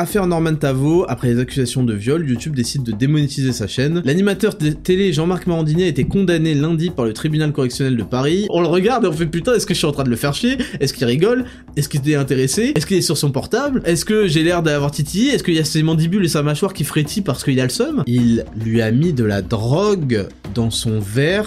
Affaire Norman Tavo, après les accusations de viol, YouTube décide de démonétiser sa chaîne. L'animateur télé Jean-Marc Morandini a été condamné lundi par le tribunal correctionnel de Paris. On le regarde et on fait putain, est-ce que je suis en train de le faire chier? Est-ce qu'il rigole? Est-ce qu'il est intéressé? Est-ce qu'il est sur son portable? Est-ce que j'ai l'air d'avoir titillé? Est-ce qu'il y a ses mandibules et sa mâchoire qui frétillent parce qu'il a le seum? Il lui a mis de la drogue dans son verre.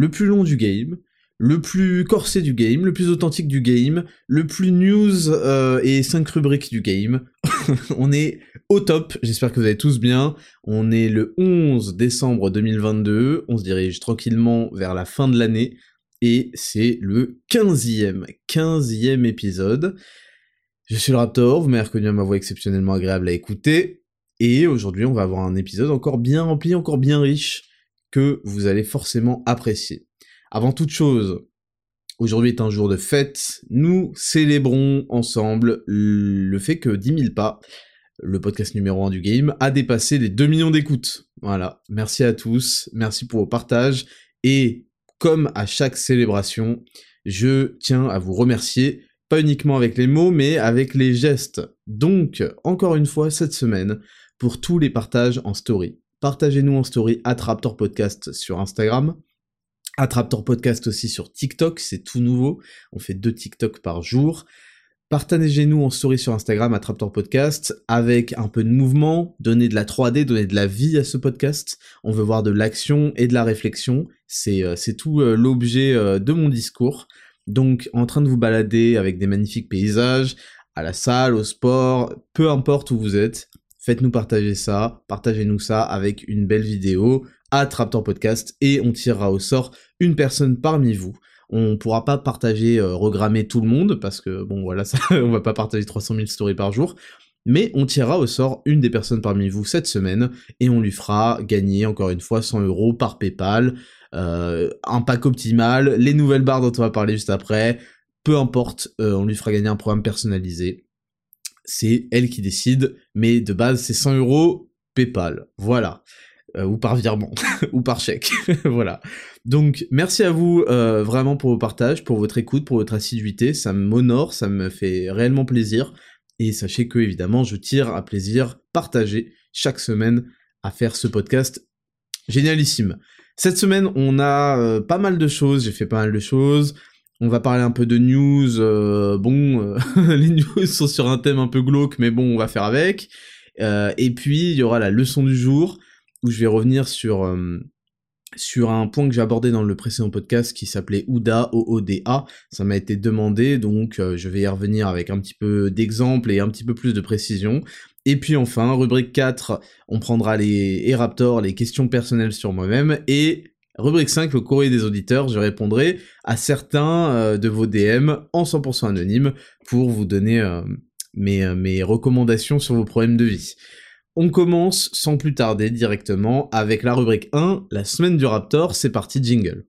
le plus long du game, le plus corsé du game, le plus authentique du game, le plus news euh, et 5 rubriques du game. on est au top, j'espère que vous allez tous bien. On est le 11 décembre 2022, on se dirige tranquillement vers la fin de l'année, et c'est le 15e, 15e épisode. Je suis le Raptor, vous m'avez reconnu à ma voix exceptionnellement agréable à écouter, et aujourd'hui on va avoir un épisode encore bien rempli, encore bien riche, que vous allez forcément apprécier. Avant toute chose, aujourd'hui est un jour de fête, nous célébrons ensemble le fait que 10 000 pas, le podcast numéro 1 du game, a dépassé les 2 millions d'écoutes. Voilà, merci à tous, merci pour vos partages, et comme à chaque célébration, je tiens à vous remercier, pas uniquement avec les mots, mais avec les gestes. Donc, encore une fois, cette semaine, pour tous les partages en story. Partagez-nous en story Attraptor Podcast sur Instagram. Attraptor Podcast aussi sur TikTok, c'est tout nouveau. On fait deux TikTok par jour. Partagez-nous en story sur Instagram, Attraptor Podcast, avec un peu de mouvement, donner de la 3D, donner de la vie à ce podcast. On veut voir de l'action et de la réflexion. C'est, euh, tout euh, l'objet euh, de mon discours. Donc, en train de vous balader avec des magnifiques paysages, à la salle, au sport, peu importe où vous êtes, faites-nous partager ça, partagez-nous ça avec une belle vidéo à Traptor Podcast et on tirera au sort une personne parmi vous. On pourra pas partager, euh, regrammer tout le monde parce que bon voilà, ça, on va pas partager 300 000 stories par jour. Mais on tirera au sort une des personnes parmi vous cette semaine et on lui fera gagner encore une fois 100 euros par PayPal, euh, un pack optimal, les nouvelles barres dont on va parler juste après. Peu importe, euh, on lui fera gagner un programme personnalisé c'est elle qui décide, mais de base c'est 100 euros PayPal, voilà, euh, ou par virement, ou par chèque, voilà. Donc merci à vous euh, vraiment pour vos partages, pour votre écoute, pour votre assiduité, ça m'honore, ça me fait réellement plaisir, et sachez que évidemment je tire à plaisir partager chaque semaine à faire ce podcast génialissime. Cette semaine, on a euh, pas mal de choses, j'ai fait pas mal de choses. On va parler un peu de news. Euh, bon, euh, les news sont sur un thème un peu glauque, mais bon, on va faire avec. Euh, et puis, il y aura la leçon du jour, où je vais revenir sur, un point que j'ai abordé dans le précédent podcast qui s'appelait OUDA, O-O-D-A. Ça m'a été demandé, donc je vais y revenir avec un petit peu d'exemples et un petit peu plus de précision. Et puis enfin, rubrique 4, on prendra les et les questions personnelles sur moi-même, et Rubrique 5, le courrier des auditeurs, je répondrai à certains euh, de vos DM en 100% anonyme pour vous donner euh, mes, euh, mes recommandations sur vos problèmes de vie. On commence sans plus tarder directement avec la rubrique 1, la semaine du Raptor, c'est parti jingle.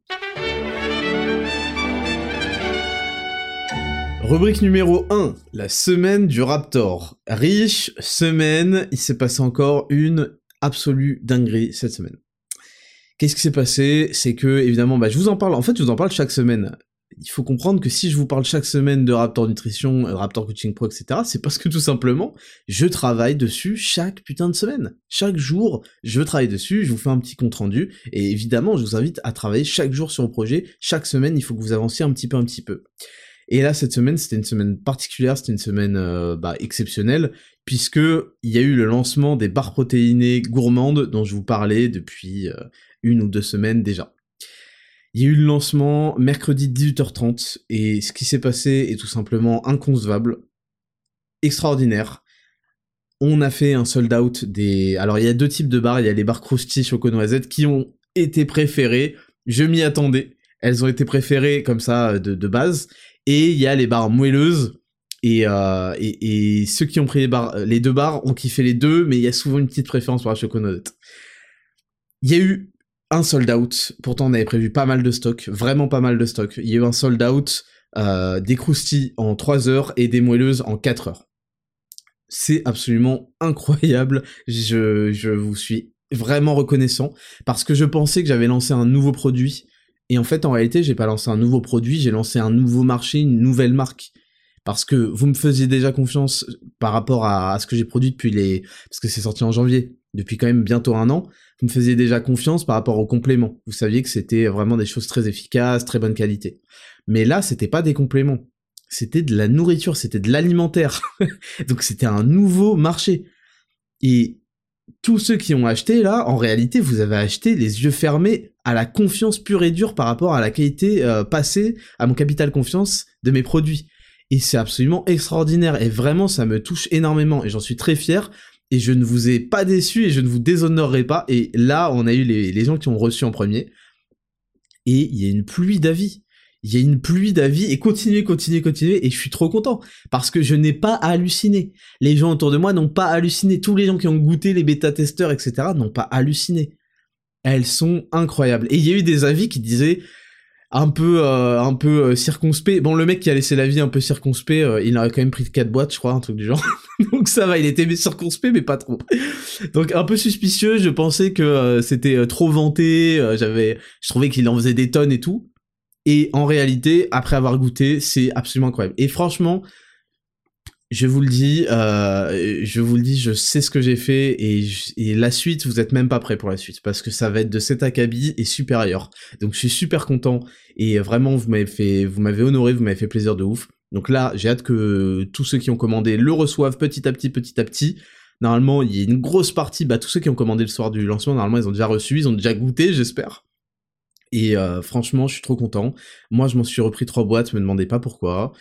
Rubrique numéro 1, la semaine du Raptor. Riche semaine, il s'est passé encore une absolue dinguerie cette semaine. Qu'est-ce qui s'est passé? C'est que, évidemment, bah, je vous en parle, en fait, je vous en parle chaque semaine. Il faut comprendre que si je vous parle chaque semaine de Raptor Nutrition, euh, Raptor Coaching Pro, etc., c'est parce que tout simplement, je travaille dessus chaque putain de semaine. Chaque jour, je travaille dessus, je vous fais un petit compte rendu, et évidemment, je vous invite à travailler chaque jour sur le projet. Chaque semaine, il faut que vous avanciez un petit peu, un petit peu. Et là, cette semaine, c'était une semaine particulière, c'était une semaine euh, bah, exceptionnelle, puisque il y a eu le lancement des barres protéinées gourmandes dont je vous parlais depuis euh, une ou deux semaines déjà. Il y a eu le lancement mercredi 18h30 et ce qui s'est passé est tout simplement inconcevable, extraordinaire. On a fait un sold out des... Alors il y a deux types de barres, il y a les barres Krusty Choco Noisette qui ont été préférées, je m'y attendais, elles ont été préférées comme ça de, de base, et il y a les barres moelleuses Et, euh, ceux qui ont pris les, barres, les deux barres ont kiffé les deux, mais il y a souvent une petite préférence pour la Choconut. Il y a eu un sold out, pourtant on avait prévu pas mal de stock, vraiment pas mal de stock. Il y a eu un sold out euh, des croustilles en 3 heures et des moelleuses en 4 heures. C'est absolument incroyable, je, je vous suis vraiment reconnaissant, parce que je pensais que j'avais lancé un nouveau produit, et en fait en réalité j'ai pas lancé un nouveau produit, j'ai lancé un nouveau marché, une nouvelle marque parce que vous me faisiez déjà confiance par rapport à, ce que j'ai produit depuis les... parce que c'est sorti en janvier, depuis quand même bientôt un an, me faisiez déjà confiance par rapport aux compléments. Vous saviez que c'était vraiment des choses très efficaces, très bonne qualité. Mais là, c'était pas des compléments. C'était de la nourriture, c'était de l'alimentaire. Donc c'était un nouveau marché. Et tous ceux qui ont acheté là, en réalité, vous avez acheté les yeux fermés à la confiance pure et dure par rapport à la qualité euh, passée, à mon capital confiance de mes produits et c'est absolument extraordinaire et vraiment ça me touche énormément et j'en suis très fier et je ne vous ai pas déçu et je ne vous déshonorerai pas et là on a eu les, gens qui ont reçu en premier et il y a une pluie d'avis il y a une pluie d'avis et continuez, continuez, continuez et je suis trop content parce que je n'ai pas halluciné. Les gens autour de moi n'ont pas halluciné. Tous les gens qui ont goûté les bêta-testeurs, etc. n'ont pas halluciné. Elles sont incroyables. Et il y a eu des avis qui disaient un peu euh, un peu euh, circonspect. Bon, le mec qui a laissé la vie un peu circonspect, euh, il aurait quand même pris quatre boîtes, je crois, un truc du genre. Donc ça va, il était circonspect, mais pas trop. Donc un peu suspicieux. Je pensais que c'était trop vanté. J'avais, je trouvais qu'il en faisait des tonnes et tout. Et en réalité, après avoir goûté, c'est absolument incroyable. Et franchement, je vous le dis, euh, je vous le dis, je sais ce que j'ai fait et, la suite, vous êtes même pas prêt pour la suite parce que ça va être de cet acabit et supérieur. Donc je suis super content et vraiment vous m'avez vous m'avez honoré, vous m'avez fait plaisir de ouf. Donc là, j'ai hâte que tous ceux qui ont commandé le reçoivent petit à petit, petit à petit. Normalement, il y a une grosse partie, bah tous ceux qui ont commandé le soir du lancement, normalement ils ont déjà reçu, ils ont déjà goûté, j'espère. Et euh, franchement, je suis trop content. Moi, je m'en suis repris trois boîtes, me demandez pas pourquoi.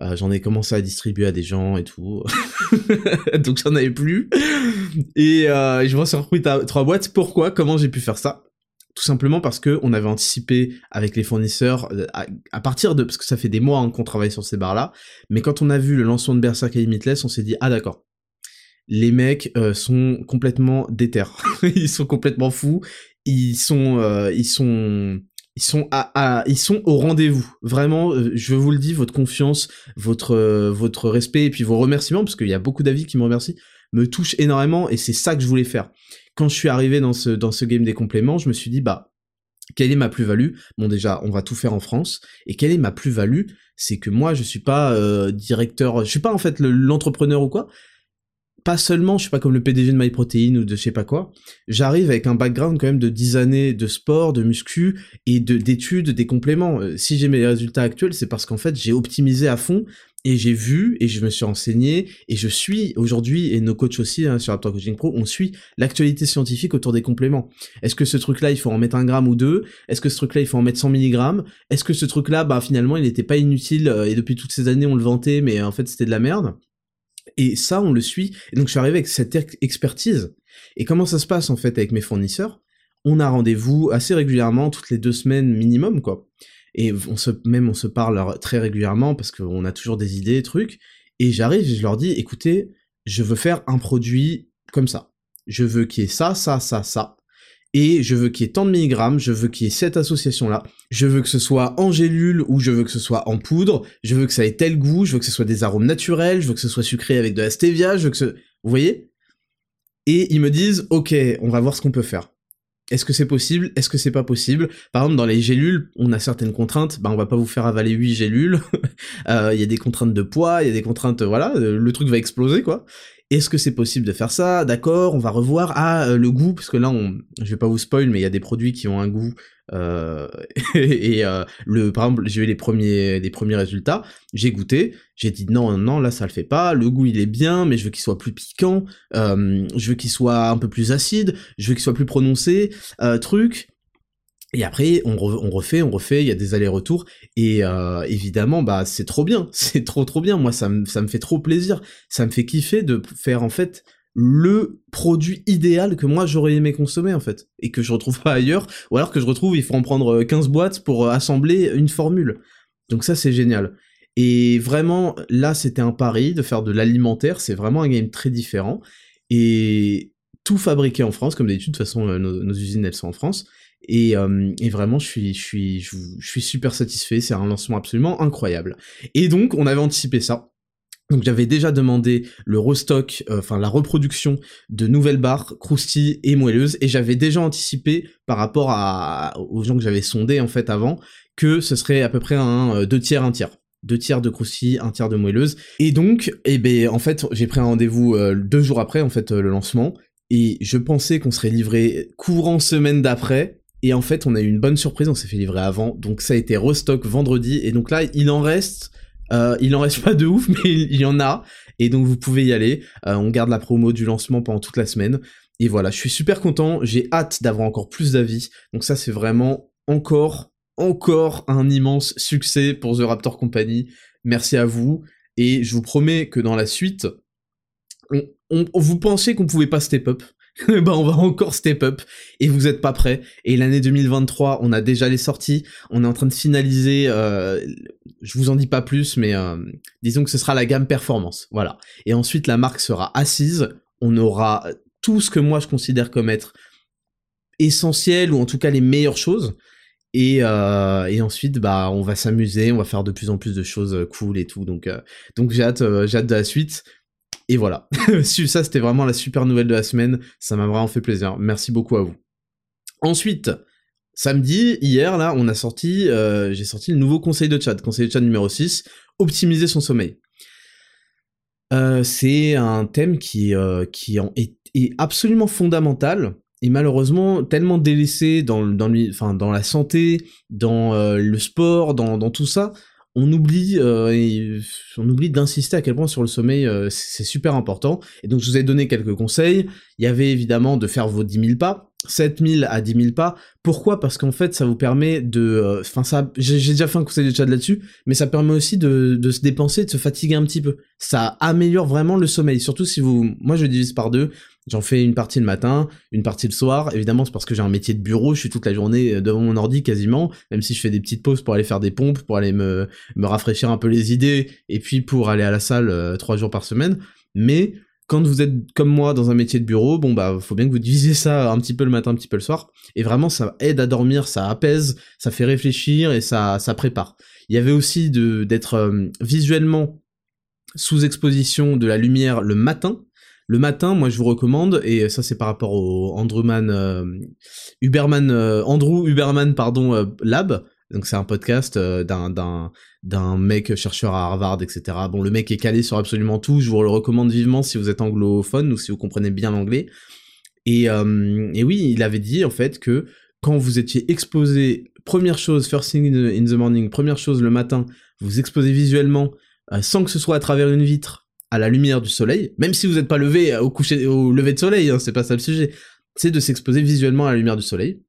Euh, j'en ai commencé à distribuer à des gens et tout. Donc j'en avais plus. Et euh, je m'en suis repris trois boîtes. Pourquoi? Comment j'ai pu faire ça? Tout simplement parce que on avait anticipé avec les fournisseurs euh, à, partir de parce que ça fait des mois hein, qu'on travaille sur ces barres là, mais quand on a vu le lancement de Berserk et Limitless, on s'est dit ah d'accord, les mecs euh, sont complètement déter, ils sont complètement fous, ils sont ils sont ils sont ils sont au rendez-vous. Vraiment, euh, je vous le dis, votre confiance, votre euh, votre respect et puis vos remerciements, parce qu'il y a beaucoup d'avis qui me remercient, me touchent énormément et c'est ça que je voulais faire. Quand je suis arrivé dans ce dans ce game des compléments, je me suis dit bah quelle est ma plus-value? Bon déjà, on va tout faire en France. Et quelle est ma plus-value? C'est que moi, je suis pas euh, directeur, je suis pas en fait l'entrepreneur ou quoi pas seulement, je suis pas comme le PDG de MyProtein ou de je sais pas quoi, j'arrive avec un background quand même de 10 années de sport, de muscu et de d'études, des compléments. Euh, si j'ai mes résultats actuels, c'est parce qu'en fait, j'ai optimisé à fond et j'ai vu et je me suis renseigné et je suis aujourd'hui et nos coachs aussi hein, sur Raptor Coaching Pro, on suit l'actualité scientifique autour des compléments. Est-ce que ce truc-là, il faut en mettre un gramme ou deux? Est-ce que ce truc-là, il faut en mettre 100 mg Est-ce que ce truc-là, bah finalement, il n'était pas inutile euh, et depuis toutes ces années, on le vantait, mais en fait, c'était de la merde? Et ça, on le suit. Et donc, je suis arrivé avec cette expertise. Et comment ça se passe, en fait, avec mes fournisseurs? On a rendez-vous assez régulièrement, toutes les deux semaines minimum, quoi. Et on se, même, on se parle très régulièrement parce qu'on a toujours des idées, trucs. Et j'arrive et je leur dis, écoutez, je veux faire un produit comme ça. Je veux qu'il y ait ça, ça, ça, ça et je veux qu'il y ait tant de milligrammes, je veux qu'il y ait cette association-là, je veux que ce soit en gélule ou je veux que ce soit en poudre, je veux que ça ait tel goût, je veux que ce soit des arômes naturels, je veux que ce soit sucré avec de la stevia, je veux que ce... Vous voyez? Et ils me disent, ok, on va voir ce qu'on peut faire. Est-ce que c'est possible Est-ce que c'est pas possible? Par exemple, dans les gélules, on a certaines contraintes. Ben, on va pas vous faire avaler 8 gélules. Euh, il y a des contraintes de poids, il y a des contraintes, voilà, le truc va exploser, quoi. Est-ce que c'est possible de faire ça? D'accord, on va revoir. Ah, euh, le goût, parce que là, on, je vais pas vous spoil, mais il y a des produits qui ont un goût. Euh, et euh, le, par exemple, j'ai eu les premiers, les premiers résultats. J'ai goûté. J'ai dit non, non, là, ça le fait pas. Le goût, il est bien, mais je veux qu'il soit plus piquant. je veux qu'il soit un peu plus acide. Je veux qu'il soit plus prononcé. truc. Et après, on, refait, on refait, il y a des allers-retours, et euh, évidemment, bah c'est trop bien, c'est trop trop bien, moi ça me, ça me fait trop plaisir, ça me fait kiffer de faire en fait le produit idéal que moi j'aurais aimé consommer en fait, et que je retrouve pas ailleurs, ou alors que je retrouve, il faut en prendre 15 boîtes pour euh, assembler une formule. Donc ça c'est génial. Et vraiment, là, c'était un pari de faire de l'alimentaire. C'est vraiment un game très différent. Et tout fabriqué en France, comme d'habitude. De toute façon, nos, usines, elles sont en France. Et, vraiment, je suis, je suis, je suis super satisfait. C'est un lancement absolument incroyable. Et donc, on avait anticipé ça. Donc j'avais déjà demandé le restock, euh, enfin la reproduction de nouvelles barres croustilles et moelleuses, et j'avais déjà anticipé par rapport aux gens que j'avais sondés en fait avant, que ce serait à peu près un euh, deux tiers, un tiers. Deux tiers de croustilles, un tiers de moelleuses. Et donc, eh ben, en fait, j'ai pris un rendez-vous euh, deux jours après, en fait, le lancement, et je pensais qu'on serait livré courant semaine d'après, et en fait, on a eu une bonne surprise, on s'est fait livrer avant, donc ça a été restock vendredi, et donc là, il en reste euh, il en reste pas de ouf, mais il, y en a. Et donc vous pouvez y aller. Euh, on garde la promo du lancement pendant toute la semaine. Et voilà, je suis super content. J'ai hâte d'avoir encore plus d'avis. Donc ça, c'est vraiment encore, encore un immense succès pour The Raptor Company. Merci à vous. Et je vous promets que dans la suite, on, vous pensez qu'on pouvait pas step up bah on va encore step up et vous êtes pas prêts. Et l'année 2023, on a déjà les sorties, on est en train de finaliser, euh, je vous en dis pas plus, mais euh, disons que ce sera la gamme performance, voilà. Et ensuite la marque sera assise, on aura tout ce que moi je considère comme être essentiel ou en tout cas les meilleures choses. Et, euh, et ensuite, bah, on va s'amuser, on va faire de plus en plus de choses cool et tout. Donc, donc j'ai j'ai hâte de la suite. Et voilà. ça, c'était vraiment la super nouvelle de la semaine. Ça m'a vraiment fait plaisir. Merci beaucoup à vous. Ensuite, samedi, hier, là, on a sorti, euh, j'ai sorti le nouveau conseil de chat. Conseil de chat numéro 6, optimiser son sommeil. Euh, c'est un thème qui, euh, est, absolument fondamental et malheureusement tellement délaissé dans, la santé, dans le sport, dans tout ça, on oublie, euh, on oublie d'insister à quel point sur le sommeil euh, c'est super important. Et donc je vous ai donné quelques conseils. Il y avait évidemment de faire vos 10 000 pas, 7 000 à 10 000 pas. Pourquoi? Parce qu'en fait ça vous permet de, euh, enfin ça, j'ai déjà fait un conseil de chat là-dessus, mais ça permet aussi de, de se dépenser, de se fatiguer un petit peu. Ça améliore vraiment le sommeil, surtout si vous, moi je divise par deux. J'en fais une partie le matin, une partie le soir. Évidemment, c'est parce que j'ai un métier de bureau, je suis toute la journée euh, devant mon ordi quasiment, même si je fais des petites pauses pour aller faire des pompes, pour aller me, rafraîchir un peu les idées, et puis pour aller à la salle euh, trois jours par semaine. Mais quand vous êtes comme moi dans un métier de bureau, bon bah faut bien que vous divisiez ça un petit peu le matin, un petit peu le soir. Et vraiment ça aide à dormir, ça apaise, ça fait réfléchir et ça, ça prépare. Il y avait aussi d'être euh, visuellement sous exposition de la lumière le matin, le matin, moi je vous recommande, et ça c'est par rapport au Andrewman, euh, euh, Andrew Uberman, pardon, euh, Lab. Donc c'est un podcast d'un, d'un, d'un mec chercheur à Harvard, etc. Bon, le mec est calé sur absolument tout, je vous le recommande vivement si vous êtes anglophone ou si vous comprenez bien l'anglais. Et, et oui, il avait dit en fait que quand vous étiez exposé, première chose, first thing in the morning, première chose le matin, vous exposez visuellement, sans que ce soit à travers une vitre, à la lumière du soleil, même si vous n'êtes pas levé au coucher, au lever de soleil, hein, c'est pas ça le sujet, c'est de s'exposer visuellement à la lumière du soleil.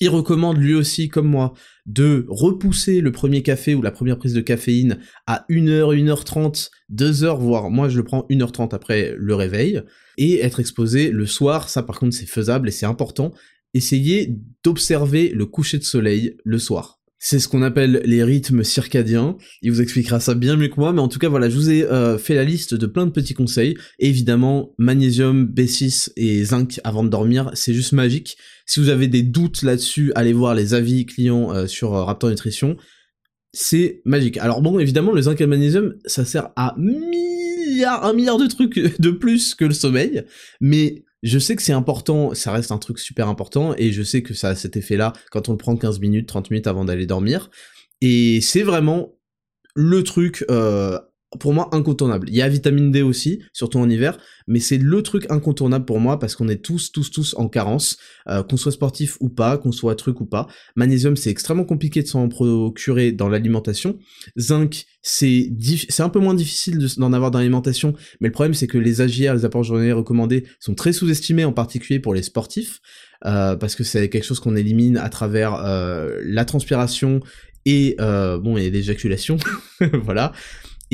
Il recommande lui aussi, comme moi, de repousser le premier café ou la première prise de caféine à 1h, 1h30, 2h, voire moi je le prends 1h30 après le réveil, et être exposé le soir, ça par contre c'est faisable et c'est important. Essayez d'observer le coucher de soleil le soir. C'est ce qu'on appelle les rythmes circadiens. Il vous expliquera ça bien mieux que moi, mais en tout cas voilà, je vous ai euh, fait la liste de plein de petits conseils. évidemment, magnésium, B6 et zinc avant de dormir, c'est juste magique. Si vous avez des doutes là-dessus, allez voir les avis clients euh, sur euh, Raptor Nutrition. C'est magique. Alors bon, évidemment, le zinc et le magnésium, ça sert à un milliard de trucs de plus que le sommeil, mais je sais que c'est important, ça reste un truc super important, et je sais que ça a cet effet-là quand on le prend 15 minutes, 30 minutes avant d'aller dormir. Et c'est vraiment le truc euh, pour moi incontournable. Il y a vitamine D aussi, surtout en hiver, mais c'est le truc incontournable pour moi parce qu'on est tous, tous, tous en carence, euh, qu'on soit sportif ou pas, qu'on soit truc ou pas. Magnésium, c'est extrêmement compliqué de s'en procurer dans l'alimentation. Zinc, c'est c'est un peu moins difficile d'en avoir dans l'alimentation, mais le problème c'est que les AGR, les apports journaliers recommandés, sont très sous-estimés, en particulier pour les sportifs. Euh, parce que c'est quelque chose qu'on élimine à travers euh, la transpiration et bon et l'éjaculation voilà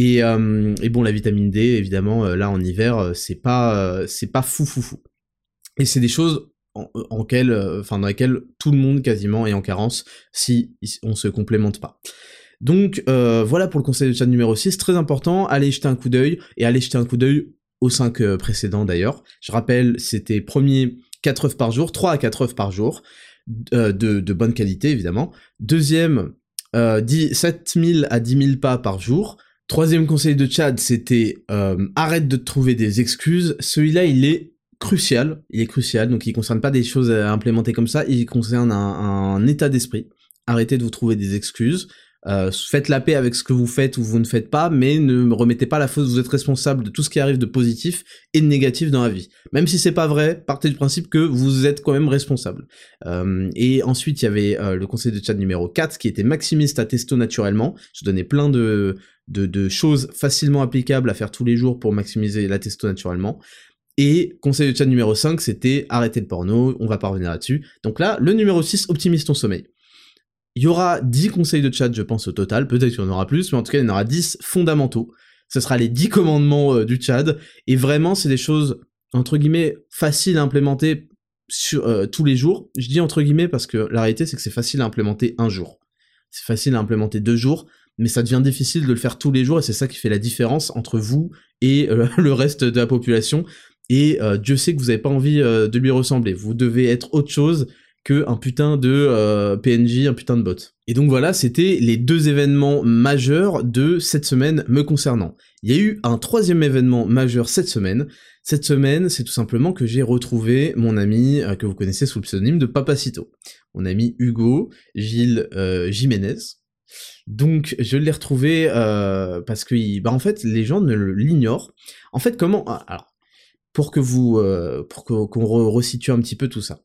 euh, et, bon, la vitamine D, évidemment, euh, là en hiver, euh, c'est pas, c'est fou fou fou. Et c'est des choses dans lesquelles tout le monde quasiment est en carence si on se complémente pas. Donc voilà pour le conseil de chat numéro 6, très important, allez jeter un coup d'œil, et allez jeter un coup d'œil aux 5 précédents d'ailleurs. Je rappelle, c'était premier 4 œufs par jour, 3 à 4 œufs par jour, de, de bonne qualité évidemment. Deuxième, euh, 7000 à 10 000 pas par jour. Troisième conseil de Chad, c'était euh, arrête de trouver des excuses. Celui-là, il est crucial. Il est crucial, donc il concerne pas des choses à implémenter comme ça, il concerne un état d'esprit. Arrêtez de vous trouver des excuses. Euh, faites la paix avec ce que vous faites ou vous ne faites pas, mais ne me remettez pas la faute, vous êtes responsable de tout ce qui arrive de positif et de négatif dans la vie. Même si c'est pas vrai, partez du principe que vous êtes quand même responsable. Euh, et ensuite, il y avait euh, le conseil de chat numéro 4 qui était maximise ta testo naturellement. Je donnais plein de, de, de choses facilement applicables à faire tous les jours pour maximiser la testo naturellement. Et conseil de chat numéro 5, c'était arrêter le porno, on va pas revenir là-dessus. Donc là, le numéro 6, optimise ton sommeil. Il y aura 10 conseils de chat, je pense, au total. Peut-être qu'il y en aura plus, mais en tout cas, il y en aura 10 fondamentaux. Ce sera les 10 commandements euh, du Tchad. Et vraiment, c'est des choses, entre guillemets, faciles à implémenter sur, euh, tous les jours. Je dis entre guillemets parce que la réalité, c'est que c'est facile à implémenter un jour. C'est facile à implémenter deux jours, mais ça devient difficile de le faire tous les jours, et c'est ça qui fait la différence entre vous et euh, le reste de la population. Et Dieu sait que vous n'avez pas envie de lui ressembler. Vous devez être autre chose que un putain de euh, PNJ, un putain de bot. Et donc voilà, c'était les deux événements majeurs de cette semaine me concernant. Il y a eu un troisième événement majeur cette semaine. Cette semaine, c'est tout simplement que j'ai retrouvé mon ami euh, que vous connaissez sous le pseudonyme de Papacito. Mon ami Hugo Gilles euh, Jiménez. Donc je l'ai retrouvé parce que bah en fait les gens ne l'ignorent. En fait comment ah, alors pour que vous pour qu'on resitue un petit peu tout ça.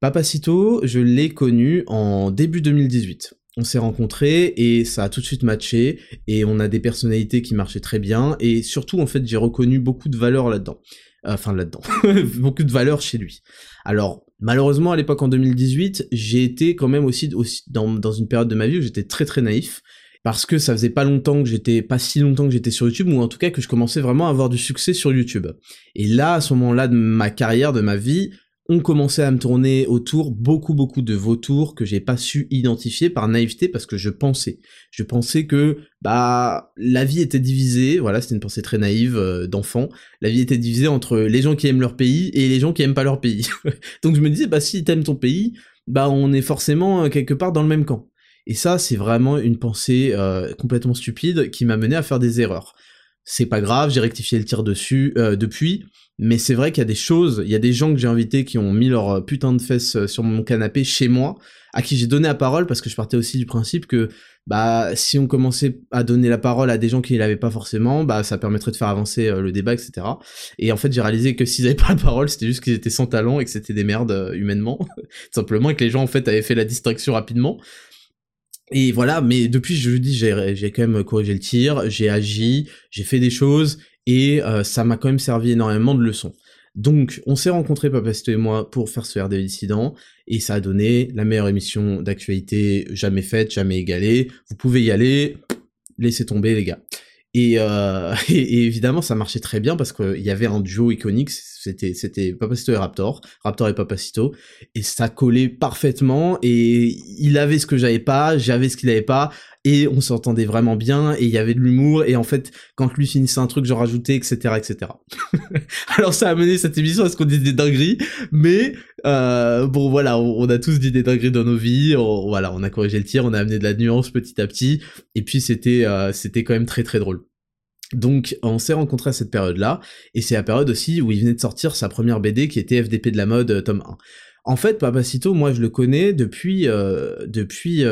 Papacito, je l'ai connu en début 2018. On s'est rencontrés et ça a tout de suite matché et on a des personnalités qui marchaient très bien et surtout en fait j'ai reconnu beaucoup de valeurs là-dedans. Enfin là-dedans, beaucoup de valeurs chez lui. Alors malheureusement à l'époque en 2018, j'ai été quand même aussi, dans une période de ma vie où j'étais très très naïf parce que ça faisait pas longtemps que j'étais, pas si longtemps que j'étais sur YouTube, ou en tout cas que je commençais vraiment à avoir du succès sur YouTube. Et là, à ce moment-là de ma carrière, de ma vie, on commençait à me tourner autour beaucoup beaucoup de vautours que j'ai pas su identifier par naïveté parce que je pensais. Je pensais que bah la vie était divisée voilà c'était une pensée très naïve euh, d'enfant. La vie était divisée entre les gens qui aiment leur pays et les gens qui aiment pas leur pays. Donc je me disais bah si t'aimes ton pays bah on est forcément euh, quelque part dans le même camp. Et ça c'est vraiment une pensée euh, complètement stupide qui m'a mené à faire des erreurs. C'est pas grave, j'ai rectifié le tir dessus depuis, mais c'est vrai qu'il y a des choses, il y a des gens que j'ai invités qui ont mis leur euh, putain de fesses euh, sur mon canapé chez moi, à qui j'ai donné la parole parce que je partais aussi du principe que bah si on commençait à donner la parole à des gens qui ne l'avaient pas forcément, bah ça permettrait de faire avancer euh, le débat, etc. Et en fait j'ai réalisé que s'ils n'avaient pas la parole, c'était juste qu'ils étaient sans talent et que c'était des merdes humainement, simplement, et que les gens en fait avaient fait la distraction rapidement. Et voilà, mais depuis je dis j'ai j'ai quand même corrigé le tir, j'ai agi, j'ai fait des choses et euh, ça m'a quand même servi énormément de leçons. Donc, on s'est rencontrés, Papacito et moi, pour faire ce RD dissident, et ça a donné la meilleure émission d'actualité jamais faite, jamais égalée. Vous pouvez y aller, laissez tomber les gars. Et, euh, évidemment, ça marchait très bien parce qu'il y avait un duo iconique, c'était c'était Papacito et Raptor, Raptor et Papacito, et ça collait parfaitement. Et il avait ce que j'avais pas, j'avais ce qu'il avait pas, et on s'entendait vraiment bien, et il y avait de l'humour. Et en fait, quand lui finissait un truc, j'en rajoutais, etc., etc. Alors ça a mené cette émission à ce qu'on dise des dingueries, mais euh, bon voilà, on, a tous dit des dingueries dans nos vies. voilà, on a corrigé le tir, on a amené de la nuance petit à petit, et puis c'était euh, c'était quand même très très drôle. Donc on s'est rencontré à cette période-là, et c'est la période aussi où il venait de sortir sa première BD qui était FDP de la mode euh, tome 1. En fait, Papacito, moi je le connais depuis euh, depuis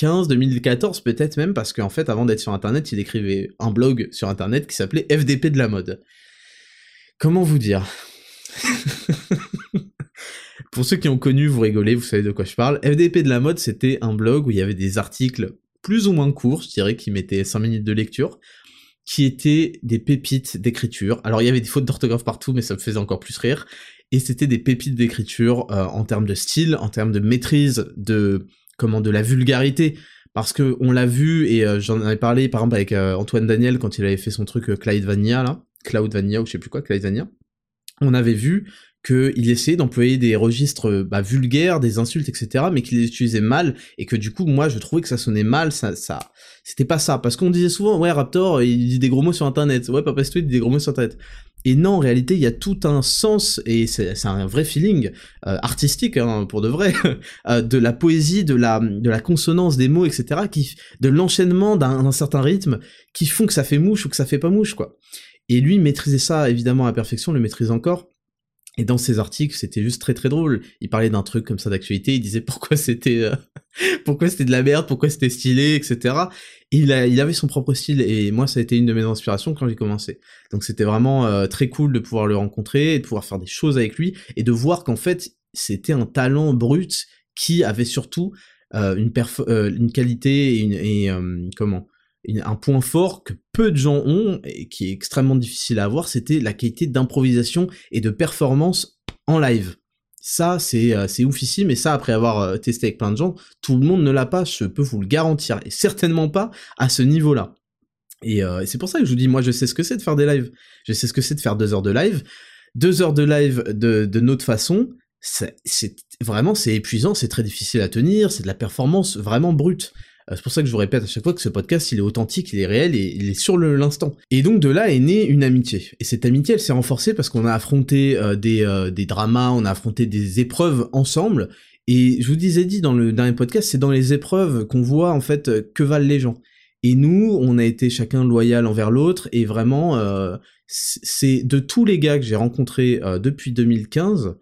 2015, 2014 peut-être même, parce qu'en fait avant d'être sur internet, il écrivait un blog sur internet qui s'appelait FDP de la mode. Comment vous dire? Pour ceux qui ont connu, vous rigolez, vous savez de quoi je parle. FDP de la mode, c'était un blog où il y avait des articles plus ou moins courts, je dirais, qui mettaient 5 minutes de lecture, qui étaient des pépites d'écriture. Alors il y avait des fautes d'orthographe partout, mais ça me faisait encore plus rire. Et c'était des pépites d'écriture euh, en termes de style, en termes de maîtrise, de comment, de la vulgarité. Parce que on l'a vu et euh, j'en avais parlé par exemple avec euh, Antoine Daniel quand il avait fait son truc Clyde Vania là, Cloud Vania ou je sais plus quoi, Clyde Vania. On avait vu qu'il essayait d'employer des registres bah, vulgaires, des insultes, etc., mais qu'il les utilisait mal, et que du coup, moi, je trouvais que ça sonnait mal, ça, ça, c'était pas ça, parce qu'on disait souvent, ouais, Raptor, il dit des gros mots sur Internet, ouais, Papa il dit des gros mots sur Internet. Et non, en réalité, il y a tout un sens, et c'est un vrai feeling euh, artistique, hein, pour de vrai, euh, de la poésie, de la, de la consonance des mots, etc., qui, de l'enchaînement d'un certain rythme, qui font que ça fait mouche ou que ça fait pas mouche, quoi. Et lui maîtrisait ça évidemment à perfection, le maîtrise encore. Et dans ses articles, c'était juste très très drôle. Il parlait d'un truc comme ça d'actualité, il disait pourquoi c'était euh, pourquoi c'était de la merde, pourquoi c'était stylé, etc. Et il, a, il avait son propre style et moi ça a été une de mes inspirations quand j'ai commencé. Donc c'était vraiment euh, très cool de pouvoir le rencontrer de pouvoir faire des choses avec lui et de voir qu'en fait c'était un talent brut qui avait surtout euh, une, une qualité et, une, et comment un point fort que peu de gens ont et qui est extrêmement difficile à avoir, c'était la qualité d'improvisation et de performance en live. Ça, c'est euh, c'est oufissime, et ça, après avoir euh, testé avec plein de gens, tout le monde ne l'a pas, je peux vous le garantir, et certainement pas à ce niveau-là. Et, euh, c'est pour ça que je vous dis, moi, je sais ce que c'est de faire des lives. Je sais ce que c'est de faire deux heures de live. Deux heures de live de, de notre façon, c'est vraiment, c'est épuisant, c'est très difficile à tenir, c'est de la performance vraiment brute. Euh, c'est pour ça que je vous répète à chaque fois que ce podcast, il est authentique, il est réel et il est sur l'instant. Et donc de là est née une amitié. Et cette amitié, elle s'est renforcée parce qu'on a affronté euh, des, euh, des dramas, on a affronté des épreuves ensemble. Et je vous disais dit dans le dernier podcast, c'est dans les épreuves qu'on voit en fait que valent les gens. Et nous, on a été chacun loyal envers l'autre et vraiment, c'est de tous les gars que j'ai rencontrés depuis 2015,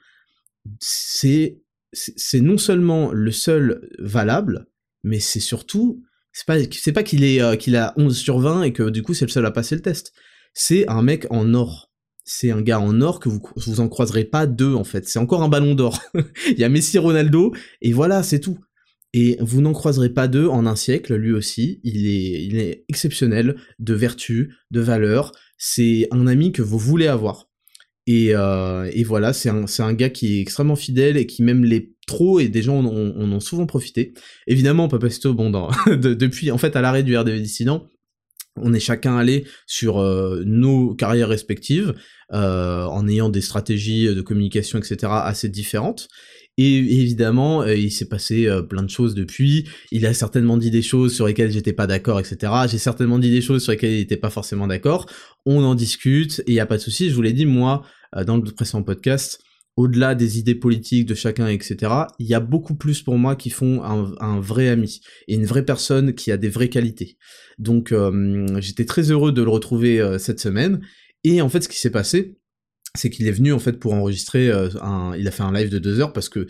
c'est c'est non seulement le seul valable, mais c'est surtout, c'est pas, c'est pas qu'il est, euh, qu'il a 11 sur 20 et que du coup c'est le seul à passer le test. C'est un mec en or. C'est un gars en or que vous, vous en croiserez pas deux en fait. C'est encore un ballon d'or. Il y a Messi, Ronaldo et voilà, c'est tout. Et vous n'en croiserez pas deux en un siècle, lui aussi. Il est, il est exceptionnel de vertu, de valeur. C'est un ami que vous voulez avoir. Et, euh, et voilà, c'est un, gars qui est extrêmement fidèle et qui même les trop et des gens en ont, souvent profité. Évidemment, Papacito, bon, dans, depuis en fait à l'arrêt du RDV dissident, on est chacun allé sur euh, nos carrières respectives euh, en ayant des stratégies de communication, etc. assez différentes. Et évidemment, euh, il s'est passé plein de choses depuis. Il a certainement dit des choses sur lesquelles j'étais pas d'accord, etc. J'ai certainement dit des choses sur lesquelles il n'était pas forcément d'accord. On en discute et il y a pas de souci. Je vous l'ai dit moi dans le précédent podcast au-delà des idées politiques de chacun, etc., il y a beaucoup plus pour moi qui font un, vrai ami et une vraie personne qui a des vraies qualités. Donc euh, j'étais très heureux de le retrouver euh, cette semaine. Et en fait, ce qui s'est passé, c'est qu'il est venu en fait pour enregistrer euh, un. Il a fait un live de deux heures parce que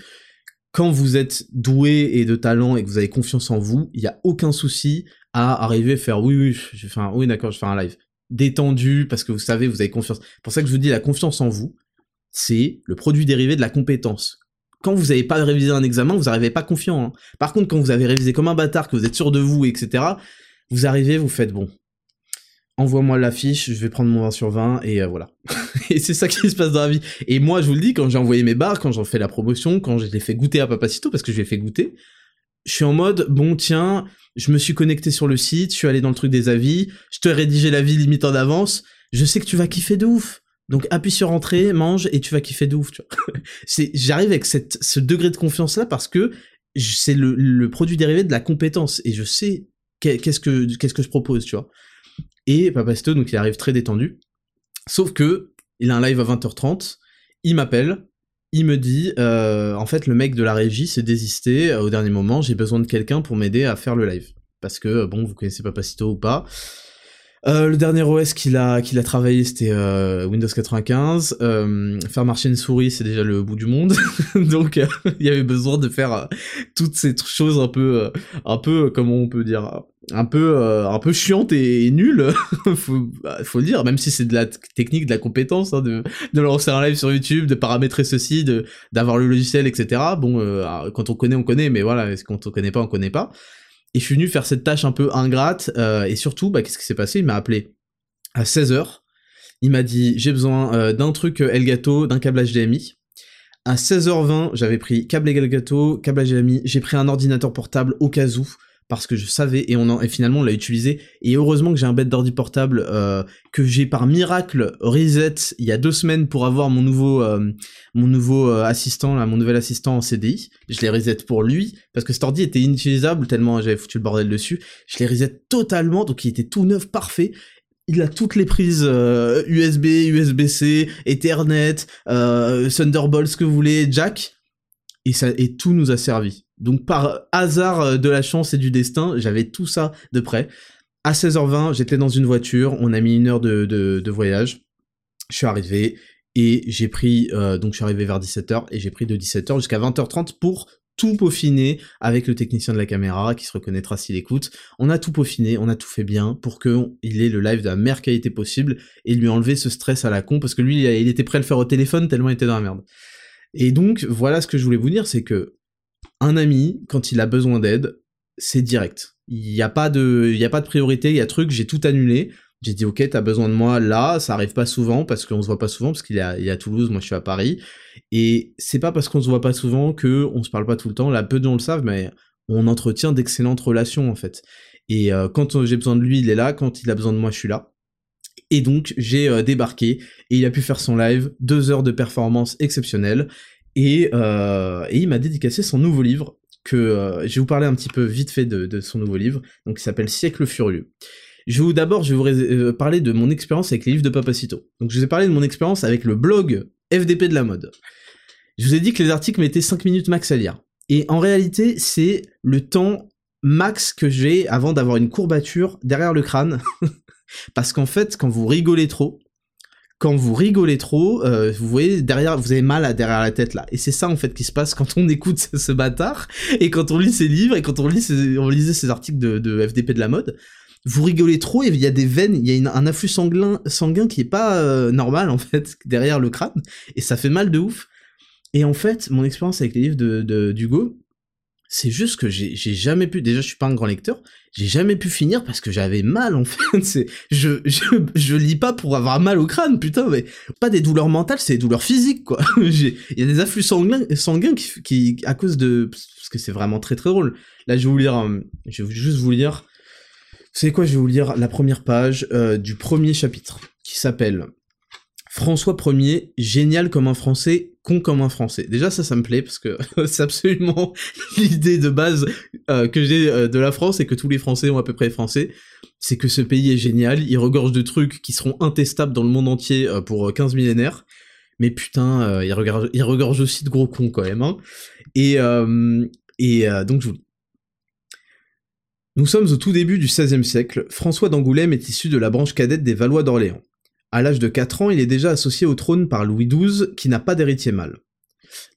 quand vous êtes doué et de talent et que vous avez confiance en vous, il n'y a aucun souci à arriver à faire oui oui je un oui d'accord je fais un live détendu parce que vous savez vous avez confiance. Pour ça que je vous dis la confiance en vous c'est le produit dérivé de la compétence. Quand vous n'avez pas révisé un examen, vous n'arrivez pas confiant. Hein. Par contre, quand vous avez révisé comme un bâtard, que vous êtes sûr de vous, etc., vous arrivez, vous faites bon. Envoie-moi l'affiche, je vais prendre mon 20 sur 20, et euh, voilà. et c'est ça qui se passe dans la vie. Et moi, je vous le dis, quand j'ai envoyé mes barres, quand j'en fais la promotion, quand je l'ai fait goûter à Papacito, parce que je l'ai fait goûter, je suis en mode, bon, tiens, je me suis connecté sur le site, je suis allé dans le truc des avis, je te rédigé l'avis limite en avance, je sais que tu vas kiffer de ouf. Donc appuie sur entrée, mange et tu vas kiffer de ouf, tu vois. j'arrive avec ce degré de confiance là parce que c'est le, le, produit dérivé de la compétence et je sais qu'est-ce que qu'est-ce que je propose, tu vois. Et Papasto donc il arrive très détendu. Sauf que il a un live à 20h30, il m'appelle, il me dit euh, en fait le mec de la régie s'est désisté euh, au dernier moment, j'ai besoin de quelqu'un pour m'aider à faire le live parce que bon, vous connaissez Papacito ou pas, euh, le dernier OS qu'il a qu'il a travaillé c'était euh, Windows 95. Euh, faire marcher une souris c'est déjà le bout du monde, donc euh, il y avait besoin de faire euh, toutes ces choses un peu un peu comment on peut dire un peu un peu chiante et, nulle faut bah, faut le dire même si c'est de la technique de la compétence hein, de de lancer un live sur YouTube de paramétrer ceci d'avoir le logiciel etc bon quand on connaît on connaît mais voilà quand on connaît pas on connaît pas et je suis venu faire cette tâche un peu ingrate, euh, et surtout, bah, qu'est-ce qui s'est passé? Il m'a appelé à 16h, il m'a dit j'ai besoin euh, d'un truc euh, Elgato, d'un câble HDMI. À 16h20, j'avais pris câble Elgato, câble HDMI, j'ai pris un ordinateur portable au cas où, parce que je savais et on et finalement on l'a utilisé. Et heureusement que j'ai un bête d'ordi portable euh, que j'ai par miracle reset il y a deux semaines pour avoir mon nouveau euh, mon nouveau euh, assistant mon nouvel assistant en CDI je l'ai reset pour lui parce que cet ordi était inutilisable tellement j'avais foutu le bordel dessus. Je l'ai reset totalement donc il était tout neuf parfait. Il a toutes les prises USB, USB-C, Ethernet, Thunderbolt, ce que vous voulez, Jack, et ça et tout nous a servi. Donc par hasard euh, de la chance et du destin, j'avais tout ça de près. À 16h20, j'étais dans une voiture, on a mis une heure de, voyage. Je suis arrivé et j'ai pris, euh, donc je suis arrivé vers 17h et j'ai pris de 17h jusqu'à 20h30 pour tout peaufiner avec le technicien de la caméra qui se reconnaîtra s'il écoute. On a tout peaufiné, on a tout fait bien pour qu'il ait le live de la meilleure qualité possible et lui enlever ce stress à la con parce que lui il était prêt à le faire au téléphone tellement il était dans la merde. Et donc, voilà ce que je voulais vous dire, c'est que un ami, quand il a besoin d'aide, c'est direct. Il n'y a pas de, a pas de priorité, il y a truc, j'ai tout annulé. J'ai dit ok, t'as besoin de moi là, ça arrive pas souvent parce qu'on se voit pas souvent parce qu'il est, à, Toulouse, moi je suis à Paris. Et c'est pas parce qu'on se voit pas souvent que on se parle pas tout le temps. Là, peu de gens le savent, mais on entretient d'excellentes relations en fait. Et euh, quand j'ai besoin de lui, il est là. Quand il a besoin de moi, je suis là. Et donc j'ai euh, débarqué et il a pu faire son live, deux heures de performance exceptionnelle. Et, euh, et il m'a dédicacé son nouveau livre que euh, je vais vous parler un petit peu vite fait de, son nouveau livre, donc il s'appelle Siècle furieux. Je vous d'abord, je vais vous parler de mon expérience avec les livres de Papacito. Donc je vous ai parlé de mon expérience avec le blog FDP de la mode. Je vous ai dit que les articles mettaient 5 minutes max à lire. Et en réalité, c'est le temps max que j'ai avant d'avoir une courbature derrière le crâne Parce qu'en fait, quand vous rigolez trop, quand vous rigolez trop, euh, vous voyez derrière, vous avez mal derrière la tête là. Et c'est ça en fait qui se passe quand on écoute ce, bâtard et quand on lit ses livres et quand on lit on lisait ces articles de, FDP de la mode. Vous rigolez trop et il y a des veines, il y a un afflux sanguin, sanguin qui est pas euh, normal en fait derrière le crâne et ça fait mal de ouf. Et en fait, mon expérience avec les livres de d'Hugo, c'est juste que j'ai jamais pu. Déjà, je suis pas un grand lecteur. J'ai jamais pu finir parce que j'avais mal en fait. C'est je, je je lis pas pour avoir mal au crâne, putain. Mais pas des douleurs mentales, c'est des douleurs physiques quoi. Il y a des afflux sanguins, qui, à cause de parce que c'est vraiment très très drôle. Là, je vais vous lire. Euh, je vais juste vous lire. Savez quoi Je vais vous lire la première page euh, du premier chapitre qui s'appelle François Ier, génial comme un Français, con comme un Français. Déjà ça, ça me plaît parce que c'est absolument l'idée de base euh, que j'ai euh, de la France et que tous les Français ont à peu près français. C'est que ce pays est génial, il regorge de trucs qui seront intestables dans le monde entier euh, pour 15 millénaires. Mais putain, il, regorge, aussi de gros cons quand même. Hein. Et, et donc je vous Nous sommes au tout début du XVIe siècle. François d'Angoulême est issu de la branche cadette des Valois d'Orléans. À l'âge de 4 ans, il est déjà associé au trône par Louis XII, qui n'a pas d'héritier mâle.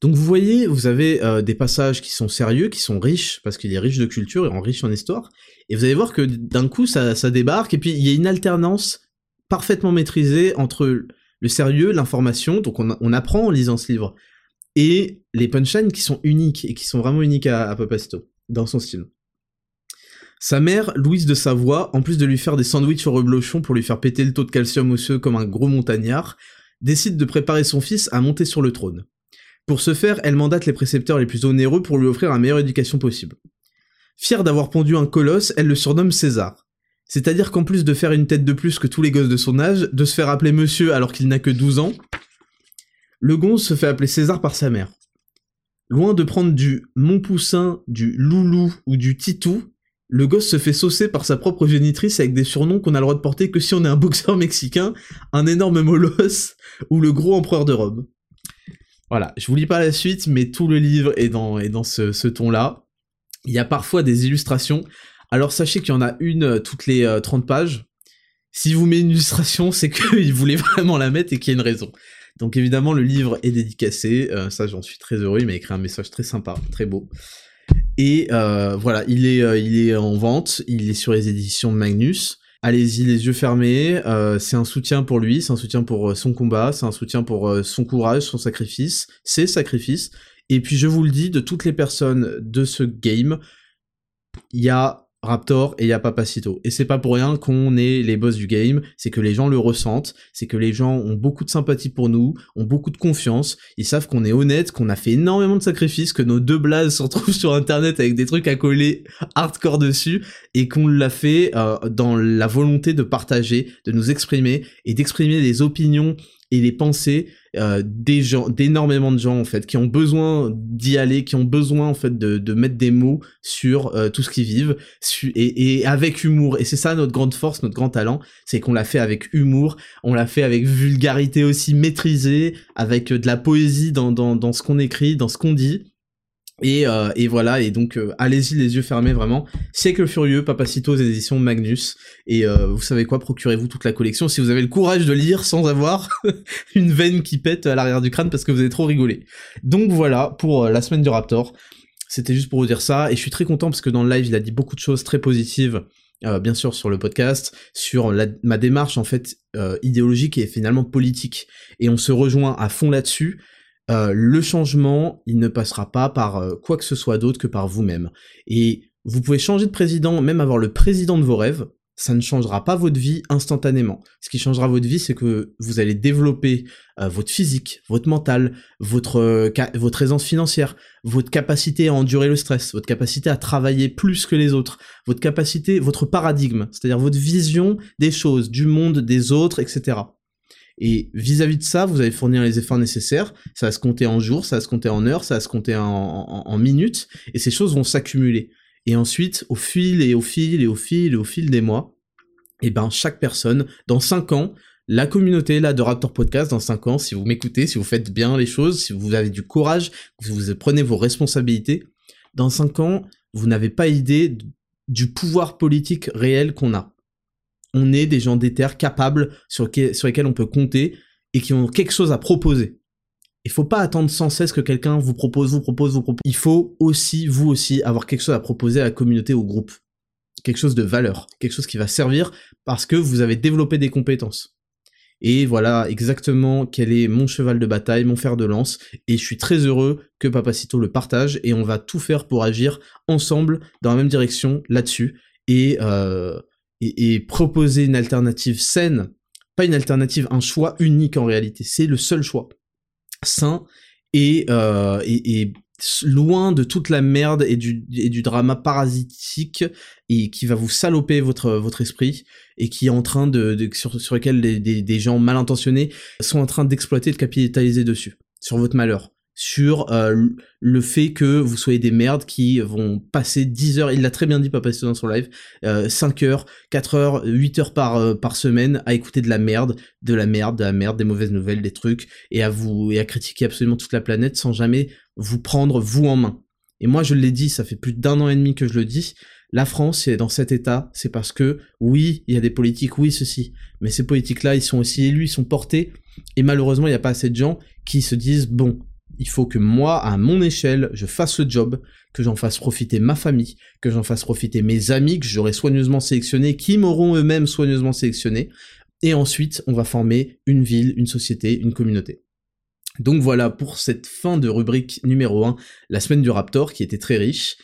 Donc vous voyez, vous avez euh, des passages qui sont sérieux, qui sont riches, parce qu'il est riche de culture et en riche en histoire, et vous allez voir que d'un coup ça, débarque, et puis il y a une alternance parfaitement maîtrisée entre le sérieux, l'information, donc on, apprend en lisant ce livre, et les punchlines qui sont uniques, et qui sont vraiment uniques à, à dans son style. Sa mère, Louise de Savoie, en plus de lui faire des sandwichs au reblochon pour lui faire péter le taux de calcium osseux comme un gros montagnard, décide de préparer son fils à monter sur le trône. Pour ce faire, elle mandate les précepteurs les plus onéreux pour lui offrir la meilleure éducation possible. Fière d'avoir pondu un colosse, elle le surnomme César. C'est-à-dire qu'en plus de faire une tête de plus que tous les gosses de son âge, de se faire appeler monsieur alors qu'il n'a que 12 ans, le gonze se fait appeler César par sa mère. Loin de prendre du mon poussin, du loulou ou du titou, le gosse se fait saucer par sa propre génitrice avec des surnoms qu'on a le droit de porter que si on est un boxeur mexicain, un énorme molosse ou le gros empereur de Rome. Voilà, je vous lis pas la suite, mais tout le livre est dans, ce, ton-là. Il y a parfois des illustrations. Alors sachez qu'il y en a une euh, toutes les 30 euh, pages. Si vous mettez une illustration, c'est qu'il voulait vraiment la mettre et qu'il y a une raison. Donc évidemment, le livre est dédicacé. Euh, ça, j'en suis très heureux. Il m'a écrit un message très sympa, très beau. Et euh, voilà, il est, euh, il est en vente, il est sur les éditions Magnus. Allez-y les yeux fermés, euh, c'est un soutien pour lui, c'est un soutien pour son combat, c'est un soutien pour son courage, son sacrifice, ses sacrifices. Et puis je vous le dis, de toutes les personnes de ce game, il y a Raptor et il y a Papacito. Et c'est pas pour rien qu'on est les boss du game, c'est que les gens le ressentent, c'est que les gens ont beaucoup de sympathie pour nous, ont beaucoup de confiance, ils savent qu'on est honnête, qu'on a fait énormément de sacrifices, que nos deux blazes se retrouvent sur internet avec des trucs à coller hardcore dessus, et qu'on l'a fait euh, dans la volonté de partager, de nous exprimer, et d'exprimer les opinions et les pensées euh, des gens, d'énormément de gens en fait, qui ont besoin d'y aller, qui ont besoin en fait de, de mettre des mots sur euh, tout ce qu'ils vivent, et, et, avec humour. Et c'est ça notre grande force, notre grand talent, c'est qu'on l'a fait avec humour, on l'a fait avec vulgarité aussi maîtrisée, avec de la poésie dans, dans, dans ce qu'on écrit, dans ce qu'on dit. Et, euh, et, voilà, et donc euh, allez-y les yeux fermés vraiment. Siècle Furieux, Papacito aux éditions Magnus. Et euh, vous savez quoi, procurez-vous toute la collection si vous avez le courage de lire sans avoir une veine qui pète à l'arrière du crâne parce que vous avez trop rigolé. Donc voilà pour la semaine du Raptor. C'était juste pour vous dire ça, et je suis très content parce que dans le live il a dit beaucoup de choses très positives. bien sûr sur le podcast, sur ma démarche en fait idéologique et finalement politique. Et on se rejoint à fond là-dessus. Euh, le changement, il ne passera pas par euh, quoi que ce soit d'autre que par vous-même. Et vous pouvez changer de président, même avoir le président de vos rêves, ça ne changera pas votre vie instantanément. Ce qui changera votre vie, c'est que vous allez développer euh, votre physique, votre mental, votre, votre aisance financière, votre capacité à endurer le stress, votre capacité à travailler plus que les autres, votre capacité, votre paradigme, c'est-à-dire votre vision des choses, du monde, des autres, etc. Et vis-à-vis de ça, vous allez fournir les efforts nécessaires. Ça va se compter en jours, ça va se compter en heures, ça va se compter en, minutes, et ces choses vont s'accumuler. Et ensuite, au fil et au fil et au fil et au fil des mois, et eh ben chaque personne, dans 5 ans, la communauté là de Raptor Podcast, dans 5 ans, si vous m'écoutez, si vous faites bien les choses, si vous avez du courage, si vous prenez vos responsabilités, dans 5 ans, vous n'avez pas idée du pouvoir politique réel qu'on a on est des gens d'éther capables sur, lesquels on peut compter et qui ont quelque chose à proposer. Il faut pas attendre sans cesse que quelqu'un vous propose, vous propose, vous propose. Il faut aussi, vous aussi, avoir quelque chose à proposer à la communauté, au groupe. Quelque chose de valeur, quelque chose qui va servir parce que vous avez développé des compétences. Et voilà exactement quel est mon cheval de bataille, mon fer de lance, et je suis très heureux que Papacito le partage, et on va tout faire pour agir ensemble dans la même direction là-dessus. Et euh, et, proposer une alternative saine, pas une alternative, un choix unique en réalité, c'est le seul choix. Sain et, euh, et, loin de toute la merde et du, et du drama parasitique et qui va vous saloper votre, votre esprit et qui est en train de, sur, sur lequel des, des gens mal intentionnés sont en train d'exploiter, de capitaliser dessus, sur votre malheur sur euh, le fait que vous soyez des merdes qui vont passer 10 heures, il l'a très bien dit Papa dans son live, 5 euh, heures, 4 heures, 8 heures par, euh, par semaine à écouter de la merde, de la merde, de la merde, des mauvaises nouvelles, des trucs, et à vous, et à critiquer absolument toute la planète sans jamais vous prendre vous en main. Et moi je l'ai dit, ça fait plus d'un an et demi que je le dis, la France est dans cet état, c'est parce que oui, il y a des politiques, oui ceci, mais ces politiques-là, ils sont aussi élus, ils sont portés, et malheureusement il n'y a pas assez de gens qui se disent bon, il faut que moi, à mon échelle, je fasse le job, que j'en fasse profiter ma famille, que j'en fasse profiter mes amis que j'aurai soigneusement sélectionnés, qui m'auront eux-mêmes soigneusement sélectionnés, et ensuite on va former une ville, une société, une communauté. Donc voilà pour cette fin de rubrique numéro 1, la semaine du Raptor, qui était très riche.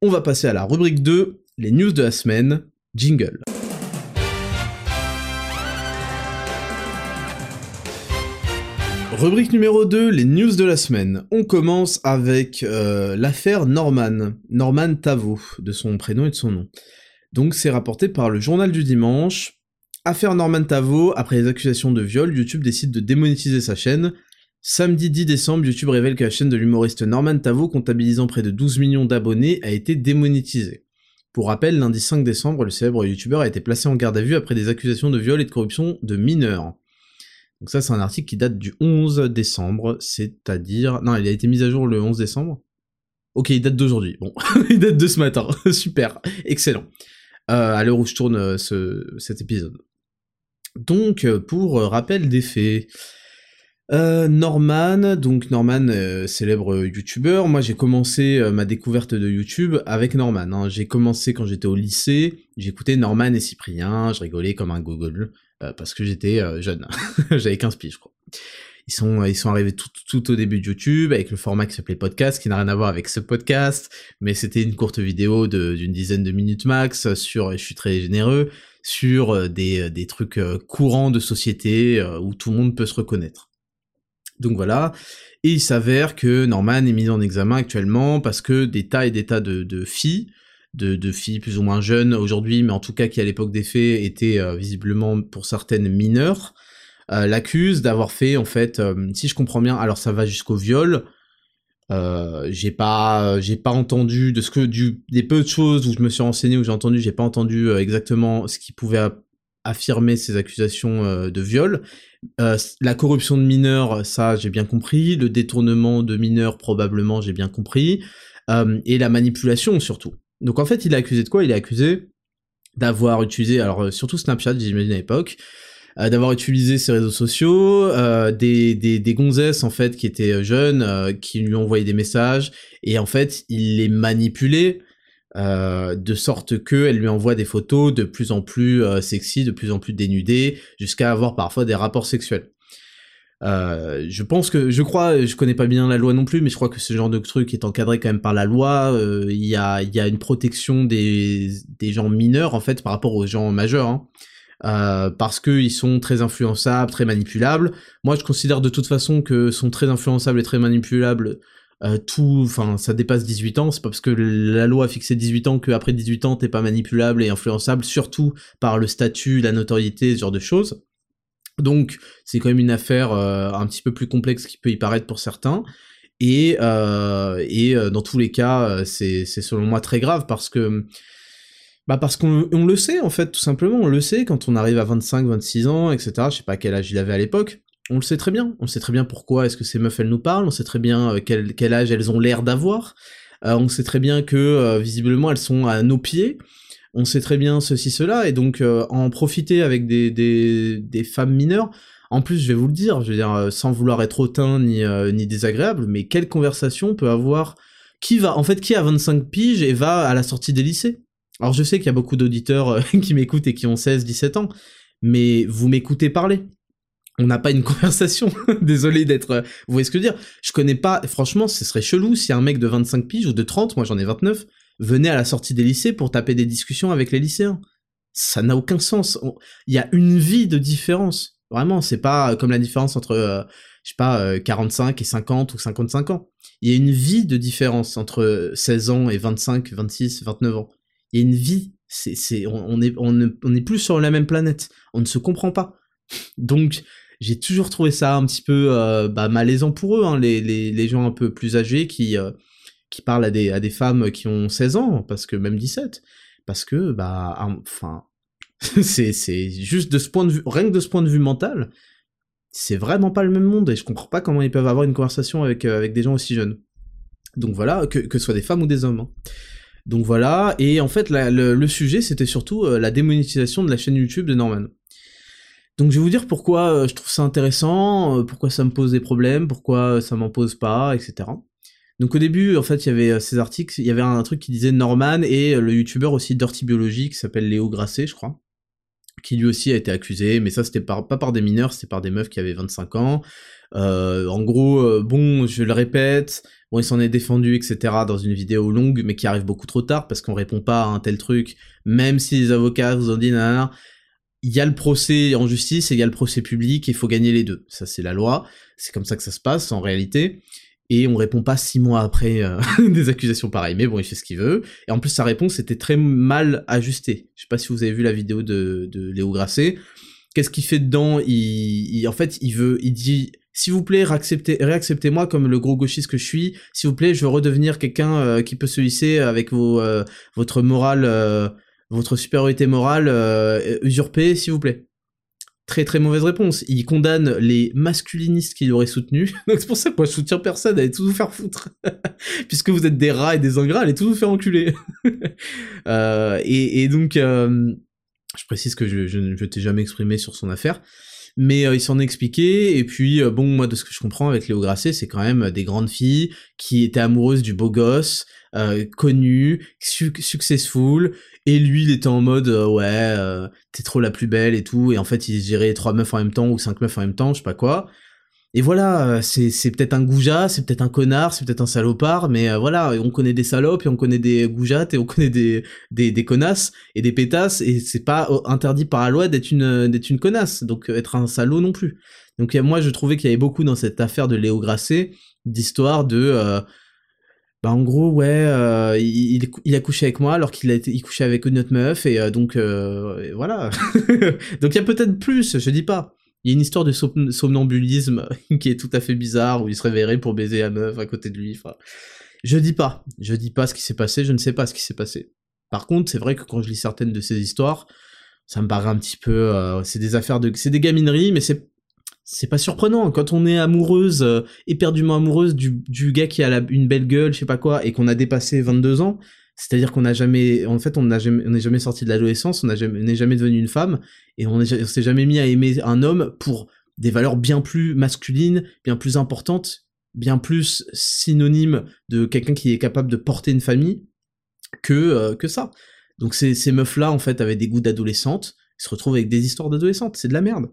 On va passer à la rubrique 2, les news de la semaine, jingle. Rubrique numéro 2, les news de la semaine. On commence avec euh, l'affaire Norman, Norman Tavo, de son prénom et de son nom. Donc c'est rapporté par le journal du dimanche. Affaire Norman Tavo, après les accusations de viol, YouTube décide de démonétiser sa chaîne. Samedi 10 décembre, YouTube révèle que la chaîne de l'humoriste Norman Tavo, comptabilisant près de 12 millions d'abonnés, a été démonétisée. Pour rappel, lundi 5 décembre, le célèbre youtubeur a été placé en garde à vue après des accusations de viol et de corruption de mineurs. Donc ça, c'est un article qui date du 11 décembre, c'est-à-dire... Non, il a été mis à jour le 11 décembre. Ok, il date d'aujourd'hui. Bon, il date de ce matin. Super, excellent. Euh, à l'heure où je tourne euh, ce, cet épisode. Donc, euh, pour rappel des faits, Norman, donc Norman, célèbre youtubeur, moi j'ai commencé ma découverte de YouTube avec Norman. Hein. J'ai commencé quand j'étais au lycée, j'écoutais Norman et Cyprien, je rigolais comme un euh, parce que j'étais euh, jeune. J'avais 15 piges, je crois. Ils sont, ils sont arrivés tout, au début de YouTube avec le format qui s'appelait podcast, qui n'a rien à voir avec ce podcast, mais c'était une courte vidéo d'une dizaine de minutes max sur, je suis très généreux, sur euh, des, euh, des trucs euh, courants de société où tout le monde peut se reconnaître. Donc voilà. Et il s'avère que Norman est mis en examen actuellement parce que des tas et des tas de filles, de, filles plus ou moins jeunes aujourd'hui, mais en tout cas qui à l'époque des faits étaient visiblement pour certaines mineures, euh, l'accusent d'avoir fait en fait, si je comprends bien, alors ça va jusqu'au viol, euh, j'ai pas, j'ai pas entendu de ce que du des peu de choses où je me suis renseigné où j'ai entendu, j'ai pas entendu euh, exactement ce qui pouvait affirmer ces accusations euh, de viol. la corruption de mineurs, ça j'ai bien compris. Le détournement de mineurs, probablement j'ai bien compris. et la manipulation surtout. Donc en fait, il est accusé de quoi? Il est accusé d'avoir utilisé, alors surtout Snapchat, j'imagine à l'époque, euh, d'avoir utilisé ses réseaux sociaux, euh, des, des, des, gonzesses en fait qui étaient jeunes, euh, qui lui envoyaient des messages, et en fait il les manipulait de sorte que elle lui envoie des photos de plus en plus sexy, de plus en plus dénudées, jusqu'à avoir parfois des rapports sexuels. Euh, je pense que, je crois, je connais pas bien la loi non plus, mais je crois que ce genre de truc est encadré quand même par la loi. Il y, a, y a une protection des, des gens mineurs en fait par rapport aux gens majeurs. Hein. Euh, parce qu'ils sont très influençables, très manipulables. Moi, je considère de toute façon que sont très influençables et très manipulables. Euh, tout, enfin, ça dépasse 18 ans. C'est pas parce que la loi a fixé 18 ans qu'après 18 ans t'es pas manipulable et influençable, surtout par le statut, la notoriété, ce genre de choses. Donc, c'est quand même une affaire euh, un petit peu plus complexe qui peut y paraître pour certains. Et, euh, et dans tous les cas, c'est selon moi très grave parce que bah parce qu'on le sait en fait, tout simplement, on le sait quand on arrive à 25, 26 ans, etc. Je sais pas quel âge il avait à l'époque. On le sait très bien. On sait très bien pourquoi est-ce que ces meufs elles nous parlent. On sait très bien euh, quel, quel âge elles ont l'air d'avoir. Euh, on sait très bien que euh, visiblement elles sont à nos pieds. On sait très bien ceci cela et donc en profiter avec des, des, femmes mineures. En plus, je vais vous le dire, je veux dire sans vouloir être hautain ni ni désagréable, mais quelle conversation peut avoir qui va en fait qui a 25 piges et va à la sortie des lycées? Alors je sais qu'il y a beaucoup d'auditeurs euh, qui m'écoutent et qui ont 16-17 ans, mais vous m'écoutez parler. On n'a pas une conversation. Désolé d'être... Euh, vous voyez ce que je veux dire Je connais pas... Franchement, ce serait chelou si un mec de 25 piges ou de 30, moi j'en ai 29, venait à la sortie des lycées pour taper des discussions avec les lycéens. Ça n'a aucun sens. Il y a une vie de différence. Vraiment, c'est pas comme la différence entre, euh, je sais pas, 45 et 50 ou 55 ans. Il y a une vie de différence entre 16 ans et 25, 26, 29 ans il y a une vie. On, est, on, est plus sur la même planète. On ne se comprend pas. Donc, j'ai toujours trouvé ça un petit peu euh, bah, malaisant pour eux, hein, les, les, les, gens un peu plus âgés qui, euh, qui parlent à des, à des femmes qui ont 16 ans, parce que même 17. Parce que, bah, enfin, c'est, c'est juste de ce point de vue, rien que de ce point de vue mental, c'est vraiment pas le même monde, et je comprends pas comment ils peuvent avoir une conversation avec, euh, avec des gens aussi jeunes. Donc voilà, que, que ce soit des femmes ou des hommes. Hein. Donc voilà, et en fait le, sujet c'était surtout euh, la démonétisation de la chaîne YouTube de Norman. Donc je vais vous dire pourquoi euh, je trouve ça intéressant, pourquoi ça me pose des problèmes, pourquoi ça m'en pose pas, etc. Donc au début, en fait, il y avait ces articles, il y avait un truc qui disait Norman et le youtubeur aussi Dirty Biology qui s'appelle Léo Grasset, je crois, qui lui aussi a été accusé, mais ça c'était pas par des mineurs, c'était par des meufs qui avaient 25 ans. en gros, bon, je le répète, Bon, il s'en est défendu, etc. dans une vidéo longue, mais qui arrive beaucoup trop tard parce qu'on répond pas à un tel truc, même si les avocats vous ont dit nanana. Il y a le procès en justice et il y a le procès public, il faut gagner les deux. Ça, c'est la loi. C'est comme ça que ça se passe en réalité. Et on répond pas six mois après euh, des accusations pareilles. Mais bon, il fait ce qu'il veut. Et en plus, sa réponse était très mal ajustée. Je sais pas si vous avez vu la vidéo de, de Léo Grasset. Qu'est-ce qu'il fait dedans? Il, il, En fait, il veut, il dit s'il vous plaît, réacceptez-moi comme le gros gauchiste que je suis. S'il vous plaît, je veux redevenir quelqu'un euh, qui peut se hisser avec vos, euh, votre morale, euh, votre supériorité morale usurpée, s'il vous plaît. Très très mauvaise réponse. Il condamne les masculinistes qu'il aurait soutenus. Donc c'est pour ça que moi je soutiens personne, allez tous vous faire foutre. Puisque vous êtes des rats et des ingrats, allez tous vous faire enculer. et, et, donc, je précise que je ne t'ai jamais exprimé sur son affaire mais euh, il s'en expliquait, et puis euh, bon, moi de ce que je comprends avec Léo Grasset, c'est quand même des grandes filles qui étaient amoureuses du beau gosse, euh, connu, successful, et lui il était en mode ouais, t'es trop la plus belle et tout, et en fait il gérait trois meufs en même temps ou cinq meufs en même temps, je sais pas quoi. Et voilà, c'est peut-être un goujat, c'est peut-être un connard, c'est peut-être un salopard, mais euh, voilà, on connaît des salopes, et on connaît des goujates, et on connaît des, des, connasses, et des pétasses, et c'est pas euh, interdit par la loi d'être une, une connasse, donc euh, être un salaud non plus. Donc moi, je trouvais qu'il y avait beaucoup dans cette affaire de Léo Grasset, d'histoire de... bah en gros, ouais, il, il, a couché avec moi alors qu'il a il couchait avec une autre meuf, et donc voilà. donc il y a peut-être plus, je dis pas. Il y a une histoire de somnambulisme qui est tout à fait bizarre, où il se réveillerait pour baiser la meuf à côté de lui. Je dis pas, je dis pas ce qui s'est passé, je ne sais pas ce qui s'est passé. Par contre, c'est vrai que quand je lis certaines de ces histoires, ça me paraît un petit peu, euh, c'est des affaires de, c'est des gamineries, mais c'est c'est pas surprenant quand on est amoureuse, euh, éperdument amoureuse du, du gars qui a une belle gueule, je sais pas quoi, et qu'on a dépassé 22 ans. C'est-à-dire qu'on n'a jamais, en fait, on n'a jamais, n'est jamais sorti de l'adolescence, on n'est jamais, jamais devenu une femme, et on, s'est jamais mis à aimer un homme pour des valeurs bien plus masculines, bien plus importantes, bien plus synonymes de quelqu'un qui est capable de porter une famille que euh, que ça. Donc ces, ces meufs-là, en fait, avaient des goûts d'adolescentes, ils se retrouvent avec des histoires d'adolescentes, c'est de la merde.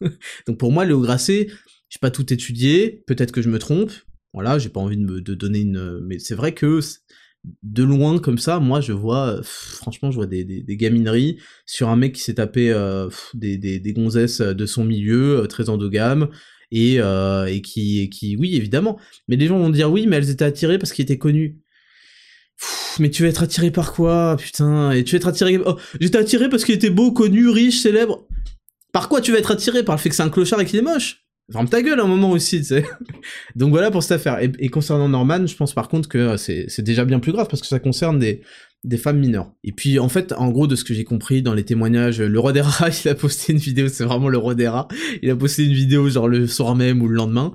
Donc pour moi, Léo Grasset, j'ai pas tout étudié, peut-être que je me trompe, voilà, j'ai pas envie de me de donner une... Mais c'est vrai que de loin comme ça, moi je vois, franchement, je vois des, gamineries sur un mec qui s'est tapé euh, des, gonzesses de son milieu, euh, très endogame, et, euh, et, qui, et qui, oui, évidemment. Mais les gens vont dire oui, mais elles étaient attirées parce qu'il était connu. mais tu vas être attiré par quoi, putain? Et tu vas être attiré... Oh, j'étais attiré parce qu'il était beau, connu, riche, célèbre. Par quoi tu vas être attiré? Par le fait que c'est un clochard et qu'il est moche Ferme ta gueule un moment aussi, tu sais. Donc voilà pour cette affaire. Et, concernant Norman, je pense par contre que euh, c'est déjà bien plus grave parce que ça concerne des, des femmes mineures. Et puis en fait, en gros, de ce que j'ai compris dans les témoignages, le roi des rats, il a posté une vidéo, c'est vraiment le roi des rats. Il a posté une vidéo genre le soir même ou le lendemain.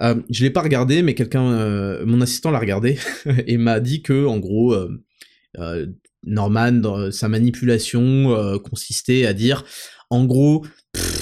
Euh, je l'ai pas regardé, mais quelqu'un, euh, mon assistant l'a regardé et m'a dit que en gros, euh, euh Norman, sa manipulation consistait à dire, en gros,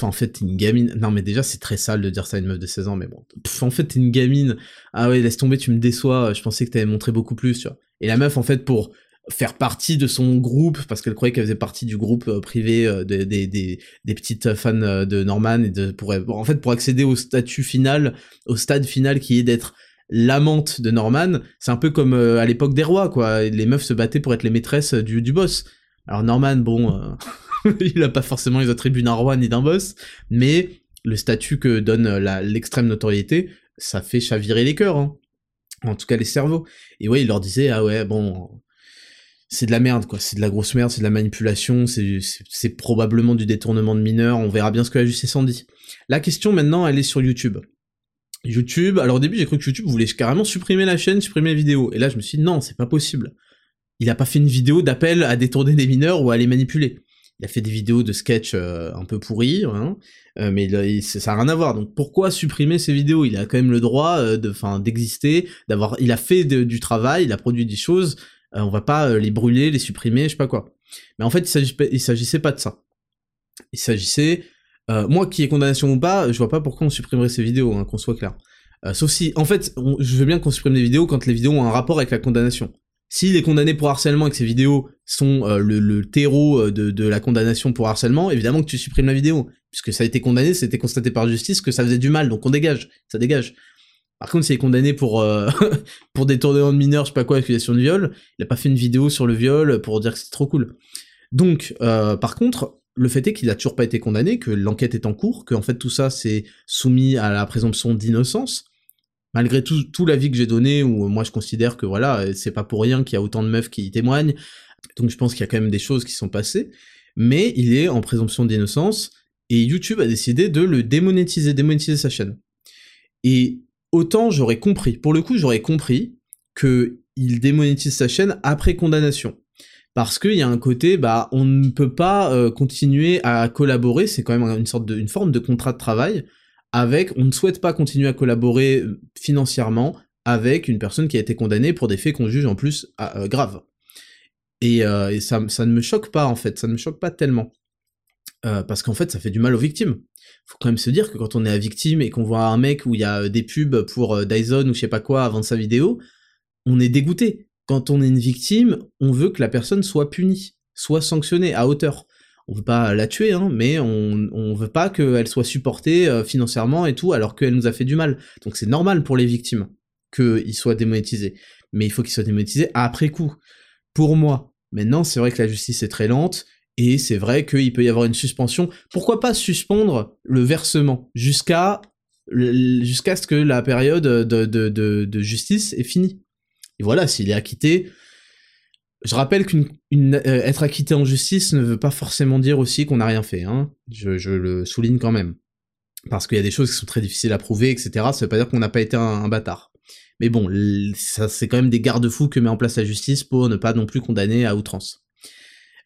en fait, t'es une gamine. Non, mais déjà, c'est très sale de dire ça à une meuf de 16 ans, mais bon. en fait, t'es une gamine. Ah ouais, laisse tomber, tu me déçois. Je pensais que t'avais montré beaucoup plus, tu vois. Et la meuf, en fait, pour faire partie de son groupe, parce qu'elle croyait qu'elle faisait partie du groupe euh, privé euh, des, des, petites fans euh, de Norman, et de, pour, en fait, pour accéder au statut final, au stade final qui est d'être l'amante de Norman, c'est un peu comme à l'époque des rois, quoi. Les meufs se battaient pour être les maîtresses du, du boss. Alors Norman, bon... il a pas forcément les attributs d'un roi ni d'un boss, mais le statut que donne l'extrême notoriété, ça fait chavirer les cœurs, hein. en tout cas les cerveaux. Et ouais, il leur disait, ah ouais, bon, c'est de la merde, quoi, c'est de la grosse merde, c'est de la manipulation, c'est probablement du détournement de mineurs, on verra bien ce que la justice en dit. La question maintenant, elle est sur YouTube. YouTube, alors au début j'ai cru que YouTube voulait carrément supprimer la chaîne, supprimer les vidéos, et là je me suis dit non, c'est pas possible. Il a pas fait une vidéo d'appel à détourner des mineurs ou à les manipuler il a fait des vidéos de sketch euh, un peu pourris, hein, euh, mais ça n'a rien à voir. Donc pourquoi supprimer ces vidéos? Il a quand même le droit euh, de, enfin, d'exister, d'avoir, il a fait du travail, il a produit des choses. on va pas les brûler, les supprimer, je sais pas quoi. Mais en fait, il s'agissait pas de ça. Il s'agissait, moi qui ai condamnation ou pas, je vois pas pourquoi on supprimerait ces vidéos, hein, qu'on soit clair. sauf si, en fait, je veux bien qu'on supprime des vidéos quand les vidéos ont un rapport avec la condamnation. S'il est condamné pour harcèlement et que ses vidéos sont euh, le, terreau euh, de, la condamnation pour harcèlement, évidemment que tu supprimes la vidéo. Puisque ça a été condamné, c'était constaté par justice que ça faisait du mal, donc on dégage, ça dégage. Par contre, s'il est condamné pour, euh, pour détournement de mineurs, je sais pas quoi, accusation de viol, il a pas fait une vidéo sur le viol pour dire que c'est trop cool. Donc, par contre, le fait est qu'il a toujours pas été condamné, que l'enquête est en cours, que en fait tout ça c'est soumis à la présomption d'innocence, malgré tout, tout l'avis que j'ai donné, où moi je considère que voilà, c'est pas pour rien qu'il y a autant de meufs qui y témoignent, donc je pense qu'il y a quand même des choses qui sont passées, mais il est en présomption d'innocence, et YouTube a décidé de le démonétiser, démonétiser sa chaîne. Et autant j'aurais compris, pour le coup j'aurais compris que il démonétise sa chaîne après condamnation. Parce qu'il y a un côté, bah, on ne peut pas euh, continuer à collaborer, c'est quand même une sorte de, une forme de contrat de travail, avec, on ne souhaite pas continuer à collaborer euh, financièrement avec une personne qui a été condamnée pour des faits qu'on juge en plus ah, euh, graves. Et, euh, ça, ne me choque pas en fait, ça ne me choque pas tellement. parce qu'en fait, ça fait du mal aux victimes. Faut quand même se dire que quand on est à victime et qu'on voit un mec où il y a des pubs pour Dyson ou je sais pas quoi avant sa vidéo, on est dégoûté. Quand on est une victime, on veut que la personne soit punie, soit sanctionnée à hauteur. On veut pas la tuer, hein, mais on, on veut pas qu'elle soit supportée euh, financièrement et tout, alors qu'elle nous a fait du mal. Donc c'est normal pour les victimes qu'il soit démonétisé. Mais il faut qu'il soit démonétisé après coup. Pour moi, maintenant, c'est vrai que la justice est très lente, et c'est vrai qu'il peut y avoir une suspension. Pourquoi pas suspendre le versement jusqu'à jusqu'à ce que la période de, de, de, de justice est finie? Et voilà, s'il est acquitté, je rappelle qu'une euh, acquitté en justice ne veut pas forcément dire aussi qu'on n'a rien fait. Hein. Je, le souligne quand même. Parce qu'il y a des choses qui sont très difficiles à prouver, etc. Ça veut pas dire qu'on n'a pas été un, bâtard. Mais bon, c'est quand même des garde-fous que met en place la justice pour ne pas non plus condamner à outrance.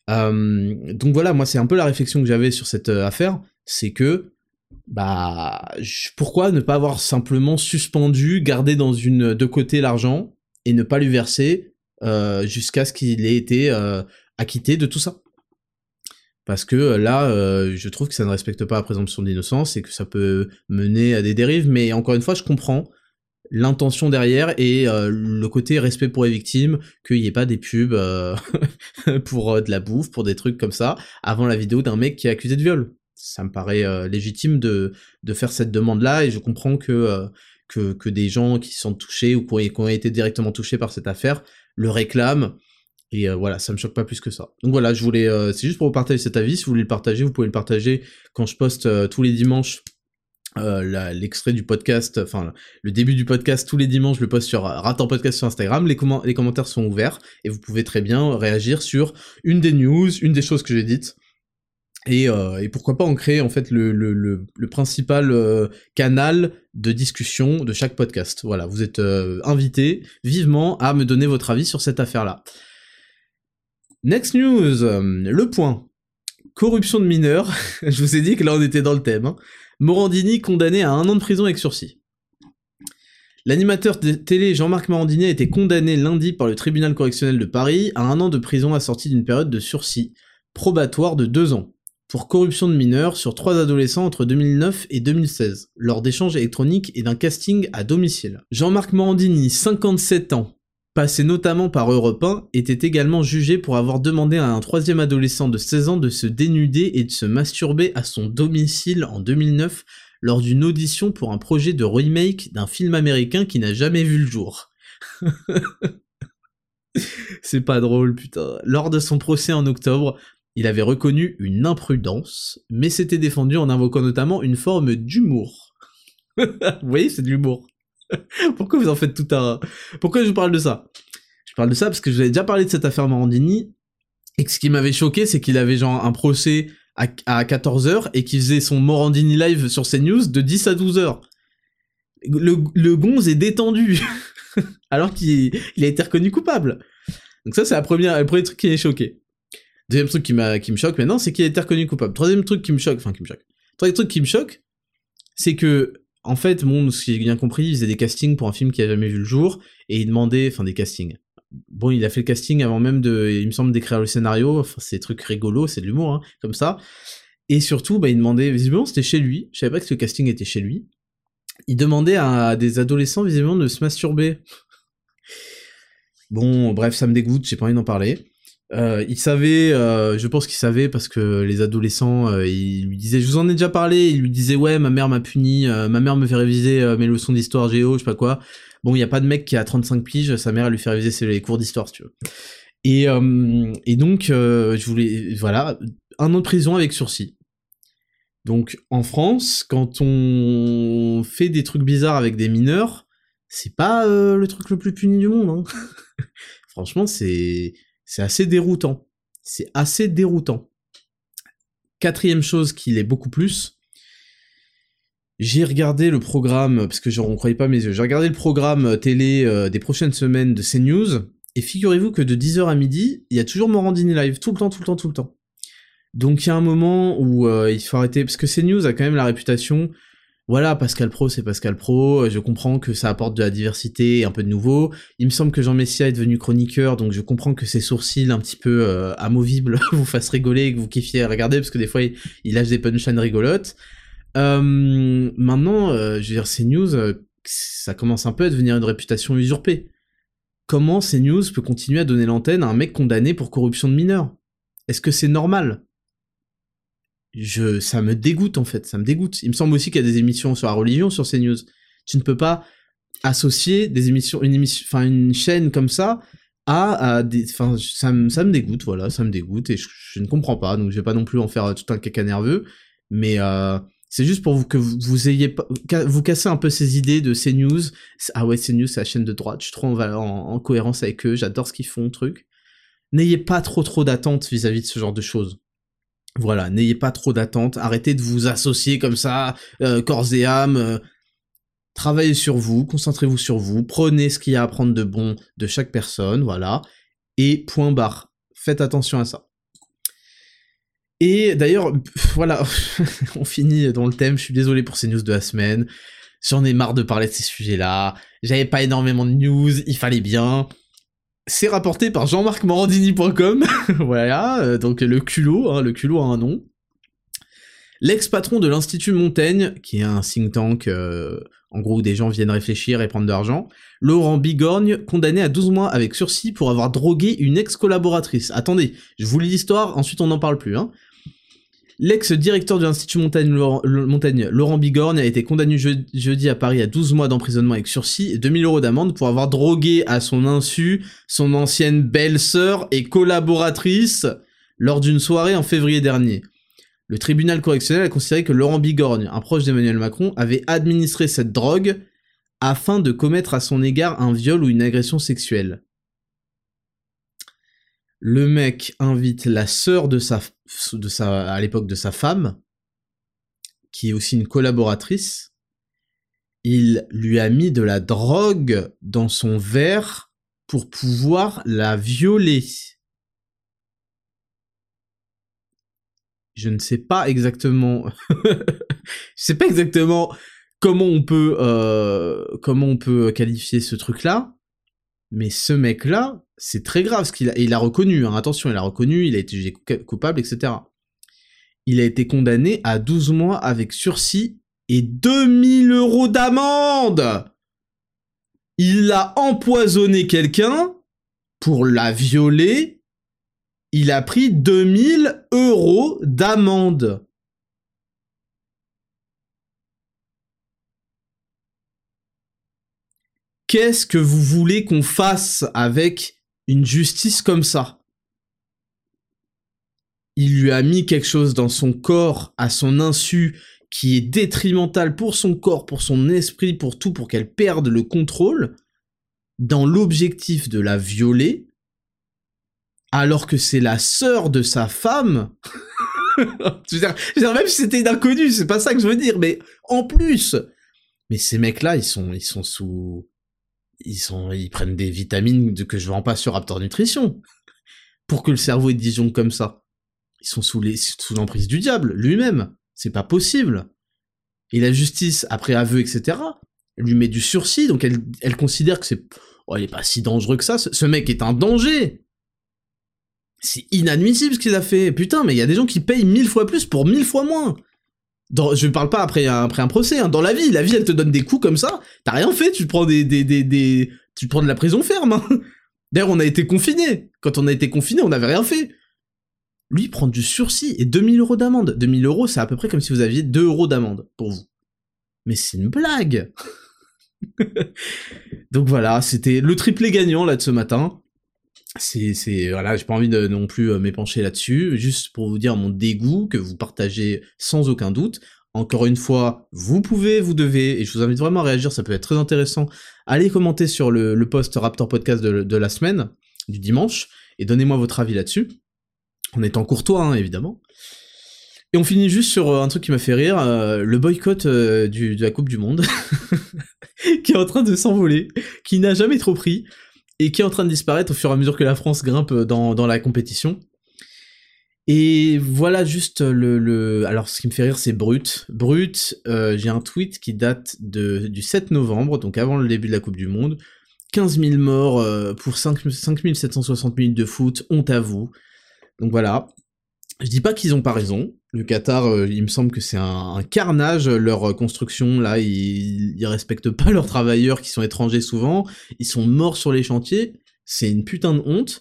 Euh, donc voilà, moi c'est un peu la réflexion que j'avais sur cette euh, affaire, c'est que bah pourquoi ne pas avoir simplement suspendu, gardé de côté l'argent et ne pas lui verser euh, jusqu'à ce qu'il ait été euh, acquitté de tout ça. Parce que euh, là, je trouve que ça ne respecte pas la présomption d'innocence et que ça peut mener à des dérives, mais encore une fois, je comprends l'intention derrière et le côté respect pour les victimes, qu'il n'y ait pas des pubs pour de la bouffe, pour des trucs comme ça, avant la vidéo d'un mec qui est accusé de viol. Ça me paraît légitime de, de faire cette demande-là et je comprends que, que, que, des gens qui sont touchés ou qui ont été directement touchés par cette affaire le réclame. Et euh, voilà, ça me choque pas plus que ça. Donc voilà, je voulais, euh, c'est juste pour vous partager cet avis. Si vous voulez le partager, vous pouvez le partager quand je poste euh, tous les dimanches l'extrait du podcast, enfin le début du podcast tous les dimanches, je le poste sur Ratan Podcast sur Instagram. Les, les commentaires sont ouverts et vous pouvez très bien réagir sur une des news, une des choses que j'ai dites. Et, euh, et, pourquoi pas en créer en fait le, principal euh, canal de discussion de chaque podcast. Voilà, vous êtes euh, invité vivement à me donner votre avis sur cette affaire-là. Next news, le point. Corruption de mineurs. Je vous ai dit que là on était dans le thème. Hein. Morandini condamné à un an de prison avec sursis. L'animateur télé Jean-Marc Morandini a été condamné lundi par le tribunal correctionnel de Paris à un an de prison assorti d'une période de sursis probatoire de deux ans pour corruption de mineurs sur trois adolescents entre 2009 et 2016, lors d'échanges électroniques et d'un casting à domicile. Jean-Marc Morandini, 57 ans, passé notamment par Europe 1, était également jugé pour avoir demandé à un troisième adolescent de 16 ans de se dénuder et de se masturber à son domicile en 2009 lors d'une audition pour un projet de remake d'un film américain qui n'a jamais vu le jour. C'est pas drôle, putain. Lors de son procès en octobre, il avait reconnu une imprudence, mais s'était défendu en invoquant notamment une forme d'humour. vous voyez, c'est de l'humour. Pourquoi vous en faites tout un... Pourquoi je vous parle de ça? Je parle de ça parce que je vous avais déjà parlé de cette affaire Morandini, et ce qui m'avait choqué, c'est qu'il avait genre un procès à, 14h et qu'il faisait son Morandini live sur CNews de 10 à 12h. Le, le gonze est détendu, alors qu'il a été reconnu coupable. Donc ça, c'est le premier truc qui est choqué. Deuxième truc qui, me choque maintenant, c'est qu'il a été reconnu coupable. Troisième truc qui me choque, enfin qui me choque. Troisième truc qui me choque, c'est que, en fait, bon, ce j'ai bien compris, il faisait des castings pour un film qui a jamais vu le jour, et il demandait, enfin des castings. Bon, il a fait le casting avant même de, il me semble, d'écrire le scénario, enfin c'est des trucs rigolos, c'est de l'humour, hein, comme ça. Et surtout, bah, il demandait, visiblement, c'était chez lui, je savais pas que le casting était chez lui. Il demandait à des adolescents, visiblement, de se masturber. Bon, bref, ça me dégoûte, j'ai pas envie d'en parler. Euh, il savait, euh, je pense qu'il savait parce que les adolescents, euh, il lui disait, je vous en ai déjà parlé, il lui disait ouais, ma mère m'a puni, euh, ma mère me fait réviser mes leçons d'histoire géo, je sais pas quoi. Bon, il y a pas de mec qui a 35 piges, sa mère elle lui fait réviser ses cours d'histoire, si tu veux. Et, et donc, je voulais, voilà, un an de prison avec sursis. Donc, en France, quand on fait des trucs bizarres avec des mineurs, c'est pas le truc le plus puni du monde. Hein. Franchement, c'est c'est assez déroutant. C'est assez déroutant. Quatrième chose qui l'est beaucoup plus, j'ai regardé le programme, parce que je ne croyais pas mes yeux, j'ai regardé le programme euh, télé euh, des prochaines semaines de CNews, et figurez-vous que de 10h à midi, il y a toujours Morandini live, tout le temps, tout le temps, tout le temps. Donc il y a un moment où euh, il faut arrêter, parce que CNews a quand même la réputation voilà, Pascal Pro, c'est Pascal Pro. Je comprends que ça apporte de la diversité et un peu de nouveau. Il me semble que Jean Messia est devenu chroniqueur, donc je comprends que ses sourcils un petit peu euh, amovibles vous fassent rigoler, que vous kiffiez à regarder, parce que des fois, il, lâche des punchlines rigolotes. Euh, maintenant, euh, je veux dire, CNews, euh, ça commence un peu à devenir une réputation usurpée. Comment CNews peut continuer à donner l'antenne à un mec condamné pour corruption de mineurs? Est-ce que c'est normal? Je, ça me dégoûte en fait, ça me dégoûte. Il me semble aussi qu'il y a des émissions sur la religion sur CNews. Tu ne peux pas associer des émissions, une émission, enfin une chaîne comme ça à, des, enfin ça, me, ça me dégoûte, voilà, ça me dégoûte et je, ne comprends pas. Donc je vais pas non plus en faire tout un caca nerveux, mais euh, c'est juste pour vous que vous, vous ayez vous cassez un peu ces idées de CNews. Ah ouais, CNews c'est la chaîne de droite. Je suis trop en, en cohérence avec eux. J'adore ce qu'ils font, truc. N'ayez pas trop trop d'attentes vis-à-vis de ce genre de choses. Voilà, n'ayez pas trop d'attentes, arrêtez de vous associer comme ça, euh, corps et âme, euh, travaillez sur vous, concentrez-vous sur vous, prenez ce qu'il y a à prendre de bon de chaque personne, voilà, et point barre. Faites attention à ça. Et d'ailleurs, voilà, on finit dans le thème, je suis désolé pour ces news de la semaine, j'en ai marre de parler de ces sujets-là, j'avais pas énormément de news, il fallait bien, c'est rapporté par jean-marc-morandini.com, voilà, euh, donc le culot, hein, le culot a un nom. L'ex-patron de l'Institut Montaigne, qui est un think tank, euh, en gros où des gens viennent réfléchir et prendre de l'argent, Laurent Bigorgne, condamné à 12 mois avec sursis pour avoir drogué une ex-collaboratrice. Attendez, je vous lis l'histoire, ensuite on n'en parle plus. Hein. L'ex-directeur de l'Institut Montaigne, Laurent, Bigorgne, a été condamné jeudi à Paris à 12 mois d'emprisonnement avec sursis et 2000 euros d'amende pour avoir drogué à son insu son ancienne belle-sœur et collaboratrice lors d'une soirée en février dernier. Le tribunal correctionnel a considéré que Laurent Bigorgne, un proche d'Emmanuel Macron, avait administré cette drogue afin de commettre à son égard un viol ou une agression sexuelle le mec invite la sœur de sa, à l'époque de sa femme, qui est aussi une collaboratrice. Il lui a mis de la drogue dans son verre pour pouvoir la violer. Je ne sais pas exactement, je sais pas exactement comment on peut, euh, comment on peut qualifier ce truc-là, mais ce mec-là, c'est très grave ce qu'il a. Il a reconnu, hein, attention, il a reconnu, il a été jugé coupable, etc. Il a été condamné à 12 mois avec sursis et 2000 euros d'amende Il a empoisonné quelqu'un pour la violer. Il a pris 2000 euros d'amende. Qu'est-ce que vous voulez qu'on fasse avec une justice comme ça Il lui a mis quelque chose dans son corps à son insu qui est détrimental pour son corps, pour son esprit, pour tout, pour qu'elle perde le contrôle, dans l'objectif de la violer, alors que c'est la sœur de sa femme. je, veux dire, même si c'était inconnu, c'est pas ça que je veux dire, mais en plus. Mais ces mecs-là, ils sont, ils sont sous, ils prennent des vitamines que je vends pas sur Raptor Nutrition pour que le cerveau est disjoncte comme ça. Ils sont sous l'emprise du diable lui-même. C'est pas possible. Et la justice, après aveu, etc., lui met du sursis, donc elle, considère que c'est, oh, il est pas si dangereux que ça. Ce, mec est un danger. C'est inadmissible ce qu'il a fait. Putain, mais il y a des gens qui payent mille fois plus pour mille fois moins. Dans, je parle pas après un, procès, hein. dans la vie, la vie elle te donne des coups comme ça, t'as rien fait, tu prends des, des, des, des, tu prends de la prison ferme. Hein. D'ailleurs, on a été confinés. Quand on a été confinés, on n'avait rien fait. Lui, prend du sursis et 2000 euros d'amende. 2000 euros, c'est à peu près comme si vous aviez 2 euros d'amende pour vous. Mais c'est une blague. Donc voilà, c'était le triplé gagnant là de ce matin c'est, c'est, voilà, j'ai pas envie de non plus euh, m'épancher là-dessus, juste pour vous dire mon dégoût que vous partagez sans aucun doute. Encore une fois, vous pouvez, vous devez, et je vous invite vraiment à réagir, ça peut être très intéressant. Allez commenter sur le, post Raptor Podcast de, la semaine, du dimanche, et donnez-moi votre avis là-dessus. En étant courtois, hein, évidemment. Et on finit juste sur euh, un truc qui m'a fait rire, euh, le boycott de la Coupe du Monde, qui est en train de s'envoler, qui n'a jamais trop pris et qui est en train de disparaître au fur et à mesure que la France grimpe dans, dans la compétition. Et voilà juste le, le... Alors ce qui me fait rire c'est Brut. Brut, euh, j'ai un tweet qui date de, du 7 novembre, donc avant le début de la Coupe du Monde. 15 000 morts euh, pour 5, 5760 minutes de foot, honte à vous. Donc voilà. Je dis pas qu'ils ont pas raison. Le Qatar, euh, il me semble que c'est un, carnage leur construction. Là, ils, ils respectent pas leurs travailleurs qui sont étrangers souvent. Ils sont morts sur les chantiers. C'est une putain de honte.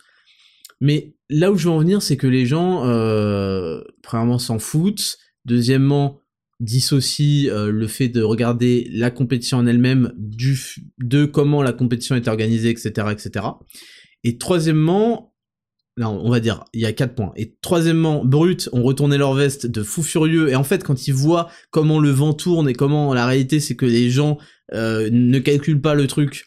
Mais là où je veux en venir, c'est que les gens, euh, premièrement, s'en foutent. Deuxièmement, dissocie euh, le fait de regarder la compétition en elle-même du de comment la compétition est organisée, etc., etc. Et troisièmement, non, on va dire, il y a quatre points. Et troisièmement, Brut ont retourné leur veste de fou furieux. Et en fait, quand ils voient comment le vent tourne et comment la réalité, c'est que les gens euh, ne calculent pas le truc,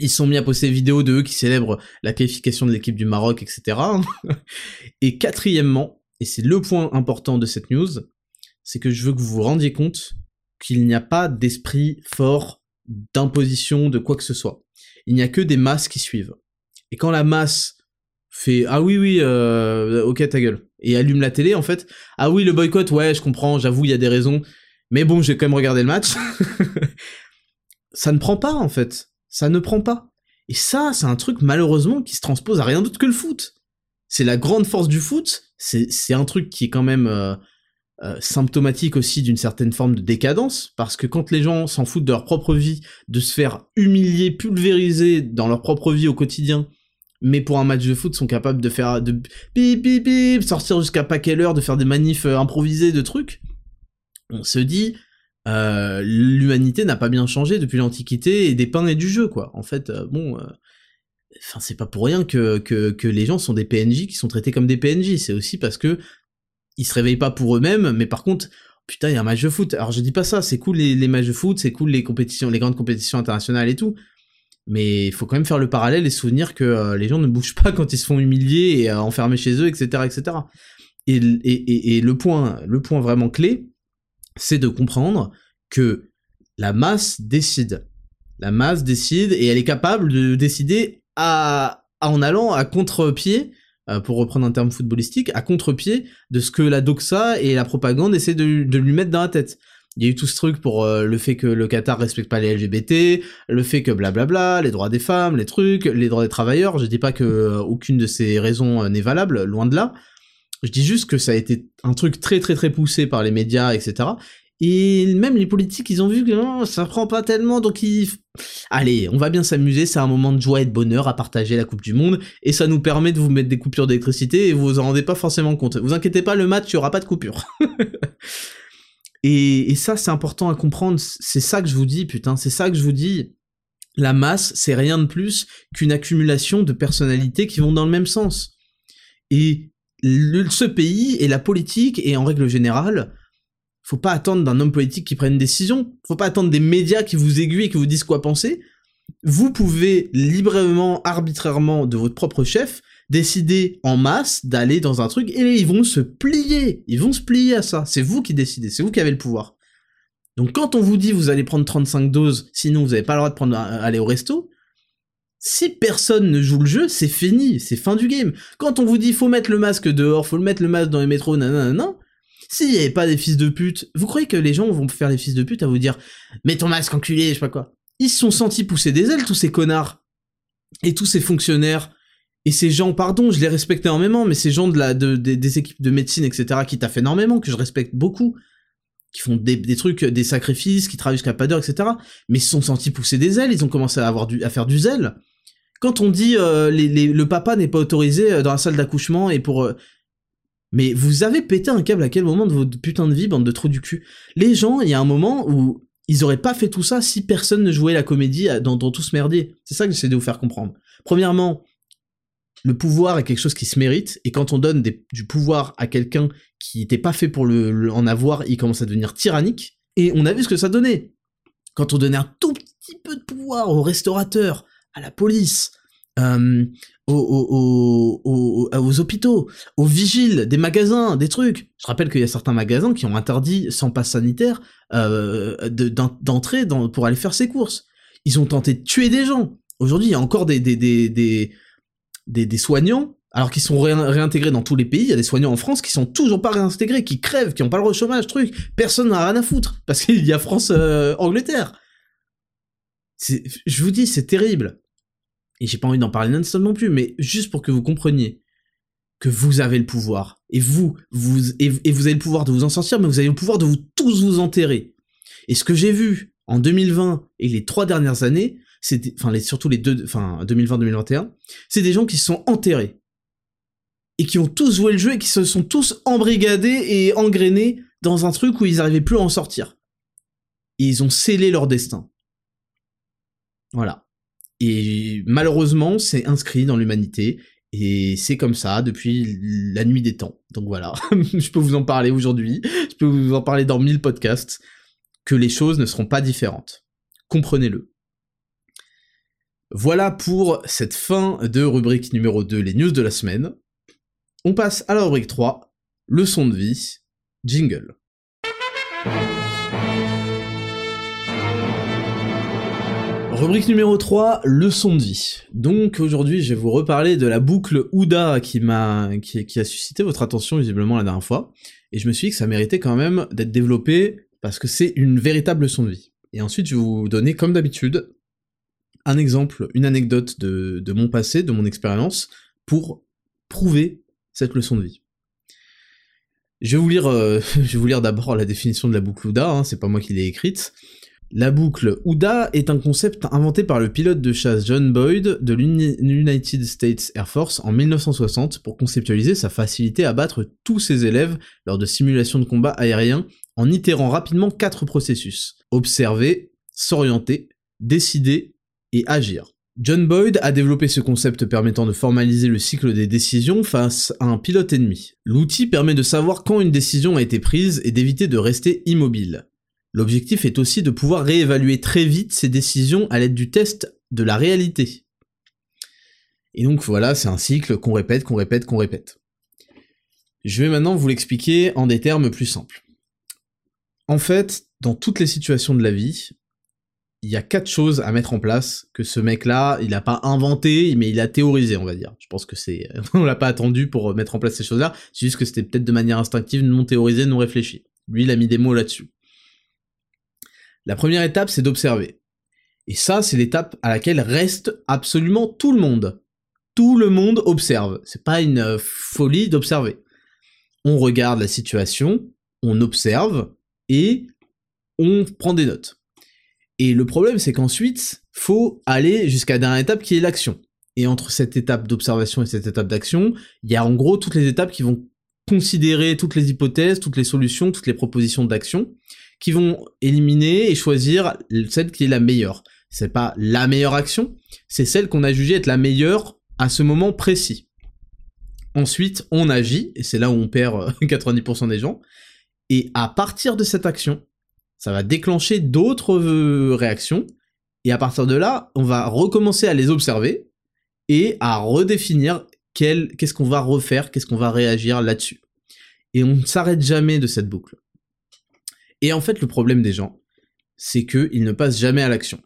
ils sont mis à poster des vidéos de eux qui célèbrent la qualification de l'équipe du Maroc, etc. et quatrièmement, et c'est le point important de cette news, c'est que je veux que vous vous rendiez compte qu'il n'y a pas d'esprit fort d'imposition de quoi que ce soit. Il n'y a que des masses qui suivent. Et quand la masse fait ah oui oui euh, ok ta gueule. Et allume la télé en fait. Ah oui le boycott ouais je comprends j'avoue il y a des raisons. Mais bon j'ai quand même regardé le match. Ça ne prend pas en fait. Ça ne prend pas. Et ça c'est un truc malheureusement qui se transpose à rien d'autre que le foot. C'est la grande force du foot. C'est un truc qui est quand même euh, euh, symptomatique aussi d'une certaine forme de décadence, parce que quand les gens s'en foutent de leur propre vie, de se faire humilier, pulvériser dans leur propre vie au quotidien, mais pour un match de foot sont capables de faire de pip pip pip, sortir jusqu'à pas quelle heure, de faire des manifs euh, improvisés de trucs, on se dit euh, l'humanité n'a pas bien changé depuis l'Antiquité et des pains et du jeu quoi. En fait, euh, bon, enfin c'est pas pour rien que les gens sont des PNJ qui sont traités comme des PNJ. C'est aussi parce que ils se réveillent pas pour eux-mêmes, mais par contre putain, il y a un match de foot. Alors je dis pas ça, c'est cool les, les matchs de foot, c'est cool les compétitions, les grandes compétitions internationales et tout mais il faut quand même faire le parallèle et se souvenir que euh, les gens ne bougent pas quand ils se font humilier et euh, enfermer chez eux, etc., etc. Et, et, le point, le point vraiment clé, c'est de comprendre que la masse décide. La masse décide et elle est capable de décider en allant à contre-pied, euh, pour reprendre un terme footballistique, à contre-pied de ce que la doxa et la propagande essaient de lui mettre dans la tête il y a eu tout ce truc pour euh, le fait que le Qatar respecte pas les LGBT, le fait que blablabla, les droits des femmes, les trucs, les droits des travailleurs. Je dis pas que euh, aucune de ces raisons euh, n'est valable, loin de là. Je dis juste que ça a été un truc très très très poussé par les médias, etc. Et même les politiques, ils ont vu que non, ça prend pas tellement, donc ils... Allez, on va bien s'amuser, c'est un moment de joie et de bonheur à partager la Coupe du Monde, et ça nous permet de vous mettre des coupures d'électricité, et vous vous en rendez pas forcément compte. Vous inquiétez pas, le match, il y aura pas de coupure. Et, ça, c'est important à comprendre. C'est ça que je vous dis, putain. C'est ça que je vous dis. La masse, c'est rien de plus qu'une accumulation de personnalités qui vont dans le même sens. Et ce pays et la politique, et en règle générale, faut pas attendre d'un homme politique qui prenne une décision. Faut pas attendre des médias qui vous aiguillent et qui vous disent quoi penser. Vous pouvez librement, arbitrairement, de votre propre chef, décider en masse d'aller dans un truc et ils vont se plier. Ils vont se plier à ça. C'est vous qui décidez. C'est vous qui avez le pouvoir. Donc quand on vous dit vous allez prendre 35 doses, sinon vous n'avez pas le droit de prendre aller au resto, si personne ne joue le jeu, c'est fini, c'est fin du game. Quand on vous dit faut mettre le masque dehors, faut le mettre le masque dans les métros, nanana, s'il n'y avait pas des fils de pute, vous croyez que les gens vont faire des fils de pute à vous dire mets ton masque enculé, je sais pas quoi. Ils se sont sentis pousser des ailes tous ces connards et tous ces fonctionnaires et ces gens, pardon, je les respecte énormément, mais ces gens de la, de, des équipes de médecine, etc., qui taffent énormément, que je respecte beaucoup, qui font des, trucs, des sacrifices, qui travaillent jusqu'à pas d'heure, etc., mais ils se sont sentis pousser des ailes, ils ont commencé à avoir du, à faire du zèle. Quand on dit euh, le papa n'est pas autorisé euh, dans la salle d'accouchement et pour euh, mais vous avez pété un câble à quel moment de votre putain de vie, bande de trous du cul? Les gens, il y a un moment où ils auraient pas fait tout ça si personne ne jouait la comédie dans, dans tout ce merdier. C'est ça que j'essaie de vous faire comprendre. Premièrement, le pouvoir est quelque chose qui se mérite, et quand on donne du pouvoir à quelqu'un qui n'était pas fait pour en avoir, il commence à devenir tyrannique, et on a vu ce que ça donnait. Quand on donnait un tout petit peu de pouvoir aux restaurateurs, à la police, euh, aux, aux, hôpitaux, aux vigiles, des magasins, des trucs. Je rappelle qu'il y a certains magasins qui ont interdit, sans passe sanitaire, euh, d'entrer pour aller faire ses courses. Ils ont tenté de tuer des gens. Aujourd'hui, il y a encore des, soignants, alors qu'ils sont réintégrés dans tous les pays, il y a des soignants en France qui sont toujours pas réintégrés, qui crèvent, qui ont pas le chômage, truc. Personne n'a rien à foutre, parce qu'il y a France-Angleterre. Euh, je vous dis, c'est terrible. Et j'ai pas envie d'en parler non-stop non plus, mais juste pour que vous compreniez que vous avez le pouvoir. Et vous, vous, et, vous avez le pouvoir de vous en sortir, mais vous avez le pouvoir de vous tous vous enterrer. Et ce que j'ai vu en 2020 et les trois dernières années, c'est enfin surtout les deux, enfin 2020-2021, c'est des gens qui se sont enterrés et qui ont tous joué le jeu et qui se sont tous embrigadés et engrainés dans un truc où ils n'arrivaient plus à en sortir. Et ils ont scellé leur destin. Voilà. Et malheureusement, c'est inscrit dans l'humanité, et c'est comme ça depuis la nuit des temps. Donc voilà, je peux vous en parler aujourd'hui, je peux vous en parler dans mille podcasts, que les choses ne seront pas différentes. Comprenez-le. Voilà pour cette fin de rubrique numéro 2, les news de la semaine. On passe à la rubrique 3, leçon de vie, jingle. Rubrique numéro 3, leçon de vie. Donc aujourd'hui je vais vous reparler de la boucle Ouda qui m'a qui, a suscité votre attention visiblement la dernière fois, et je me suis dit que ça méritait quand même d'être développé parce que c'est une véritable leçon de vie. Et ensuite je vais vous donner comme d'habitude un exemple, une anecdote de, mon passé, de mon expérience, pour prouver cette leçon de vie. Je vais vous lire, euh, lire d'abord la définition de la boucle OUDA, hein, c'est pas moi qui l'ai écrite. La boucle OUDA est un concept inventé par le pilote de chasse John Boyd de l'United States Air Force en 1960 pour conceptualiser sa facilité à battre tous ses élèves lors de simulations de combat aérien en itérant rapidement quatre processus. Observer, s'orienter, décider agir. John Boyd a développé ce concept permettant de formaliser le cycle des décisions face à un pilote ennemi. L'outil permet de savoir quand une décision a été prise et d'éviter de rester immobile. L'objectif est aussi de pouvoir réévaluer très vite ces décisions à l'aide du test de la réalité. Et donc voilà, c'est un cycle qu'on répète, qu'on répète, qu'on répète. Je vais maintenant vous l'expliquer en des termes plus simples. En fait, dans toutes les situations de la vie, il y a quatre choses à mettre en place que ce mec-là, il n'a pas inventé, mais il a théorisé, on va dire. Je pense que c'est, on l'a pas attendu pour mettre en place ces choses-là. C'est juste que c'était peut-être de manière instinctive, non théorisée, non réfléchie. Lui, il a mis des mots là-dessus. La première étape, c'est d'observer. Et ça, c'est l'étape à laquelle reste absolument tout le monde. Tout le monde observe. C'est pas une euh, folie d'observer. On regarde la situation, on observe et on prend des notes. Et le problème, c'est qu'ensuite, faut aller jusqu'à la dernière étape qui est l'action. Et entre cette étape d'observation et cette étape d'action, il y a en gros toutes les étapes qui vont considérer toutes les hypothèses, toutes les solutions, toutes les propositions d'action, qui vont éliminer et choisir celle qui est la meilleure. C'est pas la meilleure action, c'est celle qu'on a jugée être la meilleure à ce moment précis. Ensuite, on agit, et c'est là où on perd 90% des gens, et à partir de cette action, ça va déclencher d'autres euh, réactions, et à partir de là, on va recommencer à les observer, et à redéfinir qu'est-ce qu'on va refaire, qu'est-ce qu'on va réagir là-dessus. Et on ne s'arrête jamais de cette boucle. Et en fait, le problème des gens, c'est qu'ils ne passent jamais à l'action.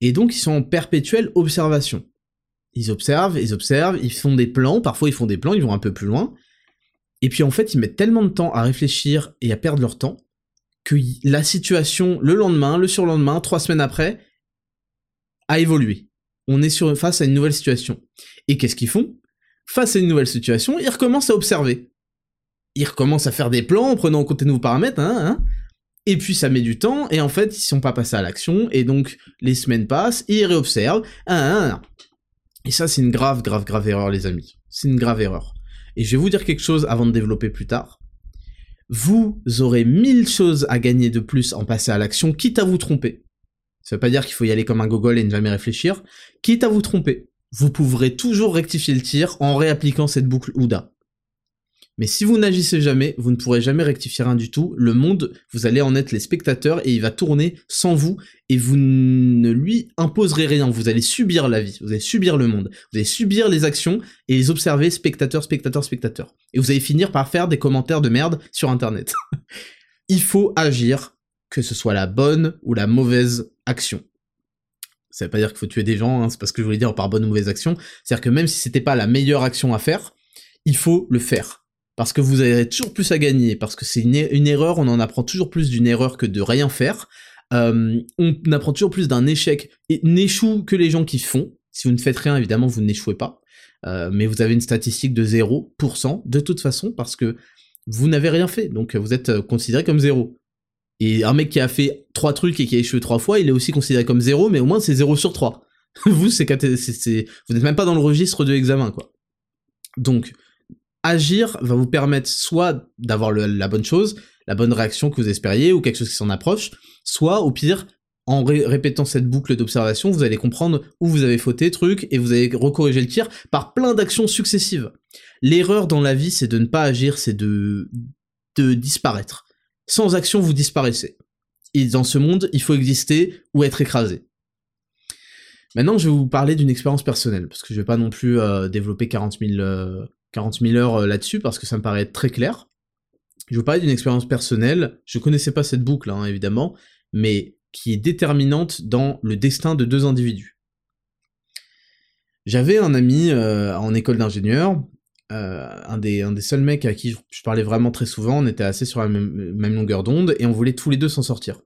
Et donc, ils sont en perpétuelle observation. Ils observent, ils observent, ils font des plans, parfois ils font des plans, ils vont un peu plus loin. Et puis en fait, ils mettent tellement de temps à réfléchir et à perdre leur temps que la situation, le lendemain, le surlendemain, trois semaines après, a évolué. On est sur, face à une nouvelle situation. Et qu'est-ce qu'ils font? Face à une nouvelle situation, ils recommencent à observer. Ils recommencent à faire des plans en prenant en compte de nouveaux paramètres, hein, hein, et puis ça met du temps, et en fait, ils sont pas passés à l'action, et donc les semaines passent, ils réobservent, hein, hein. Et ça, c'est une grave, grave, grave erreur, les amis. C'est une grave erreur. Et je vais vous dire quelque chose avant de développer plus tard vous aurez mille choses à gagner de plus en passant à l'action, quitte à vous tromper. Ça veut pas dire qu'il faut y aller comme un gogol et ne jamais réfléchir. Quitte à vous tromper, vous pourrez toujours rectifier le tir en réappliquant cette boucle OUDA. Mais si vous n'agissez jamais, vous ne pourrez jamais rectifier rien du tout. Le monde, vous allez en être les spectateurs et il va tourner sans vous et vous ne lui imposerez rien. Vous allez subir la vie, vous allez subir le monde, vous allez subir les actions et les observer spectateurs, spectateurs, spectateurs. Et vous allez finir par faire des commentaires de merde sur internet. il faut agir, que ce soit la bonne ou la mauvaise action. Ça veut pas dire qu'il faut tuer des gens, hein, c'est pas ce que je voulais dire par bonne ou mauvaise action. C'est-à-dire que même si c'était pas la meilleure action à faire, il faut le faire parce que vous avez toujours plus à gagner, parce que c'est une, erreur, on en apprend toujours plus d'une erreur que de rien faire. Euh, on apprend toujours plus d'un échec et n'échoue que les gens qui font. Si vous ne faites rien, évidemment, vous n'échouez pas. Euh, mais vous avez une statistique de 0% de toute façon parce que vous n'avez rien fait, donc vous êtes euh, considéré comme zéro. Et un mec qui a fait trois trucs et qui a échoué trois fois, il est aussi considéré comme zéro, mais au moins c'est 0 sur 3. vous, c'est, vous n'êtes même pas dans le registre de l'examen, quoi. Donc, agir va vous permettre soit d'avoir la bonne chose, la bonne réaction que vous espériez ou quelque chose qui s'en approche, soit au pire, en répétant cette boucle d'observation, vous allez comprendre où vous avez fauté truc et vous allez recorriger le tir par plein d'actions successives. L'erreur dans la vie, c'est de ne pas agir, c'est de, disparaître. Sans action, vous disparaissez. Et dans ce monde, il faut exister ou être écrasé. Maintenant, je vais vous parler d'une expérience personnelle, parce que je vais pas non plus euh, développer 40 000, euh, heures euh, là-dessus, parce que ça me paraît très clair. Je vous parler d'une expérience personnelle. Je connaissais pas cette boucle, hein, évidemment, mais qui est déterminante dans le destin de deux individus. J'avais un ami en école d'ingénieur, un, des, un des seuls mecs à qui je, parlais vraiment très souvent, on était assez sur la même longueur d'onde, et on voulait tous les deux s'en sortir.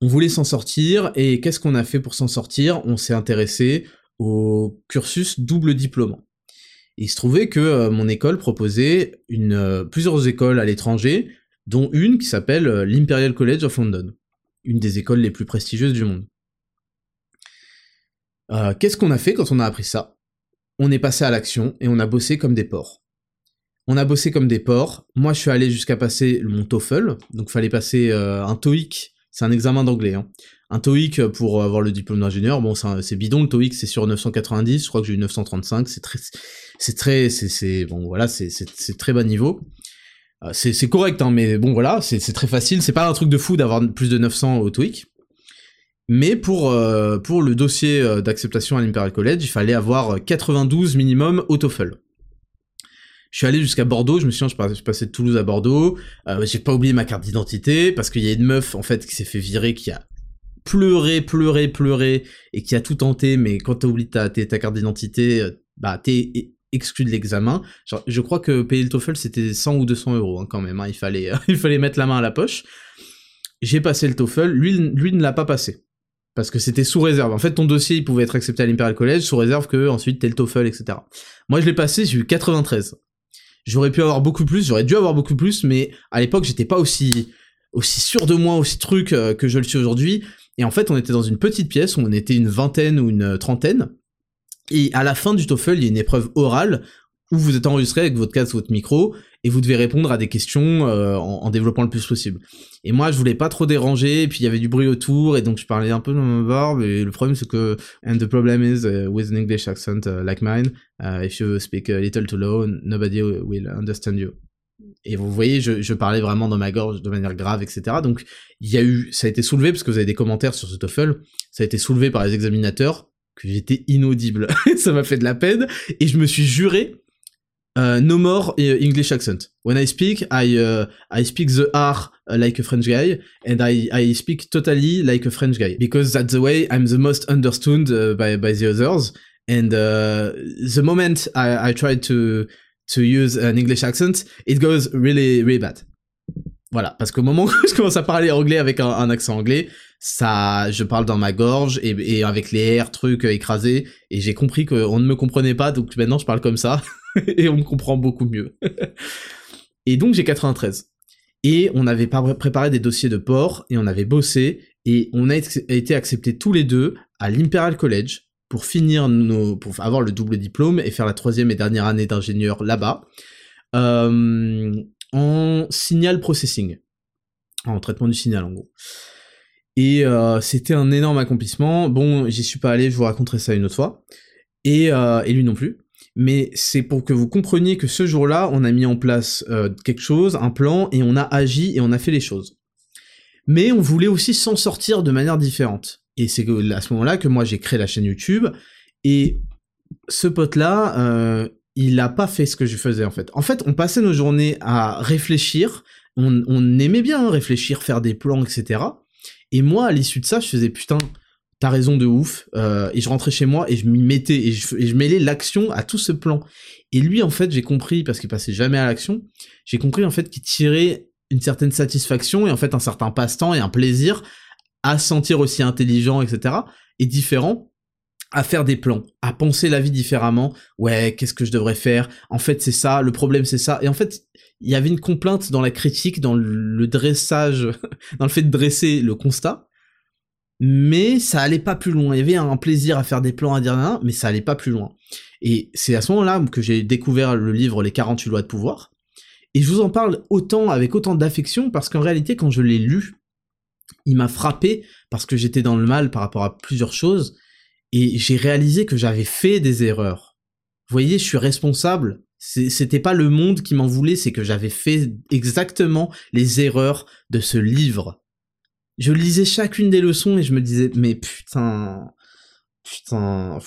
On voulait s'en sortir, et qu'est-ce qu'on a fait pour s'en sortir? On s'est intéressé au cursus double il se trouvait que euh, mon école proposait euh, plusieurs écoles à l'étranger, dont une qui s'appelle euh, l'Imperial College of London, une des écoles les plus prestigieuses du monde. qu'est-ce qu'on a fait quand on a appris ça? On est passé à l'action et on a bossé comme des porcs. On a bossé comme des porcs. Moi, je suis allé jusqu'à passer mon TOEFL, donc fallait passer un TOEIC c'est un examen d'anglais. Hein. Un TOEIC pour avoir le diplôme d'ingénieur, bon, c'est bidon. Le TOEIC, c'est sur 990. Je crois que j'ai eu 935. C'est très, c'est très, c'est, bon, voilà, c'est, très bas niveau. Euh, c'est, correct, hein, mais bon, voilà, c'est, très facile. C'est pas un truc de fou d'avoir plus de 900 au TOEIC. Mais pour, euh, pour le dossier euh, d'acceptation à l'Imperial College, il fallait avoir 92 minimum au TOEFL. Je suis allé jusqu'à Bordeaux, je me souviens, je suis passé de Toulouse à Bordeaux, euh, j'ai pas oublié ma carte d'identité, parce qu'il y a une meuf, en fait, qui s'est fait virer, qui a pleuré, pleuré, pleuré, et qui a tout tenté, mais quand t'as oublié ta, ta carte d'identité, bah t'es exclu de l'examen. Je crois que payer le TOEFL, c'était 100 ou 200 euros, hein, quand même, hein, il, fallait, il fallait mettre la main à la poche. J'ai passé le TOEFL, lui, lui ne l'a pas passé parce que c'était sous réserve. En fait, ton dossier, il pouvait être accepté à l'Imperial College sous réserve que ensuite t'aies le TOEFL, etc. Moi, je l'ai passé, j'ai eu 93. J'aurais pu avoir beaucoup plus, j'aurais dû avoir beaucoup plus, mais à l'époque, j'étais pas aussi, aussi sûr de moi, aussi truc euh, que je le suis aujourd'hui. Et en fait, on était dans une petite pièce on était une vingtaine ou une trentaine. Et à la fin du TOEFL, il y a une épreuve orale où vous êtes enregistré avec votre casque, votre micro, et vous devez répondre à des questions euh, en, développant le plus possible. Et moi, je voulais pas trop déranger, et puis il y avait du bruit autour, et donc je parlais un peu dans ma barbe, et le problème c'est que, and the problem is, uh, with an English accent uh, like mine, uh, if you speak a little too low, nobody will understand you. Et vous voyez, je, je, parlais vraiment dans ma gorge de manière grave, etc. Donc, il y a eu, ça a été soulevé, parce que vous avez des commentaires sur ce TOEFL, ça a été soulevé par les examinateurs, que j'étais inaudible. ça m'a fait de la peine, et je me suis juré Uh, no more uh, English accent. When I speak, I uh, I speak the R uh, like a French guy, and I, speak totally like a French guy because that's the way I'm the most understood uh, by the others. And uh, the moment I, I try to use an English accent, it goes really really bad. Voilà, parce qu'au moment où je commence à parler anglais avec un accent anglais, ça, je parle dans ma gorge et, avec les R trucs écrasés, et j'ai compris qu'on ne me comprenait pas, donc maintenant je parle comme ça. et on me comprend beaucoup mieux. et donc j'ai 93. Et on avait préparé des dossiers de port, et on avait bossé, et on a été acceptés tous les deux à l'Imperial College pour finir nos, pour avoir le double diplôme et faire la troisième et dernière année d'ingénieur là-bas, euh, en signal processing, en traitement du signal en gros. Et euh, c'était un énorme accomplissement. Bon, j'y suis pas allé, je vous raconterai ça une autre fois. Et, euh, et lui non plus mais c'est pour que vous compreniez que ce jour-là, on a mis en place euh, quelque chose, un plan, et on a agi et on a fait les choses. Mais on voulait aussi s'en sortir de manière différente. Et c'est à ce moment-là que moi j'ai créé la chaîne YouTube, et ce pote-là, il n'a pas fait ce que je faisais en fait. En fait, on passait nos journées à réfléchir, on, aimait bien réfléchir, faire des plans, etc. Et moi, à l'issue de ça, je faisais putain, t'as raison de ouf, euh, et je rentrais chez moi et je m'y mettais, et je, et je mêlais l'action à tout ce plan. Et lui, en fait, j'ai compris, parce qu'il passait jamais à l'action, j'ai compris en fait qu'il tirait une certaine satisfaction et en fait un certain passe-temps et un plaisir à sentir aussi intelligent, etc. et différent, à faire des plans, à penser la vie différemment. Ouais, qu'est-ce que je devrais faire? En fait, c'est ça, le problème c'est ça. Et en fait, il y avait une complainte dans la critique, dans le dressage, dans le fait de dresser le constat, mais ça allait pas plus loin. Il y avait un plaisir à faire des plans à dire rien, mais ça allait pas plus loin. Et c'est à ce moment-là que j'ai découvert le livre Les 48 lois de pouvoir. Et je vous en parle autant avec autant d'affection parce qu'en réalité, quand je l'ai lu, il m'a frappé parce que j'étais dans le mal par rapport à plusieurs choses et j'ai réalisé que j'avais fait des erreurs. Vous voyez, je suis responsable. C'était pas le monde qui m'en voulait, c'est que j'avais fait exactement les erreurs de ce livre. Je lisais chacune des leçons et je me disais, mais putain, putain,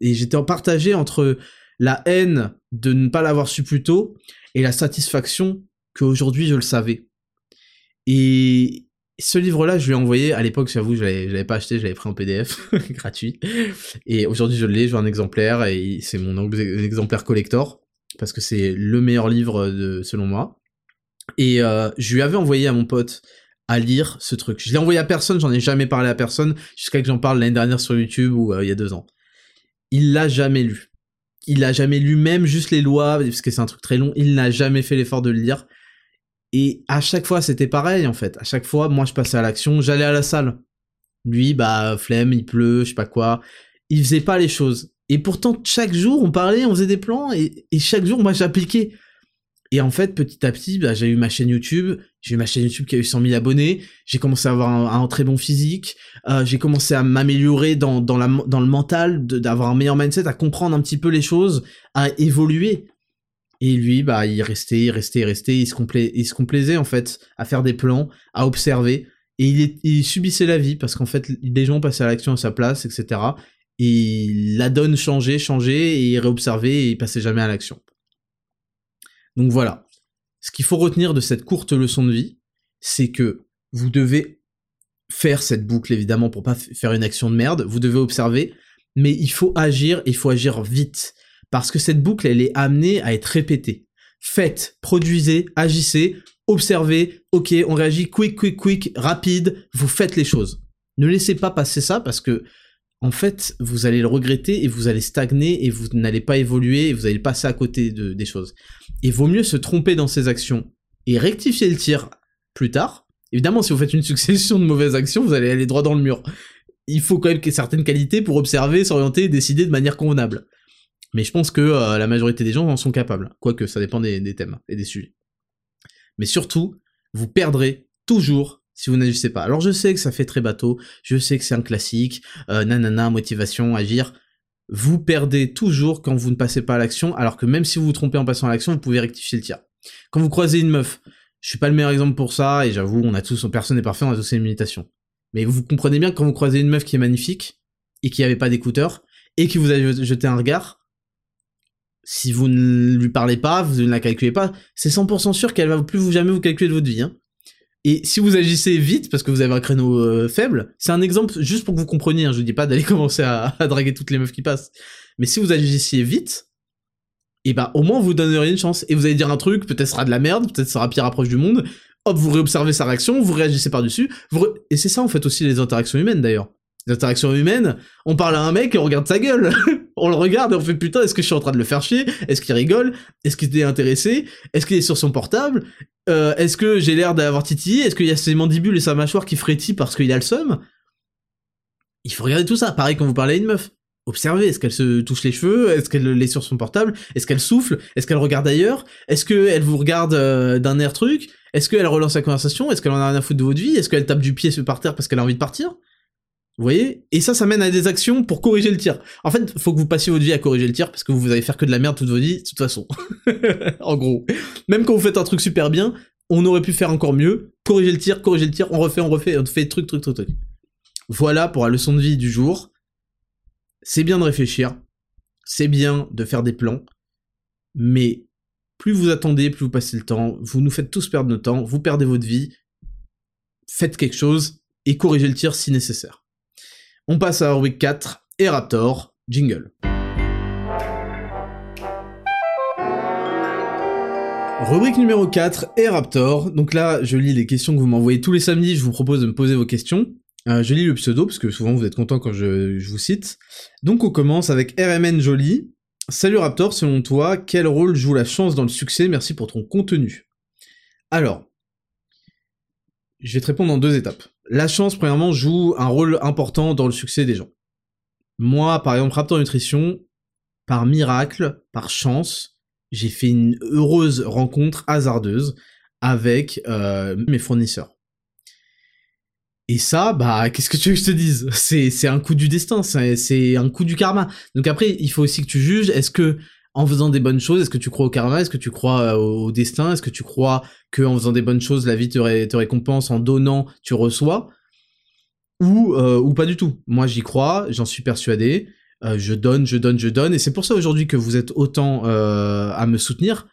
et j'étais en partagé entre la haine de ne pas l'avoir su plus tôt et la satisfaction qu'aujourd'hui je le savais. Et ce livre-là, je lui ai envoyé, à l'époque, j'avoue, je l'avais pas acheté, je l'avais pris en PDF, gratuit. Et aujourd'hui, je l'ai, j'ai un exemplaire, et c'est mon exemplaire collector, parce que c'est le meilleur livre selon moi. Et euh, je lui avais envoyé à mon pote à lire ce truc. Je l'ai envoyé à personne, j'en ai jamais parlé à personne, jusqu'à que j'en parle l'année dernière sur YouTube ou euh, il y a deux ans. Il l'a jamais lu. Il l'a jamais lu, même juste les lois, parce que c'est un truc très long, il n'a jamais fait l'effort de le lire. Et à chaque fois, c'était pareil, en fait. À chaque fois, moi, je passais à l'action, j'allais à la salle. Lui, bah, flemme, il pleut, je sais pas quoi. Il faisait pas les choses. Et pourtant, chaque jour, on parlait, on faisait des plans, et, chaque jour, moi, j'appliquais. Et en fait, petit à petit, bah, j'ai eu ma chaîne YouTube, j'ai eu ma chaîne YouTube qui a eu 100 000 abonnés, j'ai commencé à avoir un, très bon physique, euh, j'ai commencé à m'améliorer dans, dans, le mental, d'avoir un meilleur mindset, à comprendre un petit peu les choses, à évoluer. Et lui, bah, il restait, il restait, il restait, il se, complaisait en fait à faire des plans, à observer, et il, il subissait la vie parce qu'en fait, des gens passaient à l'action à sa place, etc. Et la donne changeait, changeait, et il réobservait et il passait jamais à l'action. Donc voilà. Ce qu'il faut retenir de cette courte leçon de vie, c'est que vous devez faire cette boucle évidemment pour pas faire une action de merde, vous devez observer, mais il faut agir, il faut agir vite parce que cette boucle, elle est amenée à être répétée. Faites, produisez, agissez, observez, ok, on réagit quick, quick, quick, rapide, vous faites les choses. Ne laissez pas passer ça parce que, en fait, vous allez le regretter et vous allez stagner et vous n'allez pas évoluer et vous allez passer à côté de, des choses. Et vaut mieux se tromper dans ses actions et rectifier le tir plus tard. Évidemment, si vous faites une succession de mauvaises actions, vous allez aller droit dans le mur. Il faut quand même certaines qualités pour observer, s'orienter et décider de manière convenable. Mais je pense que euh, la majorité des gens en sont capables, quoique ça dépend des, thèmes et des sujets. Mais surtout, vous perdrez toujours si vous n'agissez pas. Alors je sais que ça fait très bateau, je sais que c'est un classique, euh, nanana, motivation, agir. Vous perdez toujours quand vous ne passez pas à l'action, alors que même si vous vous trompez en passant à l'action, vous pouvez rectifier le tir. Quand vous croisez une meuf, je suis pas le meilleur exemple pour ça, et j'avoue, on a tous, personne n'est parfait, on a tous une limitation. Mais vous comprenez bien que quand vous croisez une meuf qui est magnifique, et qui avait pas d'écouteurs, et qui vous a jeté un regard, si vous ne lui parlez pas, vous ne la calculez pas, c'est 100% sûr qu'elle va plus vous jamais vous calculer de votre vie. Hein. Et si vous agissez vite, parce que vous avez un créneau euh, faible, c'est un exemple juste pour que vous compreniez, hein, je vous dis pas d'aller commencer à, draguer toutes les meufs qui passent, mais si vous agissiez vite, et eh ben, au moins vous donneriez une chance, et vous allez dire un truc, peut-être sera de la merde, peut-être sera pire approche du monde, hop, vous réobservez sa réaction, vous réagissez par-dessus, et c'est ça en fait aussi les interactions humaines d'ailleurs. Humaines, on parle à un mec et on regarde sa gueule. On le regarde et on fait putain, est-ce que je suis en train de le faire chier? Est-ce qu'il rigole? Est-ce qu'il est intéressé? Est-ce qu'il est sur son portable? Euh, Est-ce que j'ai l'air d'avoir titillé? Est-ce qu'il y a ses mandibules et sa mâchoire qui frétillent parce qu'il a le seum? Il faut regarder tout ça. Pareil quand vous parlez à une meuf. Observez, est-ce qu'elle se touche les cheveux? Est-ce qu'elle est sur son portable? Est-ce qu'elle souffle? Est-ce qu'elle regarde ailleurs? Est-ce qu'elle vous regarde euh, d'un air truc? Est-ce qu'elle relance la conversation? Est-ce qu'elle en a rien à foutre de votre vie? Est-ce qu'elle tape du pied par terre parce qu'elle a envie de partir? Vous voyez? Et ça, ça mène à des actions pour corriger le tir. En fait, faut que vous passiez votre vie à corriger le tir parce que vous allez faire que de la merde toute votre vie, de toute façon. en gros. Même quand vous faites un truc super bien, on aurait pu faire encore mieux. Corriger le tir, corriger le tir, on refait, on refait, on fait truc, truc, truc, truc. Voilà pour la leçon de vie du jour. C'est bien de réfléchir. C'est bien de faire des plans. Mais plus vous attendez, plus vous passez le temps, vous nous faites tous perdre notre temps, vous perdez votre vie. Faites quelque chose et corrigez le tir si nécessaire. On passe à rubrique 4, et Raptor, jingle. Rubrique numéro 4, et Raptor. Donc là, je lis les questions que vous m'envoyez tous les samedis, je vous propose de me poser vos questions. Euh, je lis le pseudo, parce que souvent vous êtes content quand je, je, vous cite. Donc on commence avec RMN Jolie. Salut Raptor, selon toi, quel rôle joue la chance dans le succès? Merci pour ton contenu. Alors, je vais te répondre en deux étapes la chance, premièrement, joue un rôle important dans le succès des gens. Moi, par exemple, Raptor Nutrition, par miracle, par chance, j'ai fait une heureuse rencontre hasardeuse avec euh, mes fournisseurs. Et ça, bah, qu'est-ce que tu veux que je te dise? C'est c'est un coup du destin, c'est un coup du karma. Donc après, il faut aussi que tu juges. Est-ce que en faisant des bonnes choses, est-ce que tu crois au karma Est-ce que tu crois euh, au, destin Est-ce que tu crois que en faisant des bonnes choses, la vie te, récompense En donnant, tu reçois Ou euh, ou pas du tout? Moi, j'y crois. J'en suis persuadé. Euh, je donne, je donne, je donne. Et c'est pour ça aujourd'hui que vous êtes autant à me soutenir.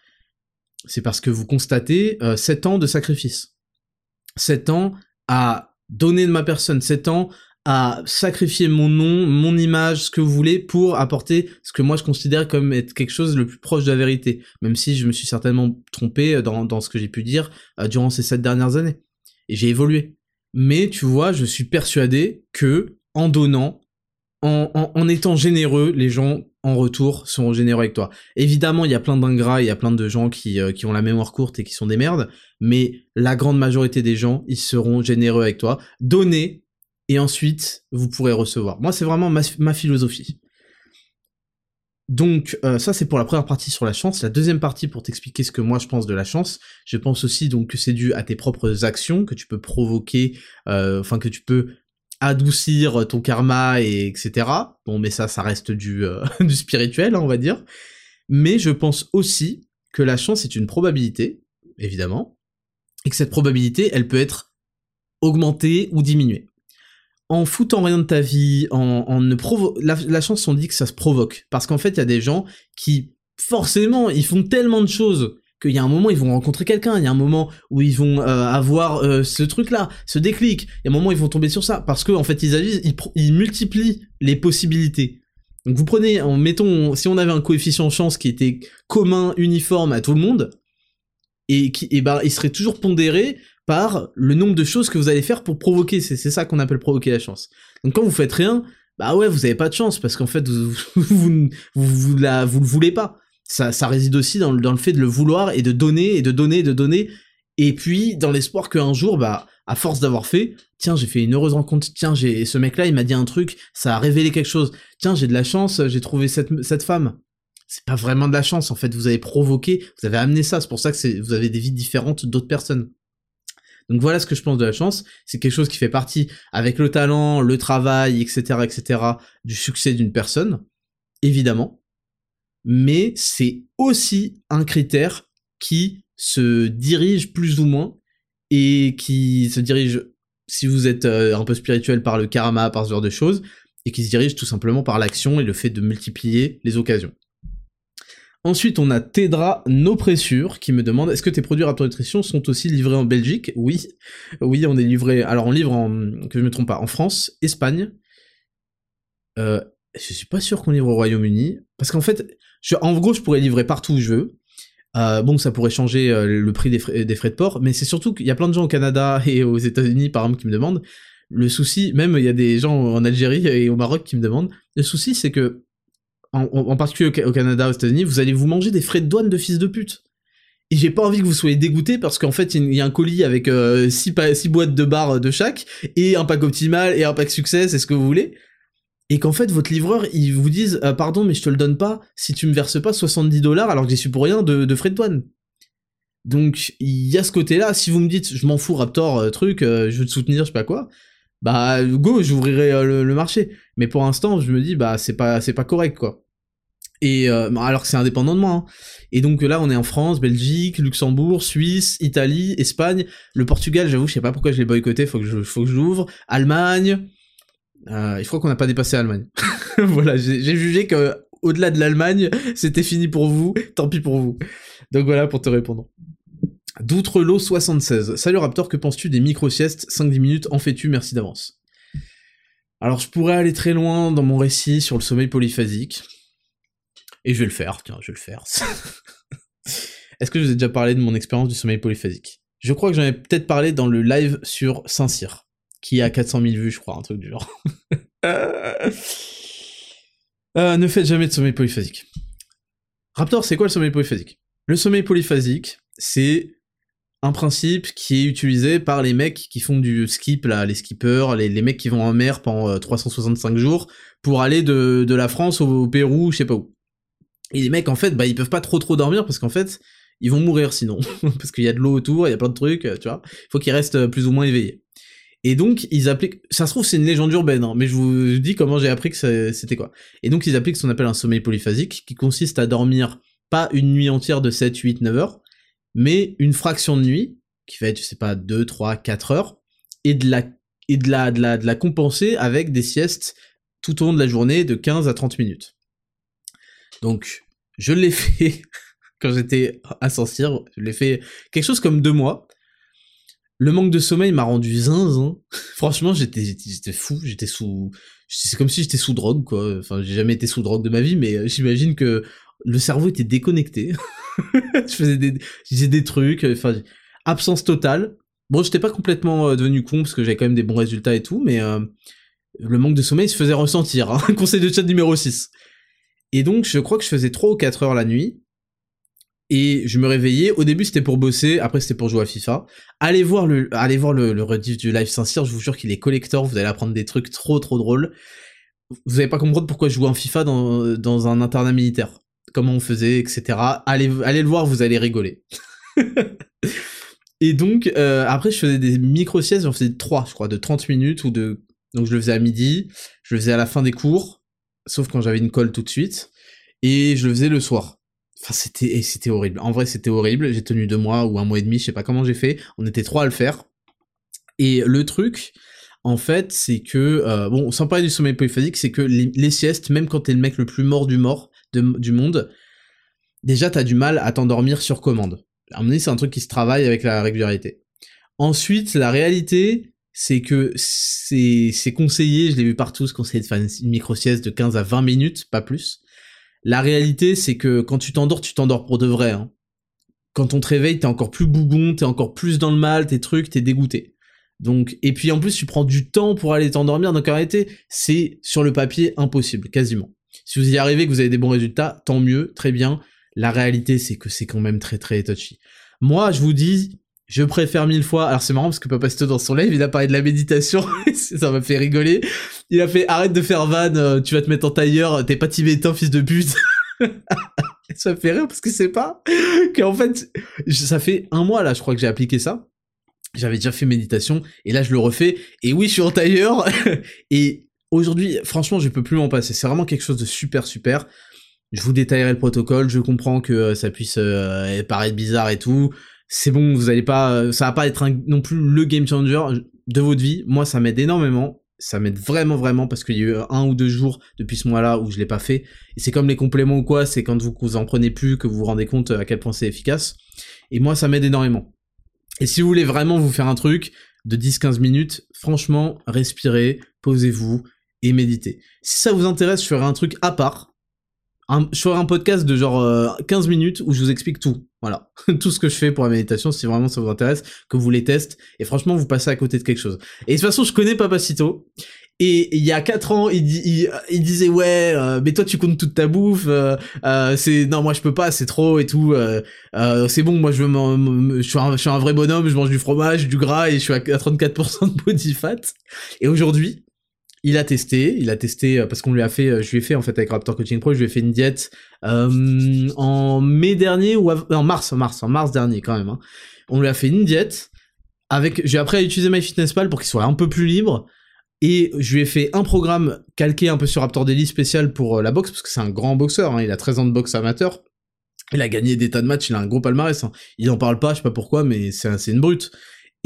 C'est parce que vous constatez 7 ans de sacrifice. 7 ans à donner de ma personne 7 ans à sacrifier mon nom, mon image, ce que vous voulez, pour apporter ce que moi je considère comme être quelque chose le plus proche de la vérité, même si je me suis certainement trompé dans, dans ce que j'ai pu dire euh, durant ces sept dernières années. Et j'ai évolué. Mais tu vois, je suis persuadé que en donnant, en, en, étant généreux, les gens en retour seront généreux avec toi. Évidemment, il y a plein d'ingrats, il y a plein de gens qui, euh, qui ont la mémoire courte et qui sont des merdes, mais la grande majorité des gens, ils seront généreux avec toi. Donnez, et ensuite, vous pourrez recevoir. Moi, c'est vraiment ma, philosophie. Donc euh, ça c'est pour la première partie sur la chance. La deuxième partie pour t'expliquer ce que moi je pense de la chance. Je pense aussi donc que c'est dû à tes propres actions que tu peux provoquer, euh, enfin que tu peux adoucir ton karma et etc. Bon, mais ça, ça reste du, euh, spirituel, hein, on va dire. Mais je pense aussi que la chance est une probabilité, évidemment, et que cette probabilité, elle peut être augmentée ou diminuée. En foutant rien de ta vie, en, ne provo la, la chance, on dit que ça se provoque, parce qu'en fait, il y a des gens qui, forcément, ils font tellement de choses qu'il y a un moment ils vont rencontrer quelqu'un, il y a un moment où ils vont euh, avoir euh, ce truc-là, ce déclic, il y a un moment où ils vont tomber sur ça, parce qu'en en fait ils ils, multiplient les possibilités. Donc vous prenez, en mettons, si on avait un coefficient chance qui était commun, uniforme à tout le monde, et qui, et ben, il serait toujours pondéré par le nombre de choses que vous allez faire pour provoquer. C'est ça qu'on appelle provoquer la chance. Donc quand vous faites rien, bah ouais, vous avez pas de chance parce qu'en fait vous vous, vous, le voulez pas ça, réside aussi dans le, fait de le vouloir et de donner et de donner et de donner. Et puis, dans l'espoir qu'un jour, bah, à force d'avoir fait, tiens, j'ai fait une heureuse rencontre, tiens, j'ai, ce mec-là, il m'a dit un truc, ça a révélé quelque chose, tiens, j'ai de la chance, j'ai trouvé cette, cette femme. C'est pas vraiment de la chance, en fait, vous avez provoqué, vous avez amené ça, c'est pour ça que vous avez des vies différentes d'autres personnes. Donc voilà ce que je pense de la chance, c'est quelque chose qui fait partie, avec le talent, le travail, etc., etc., du succès d'une personne, évidemment mais c'est aussi un critère qui se dirige plus ou moins et qui se dirige, si vous êtes euh, un peu spirituel, par le karma, par ce genre de choses, et qui se dirige tout simplement par l'action et le fait de multiplier les occasions. Ensuite, on a Tedra No Pressure qui me demande est-ce que tes produits Raptor Nutrition sont aussi livrés en Belgique? Oui, oui, on est livré. Alors, on livre en, que je me trompe pas, en France, Espagne. Euh, je suis pas sûr qu'on livre au Royaume-Uni parce qu'en fait, en gros, je pourrais livrer partout où je veux. Euh, bon, ça pourrait changer euh, le prix des frais, des frais de port, mais c'est surtout qu'il y a plein de gens au Canada et aux États-Unis, par exemple, qui me demandent. Le souci, même il y a des gens en Algérie et au Maroc qui me demandent. Le souci, c'est que, en, particulier au, Canada, aux États-Unis, vous allez vous manger des frais de douane de fils de pute. Et j'ai pas envie que vous soyez dégoûté parce qu'en fait, il y a un colis avec 6 euh, six, boîtes de barres de chaque, et un pack optimal, et un pack succès, c'est ce que vous voulez et qu'en fait votre livreur il vous dise euh, pardon mais je te le donne pas si tu me verses pas 70 dollars alors que j'y suis pour rien de, frais de douane. Donc il y a ce côté-là, si vous me dites je m'en fous Raptor euh, truc, euh, je veux te soutenir, je sais pas quoi, bah go, j'ouvrirai le, marché. Mais pour l'instant, je me dis bah c'est pas pas correct quoi. Et alors que c'est indépendant de moi. Hein. Et donc là, on est en France, Belgique, Luxembourg, Suisse, Italie, Espagne, le Portugal. J'avoue, je sais pas pourquoi je l'ai boycotté. Faut que je faut que j'ouvre. Allemagne, euh, il faut qu'on n'a pas dépassé l'Allemagne. voilà, j'ai jugé que au-delà de l'Allemagne, c'était fini pour vous, tant pis pour vous. Donc voilà pour te répondre. D'Outrelot 76. Salut Raptor, que penses-tu des micro-siestes? 5-10 minutes En fais-tu? Merci d'avance. Alors je pourrais aller très loin dans mon récit sur le sommeil polyphasique. Et je vais le faire, tiens, je vais le faire. Est-ce que je vous ai déjà parlé de mon expérience du sommeil polyphasique? Je crois que j'en ai peut-être parlé dans le live sur Saint-Cyr qui a 400 000 vues, je crois, un truc du genre. Euh, ne faites jamais de sommeil polyphasique. Raptor, c'est quoi le sommeil polyphasique? Le sommeil polyphasique, c'est un principe qui est utilisé par les mecs qui font du skip, là, les skippers, les, mecs qui vont en mer pendant 365 euh, jours pour aller de, la France au, Pérou, je sais pas où. Et les mecs, en fait, bah, ils peuvent pas trop trop dormir parce qu'en fait, ils vont mourir sinon. parce qu'il y a de l'eau autour, il y a plein de trucs, tu vois. Il faut qu'ils restent plus ou moins éveillés. Et donc, ils appliquent, ça se trouve, c'est une légende urbaine, hein, mais je vous dis comment j'ai appris que c'était quoi. Et donc, ils appliquent ce qu'on appelle un sommeil polyphasique, qui consiste à dormir pas une nuit entière de 7, 8, 9 heures, mais une fraction de nuit, qui va être, je sais pas, 2, 3, 4 heures, et de la, et de la, de la, de la compenser avec des siestes tout au long de la journée de 15 à 30 minutes. Donc, je l'ai fait quand j'étais à Saint-Cyr, je l'ai fait quelque chose comme deux mois, le manque de sommeil m'a rendu zinzin. Franchement, j'étais, j'étais fou, j'étais sous, c'est comme si j'étais sous drogue, quoi. Enfin, j'ai jamais été sous drogue de ma vie, mais euh, j'imagine que le cerveau était déconnecté. je faisais des, je des trucs, enfin, absence totale. Bon, j'étais pas complètement euh, devenu con parce que j'avais quand même des bons résultats et tout, mais euh, le manque de sommeil se faisait ressentir. Hein. Conseil de chat numéro 6. Et donc, je crois que je faisais 3 ou 4 heures la nuit et je me réveillais. Au début, c'était pour bosser, après, c'était pour jouer à FIFA. Allez voir le, allez voir le, rediff du live Saint-Cyr, je vous jure qu'il est collector, vous allez apprendre des trucs trop trop drôles. Vous allez pas comprendre pourquoi je jouais en FIFA dans, un internat militaire. Comment on faisait, etc. Allez, allez le voir, vous allez rigoler. et donc, euh, après, je faisais des micro-siestes, j'en faisais trois, je crois, de 30 minutes ou de... Donc je le faisais à midi, je le faisais à la fin des cours, sauf quand j'avais une colle tout de suite, et je le faisais le soir. Enfin, c'était, c'était horrible. En vrai, c'était horrible. J'ai tenu deux mois ou un mois et demi, je sais pas comment j'ai fait. On était trois à le faire. Et le truc, en fait, c'est que, euh, bon, sans parler du sommeil polyphasique, c'est que les, siestes, même quand t'es le mec le plus mort du mort du monde, déjà t'as du mal à t'endormir sur commande. À mon avis, c'est un truc qui se travaille avec la régularité. Ensuite, la réalité, c'est que c'est, conseillé, je l'ai vu partout, ce conseiller de faire une micro-sieste de 15 à 20 minutes, pas plus. La réalité, c'est que quand tu t'endors, tu t'endors pour de vrai. Hein. Quand on te réveille, t'es encore plus bougon, t'es encore plus dans le mal, tes trucs, t'es dégoûté. Donc, et puis en plus, tu prends du temps pour aller t'endormir. Donc en réalité, c'est sur le papier impossible, quasiment. Si vous y arrivez, que vous avez des bons résultats, tant mieux, très bien. La réalité, c'est que c'est quand même très très touchy. Moi, je vous dis, je préfère mille fois. Alors c'est marrant parce que Papa Sto dans son live, il a parlé de la méditation, ça m'a fait rigoler. Il a fait arrête de faire van, euh, tu vas te mettre en tailleur, t'es pas tibétain fils de pute. ça fait rire parce que c'est pas qu'en fait ça fait un mois là, je crois que j'ai appliqué ça. J'avais déjà fait méditation et là je le refais et oui, je suis en tailleur et aujourd'hui, franchement, je peux plus m'en passer. C'est vraiment quelque chose de super super. Je vous détaillerai le protocole, je comprends que euh, ça puisse euh, paraître bizarre et tout c'est bon, vous allez pas, euh, ça va pas être non plus le game changer de votre vie. Moi, ça m'aide énormément. Ça m'aide vraiment, vraiment, parce qu'il y a eu un ou deux jours depuis ce mois-là où je l'ai pas fait. Et c'est comme les compléments ou quoi, c'est quand vous, vous en prenez plus que vous vous rendez compte à quel point c'est efficace. Et moi, ça m'aide énormément. Et si vous voulez vraiment vous faire un truc de 10-15 minutes, franchement, respirez, posez-vous et méditez. Si ça vous intéresse, je ferai un truc à part je ferai un podcast de genre 15 euh, minutes où je vous explique tout. Voilà, tout ce que je fais pour la méditation, si vraiment ça vous intéresse, que vous les testez, et franchement, vous passez à côté de quelque chose. Et de toute façon, je connais Papacito, et il y a 4 ans, il, disait ouais, euh, mais toi tu comptes toute ta bouffe, euh, c'est non moi je peux pas, c'est trop et tout. c'est bon, moi je veux, je suis un vrai bonhomme, je mange du fromage, du gras et je suis à 34% de body fat. Et aujourd'hui, il a testé, il a testé euh, parce qu'on lui a fait, euh, je lui ai fait en fait avec Raptor Coaching Pro, je lui ai fait une diète euh, en mai dernier ou en mars, en mars, en mars dernier quand même. Hein. On lui a fait une diète avec, j'ai après utilisé MyFitnessPal pour qu'il soit un peu plus libre et je lui ai fait un programme calqué un peu sur Raptor Daily spécial pour la boxe parce que c'est un grand boxeur, hein, il a 13 ans de boxe amateur. Il a gagné des tas de matchs, il a un gros palmarès. Hein. Il en parle pas, je sais pas pourquoi, mais c'est une brute.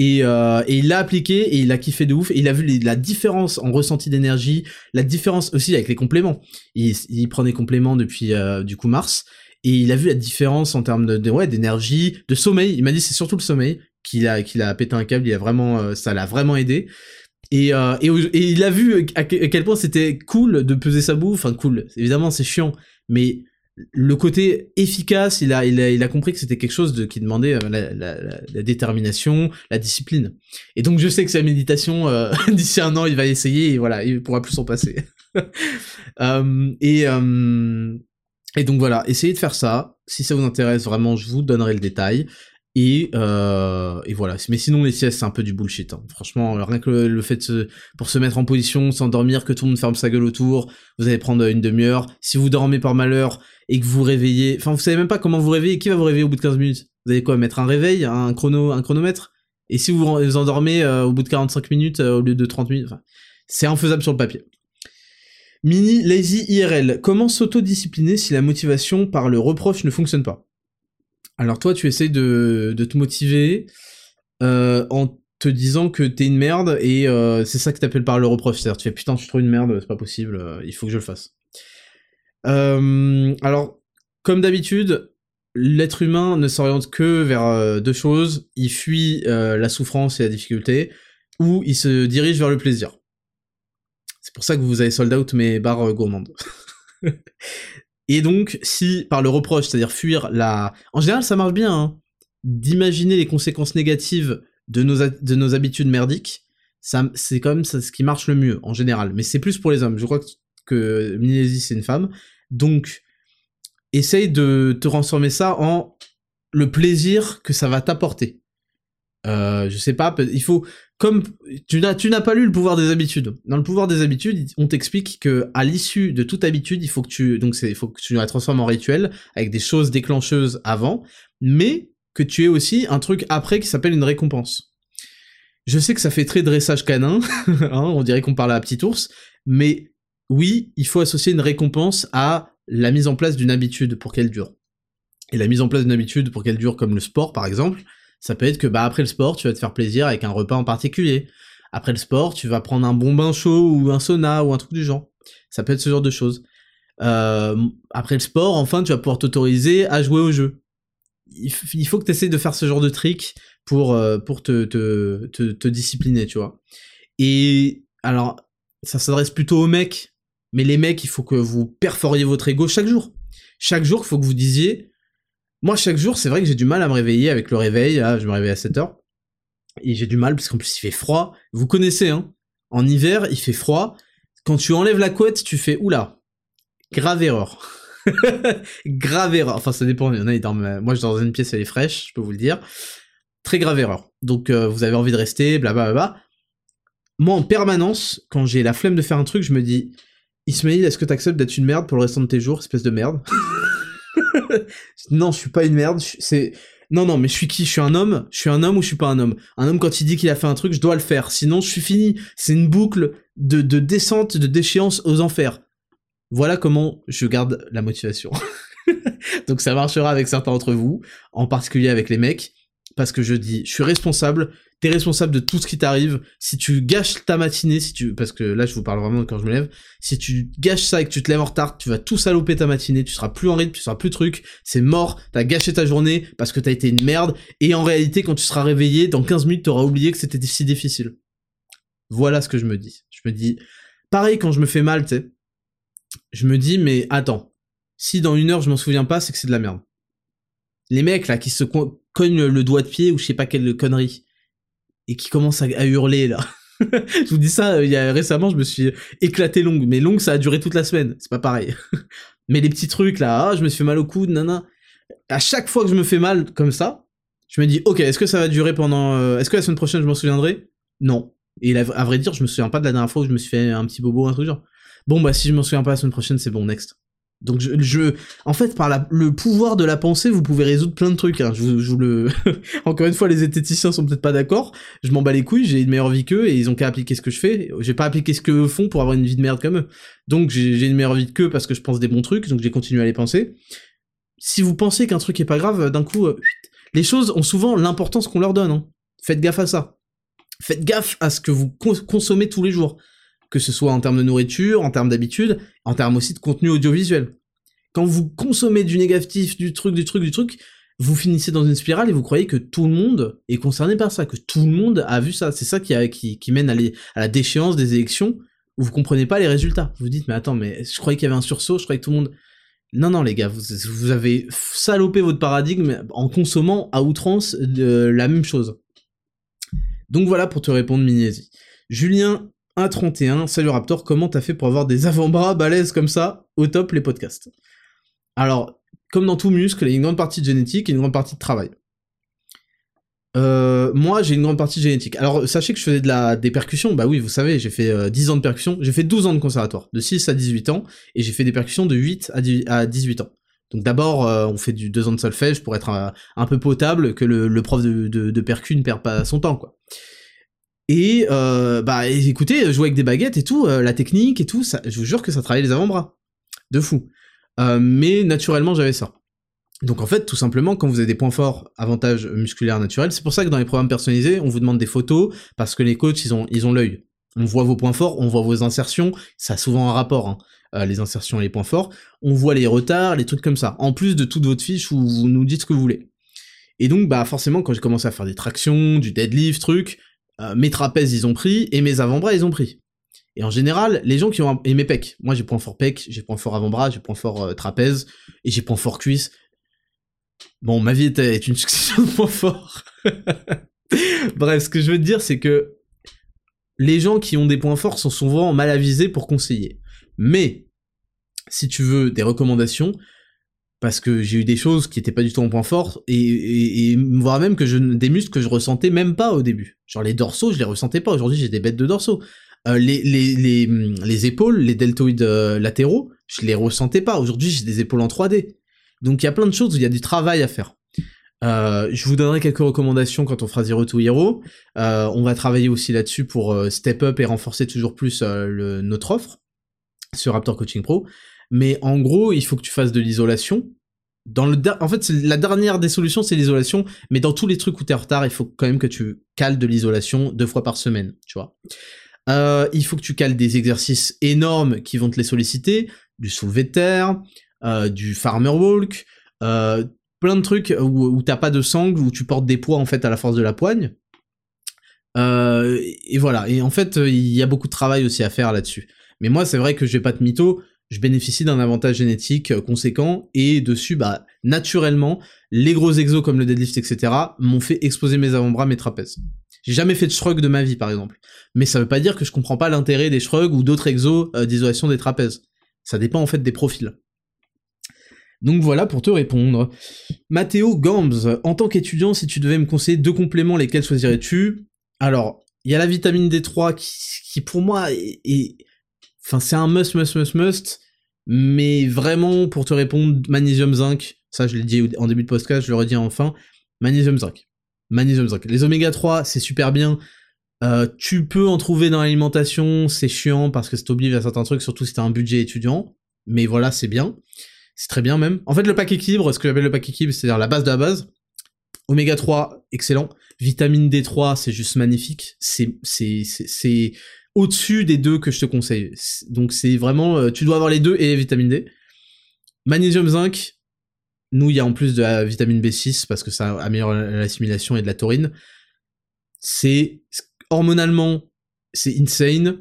Euh, et, il l'a appliqué et il a kiffé de ouf. Et il a vu la différence en ressenti d'énergie, la différence aussi avec les compléments. Il, prend des compléments depuis euh, du coup mars et il a vu la différence en termes de, ouais d'énergie, de sommeil. Il m'a dit c'est surtout le sommeil qu'il a qu'il a pété un câble. Il a vraiment euh, ça l'a vraiment aidé. Et, et, et, il a vu à quel point c'était cool de peser sa bouffe. Enfin cool, évidemment c'est chiant, mais le côté efficace, il a, il a, il a compris que c'était quelque chose de, qui demandait euh, la, la, la, détermination, la discipline. Et donc je sais que sa méditation, euh, d'ici un an, il va essayer et voilà, il pourra plus s'en passer. euh, et, euh, et donc voilà, essayez de faire ça. Si ça vous intéresse vraiment, je vous donnerai le détail. Et, euh, et voilà. Mais sinon, les siestes, c'est un peu du bullshit. Hein. Franchement, rien que le, fait de se, pour se mettre en position, s'endormir, que tout le monde ferme sa gueule autour, vous allez prendre une demi-heure. Si vous dormez par malheur et que vous réveillez, enfin vous savez même pas comment vous réveillez, qui va vous réveiller au bout de 15 minutes? Vous allez quoi Mettre un réveil, un chrono, un chronomètre? Et si vous vous endormez euh, au bout de 45 minutes euh, au lieu de 30 minutes, c'est infaisable sur le papier. Mini Lazy IRL, comment s'autodiscipliner si la motivation par le reproche ne fonctionne pas? Alors toi tu essayes de, te motiver euh, en te disant que t'es une merde et c'est ça que t'appelles par le reproche. C'est-à-dire tu fais putain je suis une merde, c'est pas possible, il faut que je le fasse. Euh, alors, comme d'habitude, l'être humain ne s'oriente que vers euh, deux choses. Il fuit euh, la souffrance et la difficulté, ou il se dirige vers le plaisir. C'est pour ça que vous avez sold out mes barres gourmandes. et donc, si par le reproche, c'est-à-dire fuir la... En général, ça marche bien, hein, d'imaginer les conséquences négatives de nos, de nos habitudes merdiques, c'est quand même ce qui marche le mieux, en général. Mais c'est plus pour les hommes. Je crois que, que Minésie, c'est une femme. Donc, essaye de te transformer ça en le plaisir que ça va t'apporter. Euh, je sais pas, il faut comme tu n'as tu n'as pas lu le pouvoir des habitudes. Dans le pouvoir des habitudes, on t'explique que à l'issue de toute habitude, il faut que tu donc c'est faut que tu la transformes en rituel avec des choses déclencheuses avant, mais que tu aies aussi un truc après qui s'appelle une récompense. Je sais que ça fait très dressage canin, hein, on dirait qu'on parle à petit ours, mais oui, il faut associer une récompense à la mise en place d'une habitude pour qu'elle dure. Et la mise en place d'une habitude pour qu'elle dure, comme le sport par exemple, ça peut être que bah après le sport, tu vas te faire plaisir avec un repas en particulier. Après le sport, tu vas prendre un bon bain chaud ou un sauna ou un truc du genre. Ça peut être ce genre de choses. Euh, après le sport, enfin, tu vas pouvoir t'autoriser à jouer au jeu. Il, faut que tu essaies de faire ce genre de trick pour, euh, te discipliner, tu vois. Et alors, ça s'adresse plutôt aux mecs mais les mecs, il faut que vous perforiez votre ego chaque jour. Chaque jour, il faut que vous disiez, moi chaque jour, c'est vrai que j'ai du mal à me réveiller avec le réveil, je me réveille à 7 heures, et j'ai du mal parce qu'en plus il fait froid. Vous connaissez, hein En hiver, il fait froid. Quand tu enlèves la couette, tu fais oula, grave erreur. grave erreur. Enfin, ça dépend. Il y en a, dorment. Moi, je dors dans une pièce, elle est fraîche, je peux vous le dire. Très grave erreur. Donc, euh, vous avez envie de rester, blablabla. Moi, en permanence, quand j'ai la flemme de faire un truc, je me dis, Ismail, est-ce que t'acceptes d'être une merde pour le restant de tes jours, espèce de merde Non, je suis pas une merde. C'est non, non, mais je suis qui? Je suis un homme? Je suis un homme ou je suis pas un homme? Un homme, quand il dit qu'il a fait un truc, je dois le faire. Sinon, je suis fini. C'est une boucle de, de descente, de déchéance aux enfers. Voilà comment je garde la motivation. Donc ça marchera avec certains d'entre vous, en particulier avec les mecs, parce que je dis, je suis responsable, t'es responsable de tout ce qui t'arrive. Si tu gâches ta matinée, si tu, parce que là je vous parle vraiment quand je me lève, si tu gâches ça et que tu te lèves en retard, tu vas tout saloper ta matinée, tu seras plus en rythme, tu seras plus truc, c'est mort, t'as gâché ta journée parce que t'as été une merde, et en réalité quand tu seras réveillé, dans 15 minutes t'auras oublié que c'était si difficile. Voilà ce que je me dis. Je me dis, pareil quand je me fais mal, tu sais, je me dis, mais attends, si dans une heure je m'en souviens pas, c'est que c'est de la merde. Les mecs là qui se cognent le doigt de pied ou je sais pas quelle connerie, et qui commence à, hurler là. je vous dis ça, il y a récemment, je me suis éclaté longue, mais longue, ça a duré toute la semaine, c'est pas pareil. mais les petits trucs là, ah, je me suis fait mal au coude, nana. À chaque fois que je me fais mal comme ça, je me dis, ok, est-ce que ça va durer pendant, euh, est-ce que la semaine prochaine je m'en souviendrai? Non. Et à vrai dire, je me souviens pas de la dernière fois où je me suis fait un petit bobo, un truc genre. Bon bah si je m'en souviens pas la semaine prochaine, c'est bon, next. Donc je, en fait, par le pouvoir de la pensée, vous pouvez résoudre plein de trucs. Hein. Je, le, encore une fois, les esthéticiens sont peut-être pas d'accord. Je m'en bats les couilles, j'ai une meilleure vie qu'eux et ils ont qu'à appliquer ce que je fais. J'ai pas appliqué ce qu'eux font pour avoir une vie de merde comme eux. Donc j'ai une meilleure vie qu'eux parce que je pense des bons trucs, donc j'ai continué à les penser. Si vous pensez qu'un truc est pas grave, d'un coup, euh, les choses ont souvent l'importance qu'on leur donne. Hein. Faites gaffe à ça. Faites gaffe à ce que vous consommez tous les jours que ce soit en termes de nourriture, en termes d'habitude, en termes aussi de contenu audiovisuel. Quand vous consommez du négatif, du truc, du truc, du truc, vous finissez dans une spirale et vous croyez que tout le monde est concerné par ça, que tout le monde a vu ça. C'est ça qui, qui, mène à, la déchéance des élections où vous comprenez pas les résultats. Vous vous dites, mais attends, mais je croyais qu'il y avait un sursaut, je croyais que tout le monde... Non, non, les gars, vous, vous avez salopé votre paradigme en consommant à outrance de la même chose. Donc voilà pour te répondre, Miniesi. Julien 1.31, salut Raptor, comment t'as fait pour avoir des avant-bras balèzes comme ça Au top les podcasts? Alors, comme dans tout muscle, il y a une grande partie de génétique et une grande partie de travail. Euh, moi, j'ai une grande partie de génétique. Alors, sachez que je faisais de la, des percussions. Bah oui, vous savez, j'ai fait 10 euh, ans de percussion. J'ai fait 12 ans de conservatoire, de 6 à 18 ans, et j'ai fait des percussions de 8 à, 18 ans. Donc d'abord, euh, on fait du deux ans de solfège pour être un, peu potable, que le, prof de, de, percu ne perd pas son temps, quoi. Et euh, bah écoutez, jouer avec des baguettes et tout, la technique et tout, je vous jure que ça travaille les avant-bras. De fou. mais naturellement, j'avais ça. Donc en fait, tout simplement, quand vous avez des points forts, avantages musculaires naturels, c'est pour ça que dans les programmes personnalisés, on vous demande des photos, parce que les coachs, ils ont ils ont l'œil. On voit vos points forts, on voit vos insertions, ça a souvent un rapport, hein, euh, les insertions et les points forts. On voit les retards, les trucs comme ça, en plus de toute votre fiche où vous nous dites ce que vous voulez. Et donc, bah forcément, quand j'ai commencé à faire des tractions, du deadlift, truc, euh, mes trapèzes, ils ont pris, et mes avant-bras, ils ont pris. Et en général, les gens qui ont... Et mes pecs. Moi, j'ai point fort pec, j'ai point fort avant-bras, j'ai point fort euh, trapèze, et j'ai point fort cuisse. Bon, ma vie est une succession de points forts. Bref, ce que je veux te dire, c'est que les gens qui ont des points forts sont souvent mal avisés pour conseiller. Mais, si tu veux des recommandations, parce que j'ai eu des choses qui étaient pas du tout en point fort, et, voire même que je, des muscles que je ressentais même pas au début. Genre les dorsaux, je les ressentais pas. Aujourd'hui, j'ai des bêtes de dorsaux. Euh, les, les, les, les, épaules, les deltoïdes euh, latéraux, je les ressentais pas. Aujourd'hui, j'ai des épaules en 3D. Donc il y a plein de choses où il y a du travail à faire. Euh, je vous donnerai quelques recommandations quand on fera Zero to Hero. On va travailler aussi là-dessus pour step up et renforcer toujours plus notre offre sur Raptor Coaching Pro. Mais en gros, il faut que tu fasses de l'isolation. Dans le en fait, la dernière des solutions, c'est l'isolation. Mais dans tous les trucs où t'es en retard, il faut quand même que tu cales de l'isolation deux fois par semaine, tu vois. il faut que tu cales des exercices énormes qui vont te les solliciter, du soulevé de terre, du farmer walk, plein de trucs où, t'as pas de sangle, où tu portes des poids en fait à la force de la poigne. Euh, et voilà. Et en fait, il y a beaucoup de travail aussi à faire là-dessus. Mais moi, c'est vrai que je vais pas de mytho. Je bénéficie d'un avantage génétique euh, conséquent et dessus, bah, naturellement, les gros exos comme le deadlift, etc., m'ont fait exploser mes avant-bras, mes trapèzes. J'ai jamais fait de shrug de ma vie, par exemple. Mais ça veut pas dire que je comprends pas l'intérêt des shrugs ou d'autres exos euh, d'isolation des trapèzes. Ça dépend en fait des profils. Donc voilà pour te répondre. Mathéo Gambs, en tant qu'étudiant, si tu devais me conseiller deux compléments, lesquels choisirais-tu? Alors, il y a la vitamine D3 qui, pour moi est, Enfin, c'est un must, must, must, must. Mais vraiment, pour te répondre, magnésium zinc, ça je l'ai dit en début de podcast, je le redis enfin, magnésium zinc. Magnésium zinc. Les oméga 3, c'est super bien. Euh, tu peux en trouver dans l'alimentation, c'est chiant parce que ça t'oblige à certains trucs, surtout si t'as un budget étudiant. Mais voilà, c'est bien. C'est très bien même. En fait, le pack équilibre, ce que j'appelle le pack équilibre, c'est-à-dire la base de la base. Oméga 3, excellent. Vitamine D3, c'est juste magnifique. C'est, c'est, c'est, au-dessus des deux que je te conseille. Donc c'est vraiment, euh, tu dois avoir les deux et vitamine D. Magnésium zinc. Nous, il y a en plus de la vitamine B6 parce que ça améliore l'assimilation et de la taurine. C'est hormonalement, c'est insane.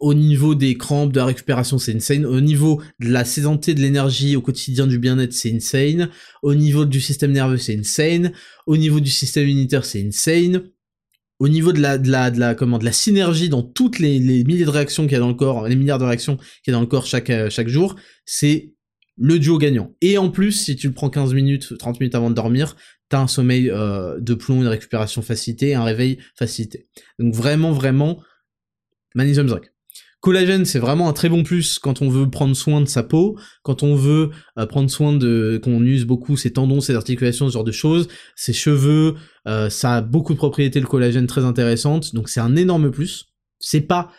Au niveau des crampes, de la récupération, c'est insane. Au niveau de la santé, de l'énergie au quotidien, du bien-être, c'est insane. Au niveau du système nerveux, c'est insane. Au niveau du système immunitaire, c'est insane. Au niveau de la, de la, de comment, de la synergie dans toutes les, milliers de réactions qu'il y a dans le corps, les milliards de réactions qu'il y a dans le corps chaque, euh, jour, c'est le duo gagnant. Et en plus, si tu le prends 15 minutes, 30 minutes avant de dormir, t'as un sommeil euh, de plomb, une récupération facilité, un réveil facilité. Donc vraiment, vraiment, magnésium zinc. Collagène, c'est vraiment un très bon plus quand on veut prendre soin de sa peau, quand on veut euh, prendre soin de, qu'on use beaucoup ses tendons, ses articulations, ce genre de choses, ses cheveux, euh, ça a beaucoup de propriétés le collagène très intéressantes, donc c'est un énorme plus. C'est pas,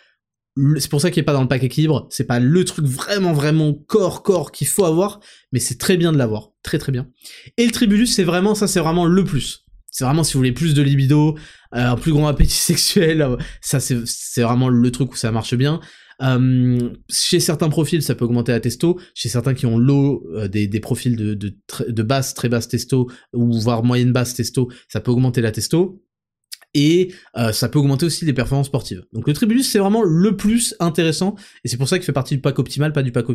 c'est pour ça qu'il est pas dans le pack équilibre, c'est pas le truc vraiment vraiment corps corps qu'il faut avoir, mais c'est très bien de l'avoir, très très bien. Et le tribulus, c'est vraiment ça, c'est vraiment le plus. C'est vraiment si vous voulez plus de libido, euh, un plus grand appétit sexuel, euh, ça c'est vraiment le truc où ça marche bien. Euh, chez certains profils, ça peut augmenter la testo. Chez certains qui ont low, des, profils de, de, basse, très basse testo, ou voire moyenne basse testo, ça peut augmenter la testo. Et ça peut augmenter aussi les performances sportives. Donc le tribulus, c'est vraiment le plus intéressant, et c'est pour ça qu'il fait partie du pack optimal, pas du pack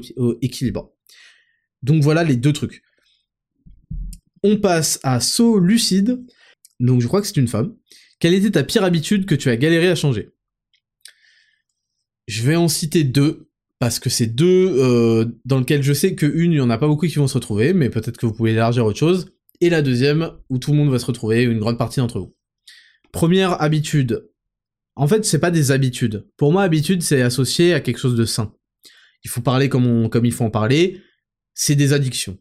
équilibre. Donc voilà les deux trucs. On passe à saut lucide donc je crois que c'est une femme. Quelle était ta pire habitude que tu as galéré à changer? Je vais en citer deux, parce que c'est deux euh, dans lesquelles je sais qu'une, il n'y en a pas beaucoup qui vont se retrouver, mais peut-être que vous pouvez élargir autre chose. Et la deuxième, où tout le monde va se retrouver, une grande partie d'entre vous. Première habitude. En fait, c'est pas des habitudes. Pour moi, habitude, c'est associé à quelque chose de sain. Il faut parler comme, comme il faut en parler. C'est des addictions.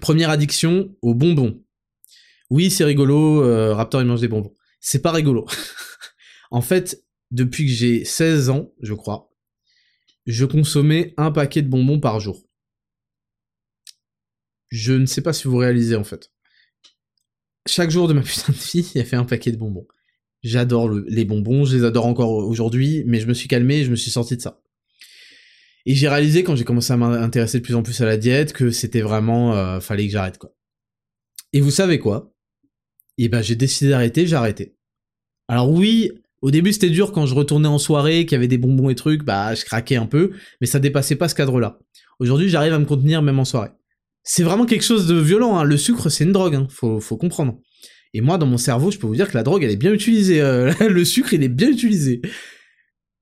Première addiction aux bonbons. Oui, c'est rigolo, euh, Raptor il mange des bonbons. C'est pas rigolo. en fait, depuis que j'ai 16 ans, je crois, je consommais un paquet de bonbons par jour. Je ne sais pas si vous réalisez en fait. Chaque jour de ma putain de vie, il a fait un paquet de bonbons. J'adore les bonbons, je les adore encore aujourd'hui, mais je me suis calmé je me suis sorti de ça. Et j'ai réalisé quand j'ai commencé à m'intéresser de plus en plus à la diète que c'était vraiment euh, fallait que j'arrête quoi. Et vous savez quoi? Et ben j'ai décidé d'arrêter, j'ai arrêté. Alors oui, au début c'était dur quand je retournais en soirée, qu'il y avait des bonbons et trucs, bah je craquais un peu, mais ça dépassait pas ce cadre-là. Aujourd'hui j'arrive à me contenir même en soirée. C'est vraiment quelque chose de violent, hein. le sucre c'est une drogue, hein. faut, faut comprendre. Et moi, dans mon cerveau, je peux vous dire que la drogue, elle est bien utilisée. Euh, le sucre, il est bien utilisé.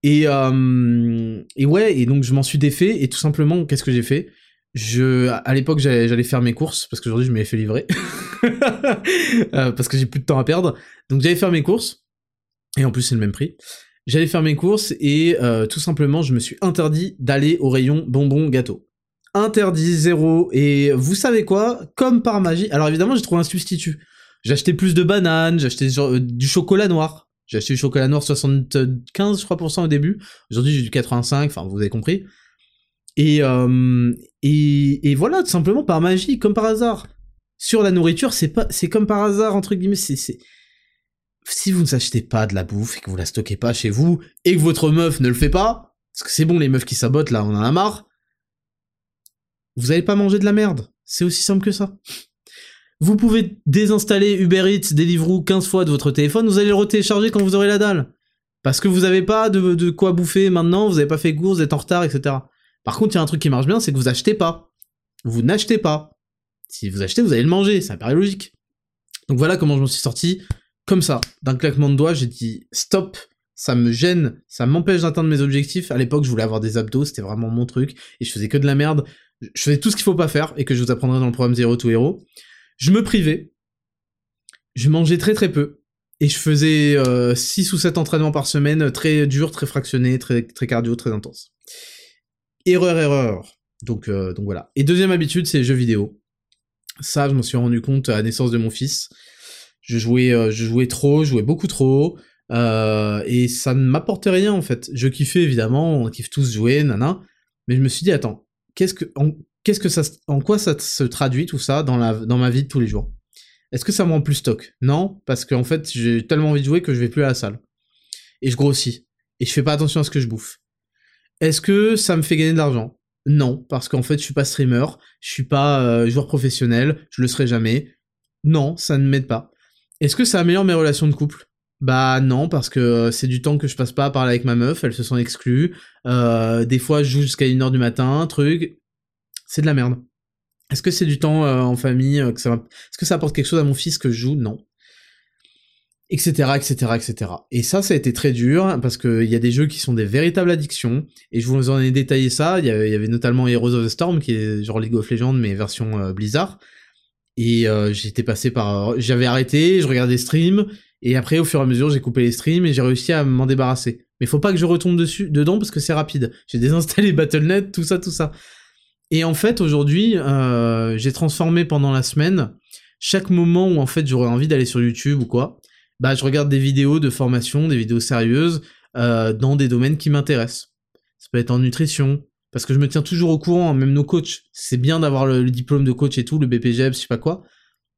Et, euh, et ouais, et donc je m'en suis défait, et tout simplement, qu'est-ce que j'ai fait? Je, à l'époque, j'allais faire mes courses, parce qu'aujourd'hui, je m'avais fait livrer. euh, parce que j'ai plus de temps à perdre. Donc j'allais faire mes courses, et en plus, c'est le même prix. J'allais faire mes courses, et euh, tout simplement, je me suis interdit d'aller au rayon bonbons gâteaux. Interdit, zéro, et vous savez quoi? Comme par magie, alors évidemment, j'ai trouvé un substitut. J'ai acheté plus de bananes, j'ai acheté euh, du chocolat noir. J'ai acheté du chocolat noir 75, je crois, au début. Aujourd'hui, j'ai du 85, enfin, vous avez compris. Et, euh, et, voilà, tout simplement par magie, comme par hasard. Sur la nourriture, c'est pas, c'est comme par hasard, entre guillemets, si vous ne achetez pas de la bouffe et que vous la stockez pas chez vous, et que votre meuf ne le fait pas, parce que c'est bon, les meufs qui sabotent, là, on en a marre, vous allez pas manger de la merde. C'est aussi simple que ça. Vous pouvez désinstaller Uber Eats, Deliveroo 15 fois de votre téléphone, vous allez le retélécharger quand vous aurez la dalle. Parce que vous n'avez pas de, quoi bouffer maintenant, vous n'avez pas fait course, vous êtes en retard, etc. Par contre, il y a un truc qui marche bien, c'est que vous achetez pas. Vous n'achetez pas. Si vous achetez, vous allez le manger, ça paraît logique. Donc voilà comment je m'en suis sorti. Comme ça, d'un claquement de doigts, j'ai dit stop, ça me gêne, ça m'empêche d'atteindre mes objectifs. À l'époque, je voulais avoir des abdos, c'était vraiment mon truc, et je faisais que de la merde. Je faisais tout ce qu'il faut pas faire, et que je vous apprendrai dans le programme Zero to Hero. Je me privais. Je mangeais très très peu. Et je faisais 6 euh, ou 7 entraînements par semaine, très durs, très fractionnés, très, très cardio, très intense. Erreur, erreur. Donc, euh, donc voilà. Et deuxième habitude, c'est les jeux vidéo. Ça, je m'en suis rendu compte à la naissance de mon fils. Je jouais, euh, je jouais trop, je jouais beaucoup trop. et ça ne m'apportait rien en fait. Je kiffais évidemment, on kiffe tous jouer, nana. Mais je me suis dit, attends, qu'est-ce que, que ça, en quoi ça se traduit tout ça dans, la, dans ma vie de tous les jours? Est-ce que ça me rend plus stock? Non, parce qu'en fait, j'ai tellement envie de jouer que je vais plus à la salle. Et je grossis. Et je fais pas attention à ce que je bouffe. Est-ce que ça me fait gagner de l'argent? Non, parce qu'en fait, je suis pas streamer, je suis pas euh, joueur professionnel, je le serai jamais. Non, ça ne m'aide pas. Est-ce que ça améliore mes relations de couple? Bah non, parce que euh, c'est du temps que je passe pas à parler avec ma meuf, elle se sent exclue. Euh, des fois, je joue jusqu'à 1h du matin, truc c'est de la merde. Est-ce que c'est du temps en famille que ça Est-ce que ça apporte quelque chose à mon fils que je joue? Non. Etc, etc, etc. Et ça, ça a été très dur, parce qu'il y a des jeux qui sont des véritables addictions, et je vous en ai détaillé ça, il y avait, notamment Heroes of the Storm, qui est genre League of Legends, mais version euh, Blizzard, et j'étais passé par... J'avais arrêté, je regardais des streams, et après, au fur et à mesure, j'ai coupé les streams, et j'ai réussi à m'en débarrasser. Mais faut pas que je retombe dessus, dedans, parce que c'est rapide. J'ai désinstallé Battle.net, tout ça, tout ça. Et en fait, aujourd'hui, euh, j'ai transformé pendant la semaine chaque moment où en fait j'aurais envie d'aller sur YouTube ou quoi, bah je regarde des vidéos de formation, des vidéos sérieuses euh, dans des domaines qui m'intéressent. Ça peut être en nutrition, parce que je me tiens toujours au courant, même nos coachs. C'est bien d'avoir le, diplôme de coach et tout, le BPGEP, je sais pas quoi,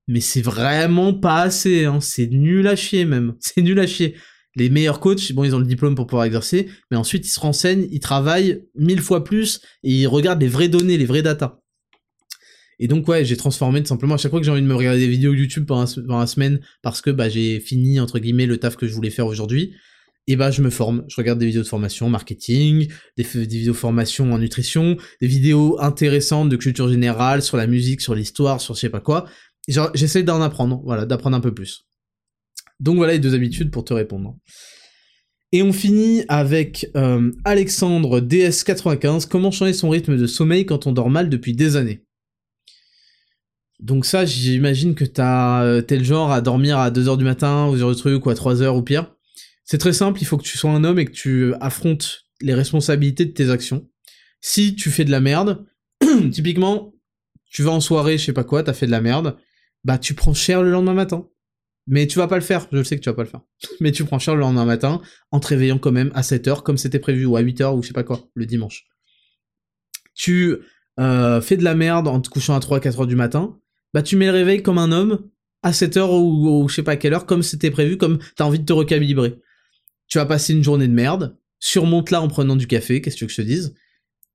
mais c'est vraiment pas assez. Hein. C'est nul à chier même. C'est nul à chier les meilleurs coachs, bon, ils ont le diplôme pour pouvoir exercer, mais ensuite ils se renseignent, ils travaillent mille fois plus et ils regardent les vraies données, les vraies datas. Et donc ouais, j'ai transformé tout simplement à chaque fois que j'ai envie de me regarder des vidéos YouTube pendant, la semaine parce que bah j'ai fini entre guillemets le taf que je voulais faire aujourd'hui, et bah je me forme, je regarde des vidéos de formation marketing, des, vidéos de formation en nutrition, des vidéos intéressantes de culture générale sur la musique, sur l'histoire, sur je sais pas quoi. J'essaie d'en apprendre, voilà, d'apprendre un peu plus. Donc voilà les deux habitudes pour te répondre. Et on finit avec euh, Alexandre DS95, comment changer son rythme de sommeil quand on dort mal depuis des années? Donc ça, j'imagine que euh, t'es le genre à dormir à 2h du matin, ou 0 de truc, ou à 3h ou pire. C'est très simple, il faut que tu sois un homme et que tu affrontes les responsabilités de tes actions. Si tu fais de la merde, typiquement, tu vas en soirée, je sais pas quoi, t'as fait de la merde, bah tu prends cher le lendemain matin. Mais tu vas pas le faire, je sais que tu vas pas le faire. Mais tu prends cher le lendemain matin en te réveillant quand même à 7h comme c'était prévu, ou à 8h, ou je sais pas quoi, le dimanche. Tu euh, fais de la merde en te couchant à 3-4h du matin, bah tu mets le réveil comme un homme à 7h ou, ou je sais pas quelle heure, comme c'était prévu, comme t'as envie de te recalibrer. Tu vas passer une journée de merde, surmonte là en prenant du café, qu'est-ce que tu veux que je te dise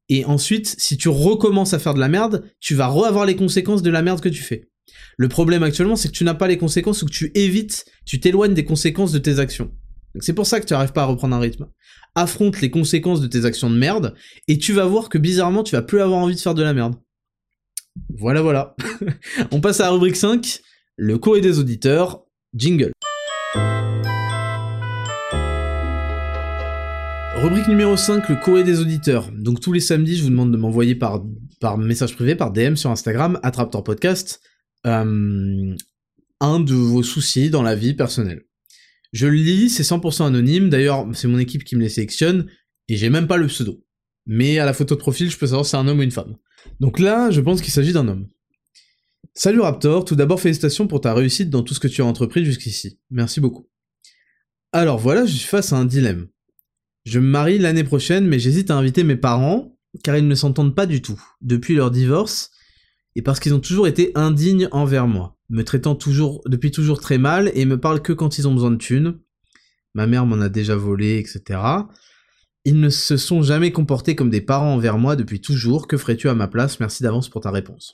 Et ensuite, si tu recommences à faire de la merde, tu vas re-avoir les conséquences de la merde que tu fais. Le problème actuellement, c'est que tu n'as pas les conséquences ou que tu évites, tu t'éloignes des conséquences de tes actions. C'est pour ça que tu n'arrives pas à reprendre un rythme. Affronte les conséquences de tes actions de merde, et tu vas voir que bizarrement, tu vas plus avoir envie de faire de la merde. Voilà, voilà. On passe à la rubrique 5, le courrier des auditeurs, jingle. Rubrique numéro 5, le courrier des auditeurs. Donc tous les samedis, je vous demande de m'envoyer par, message privé, par DM sur Instagram, Attraptor Podcast, euh, un de vos soucis dans la vie personnelle. Je le lis, c'est 100% anonyme, d'ailleurs c'est mon équipe qui me les sélectionne, et j'ai même pas le pseudo. Mais à la photo de profil, je peux savoir si c'est un homme ou une femme. Donc là, je pense qu'il s'agit d'un homme. Salut Raptor, tout d'abord félicitations pour ta réussite dans tout ce que tu as entrepris jusqu'ici. Merci beaucoup. Alors voilà, je suis face à un dilemme. Je me marie l'année prochaine, mais j'hésite à inviter mes parents, car ils ne s'entendent pas du tout, depuis leur divorce, et parce qu'ils ont toujours été indignes envers moi, me traitant toujours, depuis toujours très mal, et me parlent que quand ils ont besoin de thunes. Ma mère m'en a déjà volé, etc. Ils ne se sont jamais comportés comme des parents envers moi depuis toujours, que ferais-tu à ma place? Merci d'avance pour ta réponse.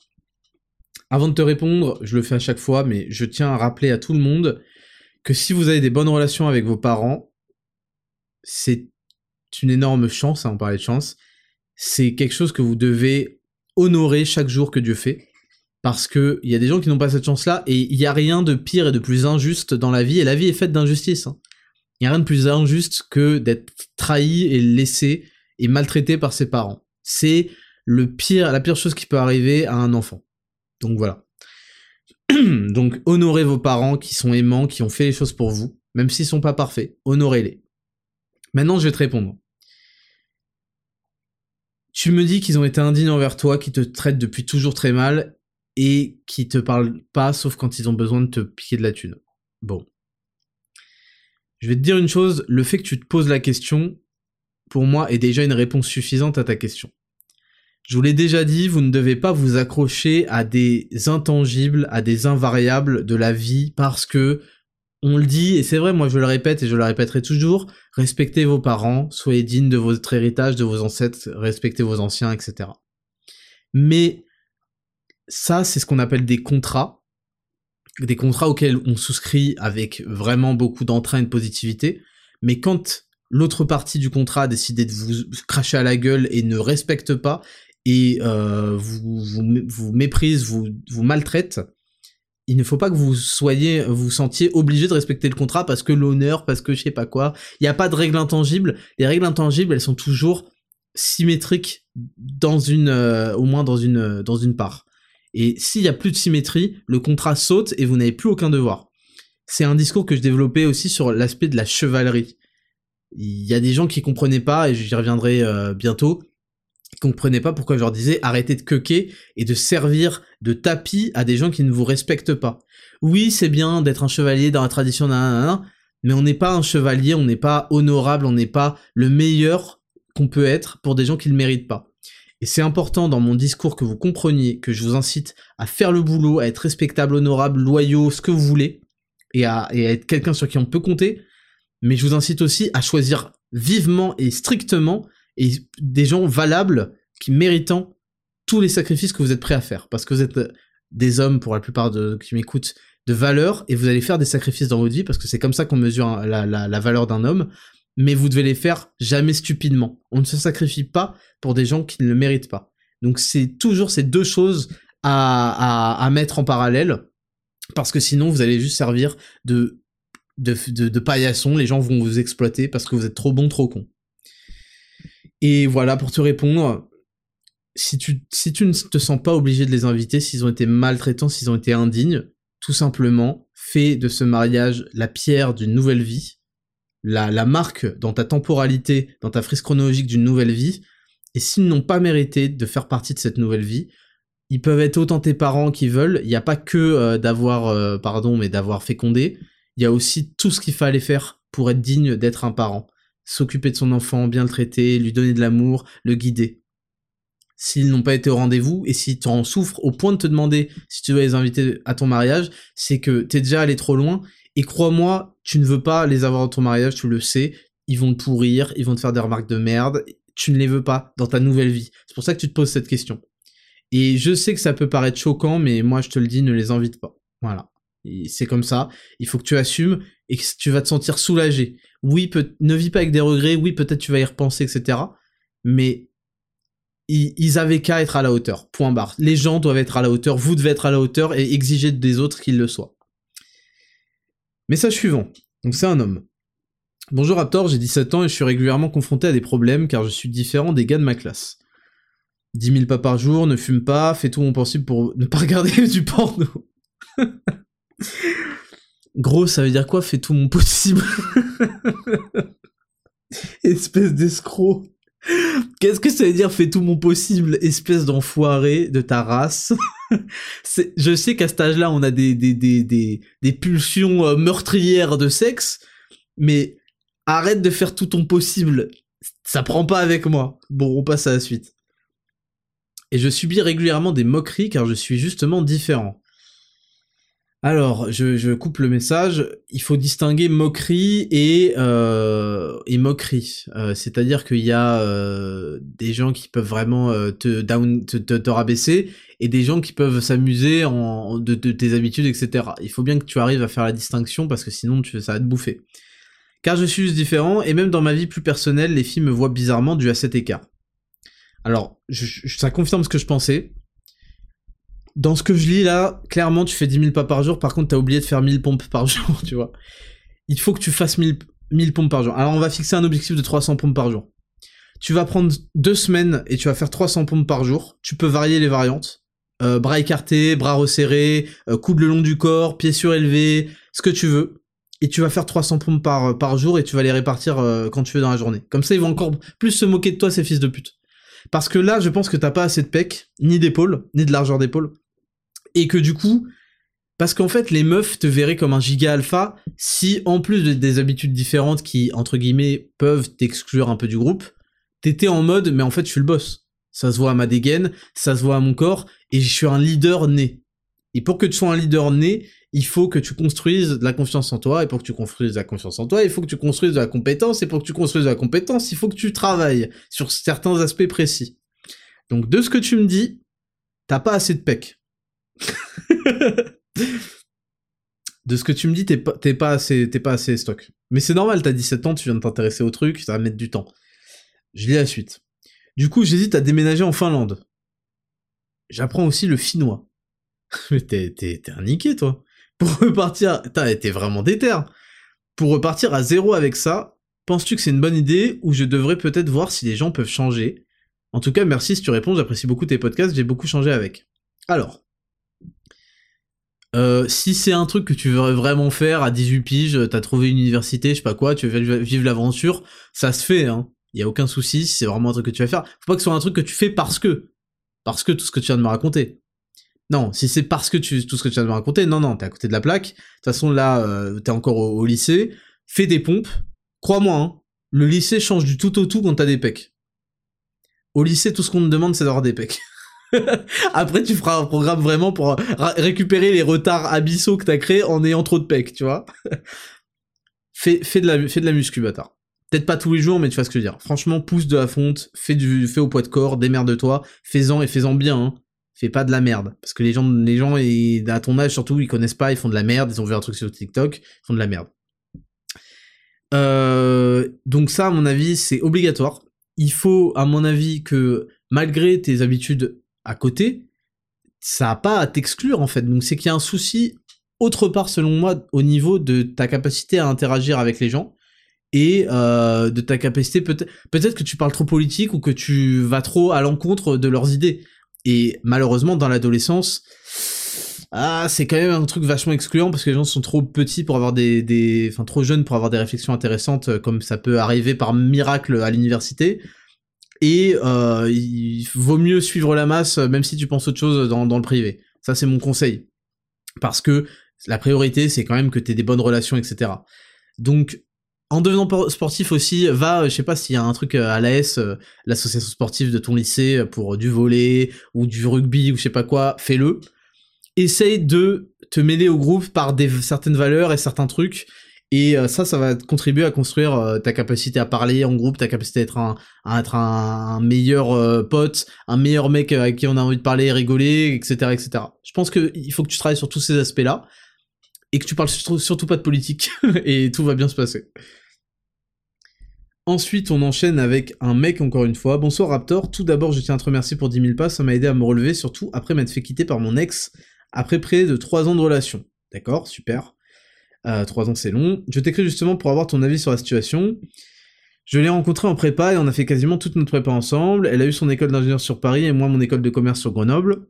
Avant de te répondre, je le fais à chaque fois, mais je tiens à rappeler à tout le monde que si vous avez des bonnes relations avec vos parents, c'est une énorme chance, hein, on parlait de chance, c'est quelque chose que vous devez honorer chaque jour que Dieu fait. Parce que il y a des gens qui n'ont pas cette chance-là, et il n'y a rien de pire et de plus injuste dans la vie, et la vie est faite d'injustice. Hein. Il n'y a rien de plus injuste que d'être trahi et laissé et maltraité par ses parents. C'est le pire, la pire chose qui peut arriver à un enfant. Donc voilà. Donc honorez vos parents qui sont aimants, qui ont fait les choses pour vous, même s'ils sont pas parfaits. Honorez-les. Maintenant, je vais te répondre. Tu me dis qu'ils ont été indignes envers toi, qui te traitent depuis toujours très mal et qui te parlent pas sauf quand ils ont besoin de te piquer de la thune. Bon. Je vais te dire une chose, le fait que tu te poses la question, pour moi, est déjà une réponse suffisante à ta question. Je vous l'ai déjà dit, vous ne devez pas vous accrocher à des intangibles, à des invariables de la vie parce que on le dit, et c'est vrai, moi je le répète et je le répéterai toujours, respectez vos parents, soyez dignes de votre héritage, de vos ancêtres, respectez vos anciens, etc. Mais ça, c'est ce qu'on appelle des contrats, des contrats auxquels on souscrit avec vraiment beaucoup d'entrain et de positivité, mais quand l'autre partie du contrat a décidé de vous cracher à la gueule et ne respecte pas, et euh, vous, vous, vous méprise, vous, vous maltraite, il ne faut pas que vous soyez, vous sentiez obligé de respecter le contrat parce que l'honneur, parce que je sais pas quoi. Il n'y a pas de règles intangibles. Les règles intangibles, elles sont toujours symétriques dans une, euh, au moins dans une, dans une part. Et s'il y a plus de symétrie, le contrat saute et vous n'avez plus aucun devoir. C'est un discours que je développais aussi sur l'aspect de la chevalerie. Il y a des gens qui comprenaient pas, et j'y reviendrai euh, bientôt, comprenez pas pourquoi je leur disais arrêtez de quequer et de servir de tapis à des gens qui ne vous respectent pas. Oui, c'est bien d'être un chevalier dans la tradition d'un mais on n'est pas un chevalier, on n'est pas honorable, on n'est pas le meilleur qu'on peut être pour des gens qui ne le méritent pas. Et c'est important dans mon discours que vous compreniez que je vous incite à faire le boulot, à être respectable, honorable, loyaux, ce que vous voulez, et à, être quelqu'un sur qui on peut compter, mais je vous incite aussi à choisir vivement et strictement des gens valables qui méritant tous les sacrifices que vous êtes prêts à faire. Parce que vous êtes des hommes, pour la plupart qui m'écoutent, de valeur, et vous allez faire des sacrifices dans votre vie, parce que c'est comme ça qu'on mesure la, la, valeur d'un homme, mais vous devez les faire jamais stupidement. On ne se sacrifie pas pour des gens qui ne le méritent pas. Donc c'est toujours ces deux choses à, à, mettre en parallèle, parce que sinon vous allez juste servir de, de, de, de paillasson, les gens vont vous exploiter parce que vous êtes trop bon, trop con. Et voilà, pour te répondre, si tu, si tu ne te sens pas obligé de les inviter, s'ils ont été maltraitants, s'ils ont été indignes, tout simplement, fais de ce mariage la pierre d'une nouvelle vie, la, marque dans ta temporalité, dans ta frise chronologique d'une nouvelle vie, et s'ils n'ont pas mérité de faire partie de cette nouvelle vie, ils peuvent être autant tes parents qui veulent. Il n'y a pas que euh, d'avoir, euh, pardon, mais d'avoir fécondé. Il y a aussi tout ce qu'il fallait faire pour être digne d'être un parent. S'occuper de son enfant, bien le traiter, lui donner de l'amour, le guider. S'ils n'ont pas été au rendez-vous et si tu en souffres au point de te demander si tu dois les inviter à ton mariage, c'est que t'es déjà allé trop loin. Et crois-moi, tu ne veux pas les avoir à ton mariage, tu le sais. Ils vont te pourrir, ils vont te faire des remarques de merde. Tu ne les veux pas dans ta nouvelle vie. C'est pour ça que tu te poses cette question. Et je sais que ça peut paraître choquant, mais moi je te le dis, ne les invite pas. Voilà. C'est comme ça. Il faut que tu assumes et que tu vas te sentir soulagé. Oui, peut ne vis pas avec des regrets. Oui, peut-être tu vas y repenser, etc. Mais ils, avaient qu'à être à la hauteur. Point barre. Les gens doivent être à la hauteur. Vous devez être à la hauteur et exiger des autres qu'ils le soient. Message suivant. Donc c'est un homme. Bonjour Raptor, j'ai 17 ans et je suis régulièrement confronté à des problèmes car je suis différent des gars de ma classe. 10 000 pas par jour, ne fume pas, fais tout mon possible pour ne pas regarder du porno. Gros, ça veut dire quoi Fais tout mon possible? espèce d'escroc. Qu'est-ce que ça veut dire fais tout mon possible, espèce d'enfoiré de ta race? Je sais qu'à cet âge-là, on a des, des, pulsions euh, meurtrières de sexe, mais arrête de faire tout ton possible. Ça prend pas avec moi. Bon, on passe à la suite et je subis régulièrement des moqueries car je suis justement différent. Alors, je, coupe le message. Il faut distinguer moquerie et, euh, et moquerie. Euh, c'est-à-dire qu'il y a euh, des gens qui peuvent vraiment te, down, te, te, rabaisser et des gens qui peuvent s'amuser en, de, tes habitudes, etc. Il faut bien que tu arrives à faire la distinction parce que sinon tu, ça va te bouffer. Car je suis différent et même dans ma vie plus personnelle, les filles me voient bizarrement dû à cet écart. Alors, ça confirme ce que je pensais. Dans ce que je lis là, clairement, tu fais 10 000 pas par jour. Par contre, t'as oublié de faire 1000 pompes par jour, tu vois. Il faut que tu fasses 1000, 1000 pompes par jour. Alors, on va fixer un objectif de 300 pompes par jour. Tu vas prendre deux semaines et tu vas faire 300 pompes par jour. Tu peux varier les variantes. Euh, bras écartés, bras resserrés, euh, coude le long du corps, pieds surélevés, ce que tu veux. Et tu vas faire 300 pompes par, jour et tu vas les répartir euh, quand tu veux dans la journée. Comme ça, ils vont encore plus se moquer de toi, ces fils de pute. Parce que là, je pense que t'as pas assez de pecs, ni d'épaule, ni de largeur d'épaule. Et que du coup, parce qu'en fait, les meufs te verraient comme un giga alpha si, en plus de, des habitudes différentes qui, entre guillemets, peuvent t'exclure un peu du groupe, t'étais en mode, mais en fait, je suis le boss. Ça se voit à ma dégaine, ça se voit à mon corps, et je suis un leader né. Et pour que tu sois un leader né, il faut que tu construises de la confiance en toi, et pour que tu construises de la confiance en toi, il faut que tu construises de la compétence, et pour que tu construises de la compétence, il faut que tu travailles sur certains aspects précis. Donc de ce que tu me dis, t'as pas assez de pec. de ce que tu me dis, t'es pas, pas assez, t'es pas assez stock. Mais c'est normal, t'as 17 ans, tu viens de t'intéresser au truc, ça va mettre du temps. Je lis la suite. Du coup, j'hésite à déménager en Finlande. J'apprends aussi le finnois. Mais t'es, t'es, t'es un niqué, toi pour repartir, été vraiment déter. Pour repartir à zéro avec ça, penses-tu que c'est une bonne idée ou je devrais peut-être voir si les gens peuvent changer? En tout cas, merci si tu réponds, j'apprécie beaucoup tes podcasts, j'ai beaucoup changé avec. Alors, euh, si c'est un truc que tu veux vraiment faire à 18 piges, t'as trouvé une université, je sais pas quoi, tu veux vivre l'aventure, ça se fait, hein. Y a aucun souci, c'est vraiment un truc que tu vas faire. Faut pas que ce soit un truc que tu fais parce que. Parce que tout ce que tu viens de me raconter. Non, si c'est parce que tu tout ce que tu viens de me raconter, non, non, t'es à côté de la plaque. De toute façon, là, euh, t'es encore au, lycée. Fais des pompes. Crois-moi, hein, le lycée change du tout au tout quand t'as des pecs. Au lycée, tout ce qu'on te demande, c'est d'avoir des pecs. Après, tu feras un programme vraiment pour récupérer les retards abyssaux que t'as créés en ayant trop de pecs, tu vois. fais, fais, de la, fais de la muscu, bâtard. Peut-être pas tous les jours, mais tu vois ce que je veux dire. Franchement, pousse de la fonte, fais, du, fais au poids de corps, démerde-toi, fais-en et fais-en bien. Hein fais pas de la merde. Parce que les gens, les gens, à ton âge surtout, ils connaissent pas, ils font de la merde, ils ont vu un truc sur TikTok, ils font de la merde. Euh, donc ça, à mon avis, c'est obligatoire. Il faut, à mon avis, que malgré tes habitudes à côté, ça a pas à t'exclure en fait. Donc c'est qu'il y a un souci autre part, selon moi, au niveau de ta capacité à interagir avec les gens et euh, de ta capacité peut-être peut-être que tu parles trop politique ou que tu vas trop à l'encontre de leurs idées. Et malheureusement, dans l'adolescence, ah, c'est quand même un truc vachement excluant parce que les gens sont trop petits pour avoir des, des, enfin trop jeunes pour avoir des réflexions intéressantes euh, comme ça peut arriver par miracle à l'université. Et euh, il vaut mieux suivre la masse, même si tu penses autre chose dans, le privé. Ça, c'est mon conseil. Parce que la priorité, c'est quand même que tu aies des bonnes relations, etc. Donc, en devenant sportif aussi, va, je sais pas s'il y a un truc à l'AS, l'association sportive de ton lycée, pour du volet, ou du rugby, ou je sais pas quoi, fais-le. Essaye de te mêler au groupe par des, certaines valeurs et certains trucs, et euh, ça, ça va contribuer à construire euh, ta capacité à parler en groupe, ta capacité à être un, meilleur euh, pote, un meilleur mec avec qui on a envie de parler, rigoler, etc., etc. Je pense qu'il faut que tu travailles sur tous ces aspects-là et que tu parles surtout, pas de politique et tout va bien se passer. Ensuite, on enchaîne avec un mec, encore une fois. Bonsoir Raptor, tout d'abord, je tiens à te remercier pour 10 000 pas, ça m'a aidé à me relever, surtout après m'être fait quitter par mon ex, après près de 3 ans de relation. D'accord, super. Euh, trois ans c'est long. Je t'écris justement pour avoir ton avis sur la situation. Je l'ai rencontrée en prépa et on a fait quasiment toute notre prépa ensemble. Elle a eu son école d'ingénieur sur Paris et moi mon école de commerce sur Grenoble.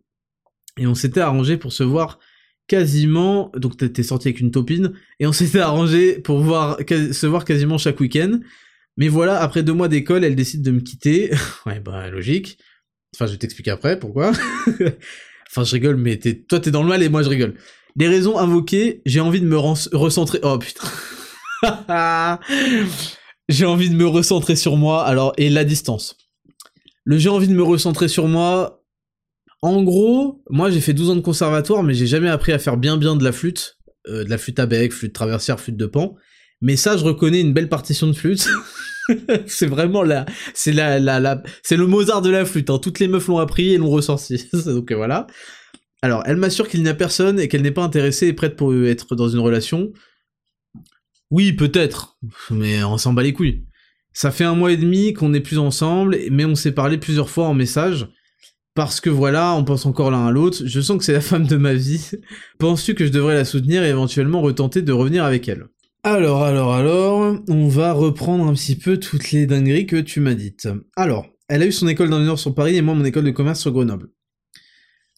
Et on s'était arrangé pour se voir quasiment, donc t'es sorti avec une topine, et on s'était arrangé pour voir, se voir quasiment chaque week-end. Mais voilà, après deux mois d'école, elle décide de me quitter. ouais, bah logique. Enfin, je vais t'expliquer après pourquoi. enfin, je rigole, mais toi t'es dans le mal et moi je rigole. Des raisons invoquées, j'ai envie de me recentrer. Oh putain. j'ai envie de me recentrer sur moi, alors, et la distance. Le j'ai envie de me recentrer sur moi. En gros, moi j'ai fait 12 ans de conservatoire, mais j'ai jamais appris à faire bien bien de la flûte. Euh, de la flûte à bec, flûte traversière, flûte de pan. Mais ça, je reconnais une belle partition de flûte. c'est vraiment la, c'est la, c'est le Mozart de la flûte. Hein. Toutes les meufs l'ont appris et l'ont ressorti. Donc voilà. Alors, elle m'assure qu'il n'y a personne et qu'elle n'est pas intéressée et prête pour être dans une relation. Oui, peut-être, mais on s'en bat les couilles. Ça fait un mois et demi qu'on n'est plus ensemble, mais on s'est parlé plusieurs fois en message. Parce que voilà, on pense encore l'un à l'autre, je sens que c'est la femme de ma vie. Penses-tu que je devrais la soutenir et éventuellement retenter de revenir avec elle? Alors, alors, alors, on va reprendre un petit peu toutes les dingueries que tu m'as dites. Alors, elle a eu son école d'ingénieur sur Paris et moi mon école de commerce sur Grenoble.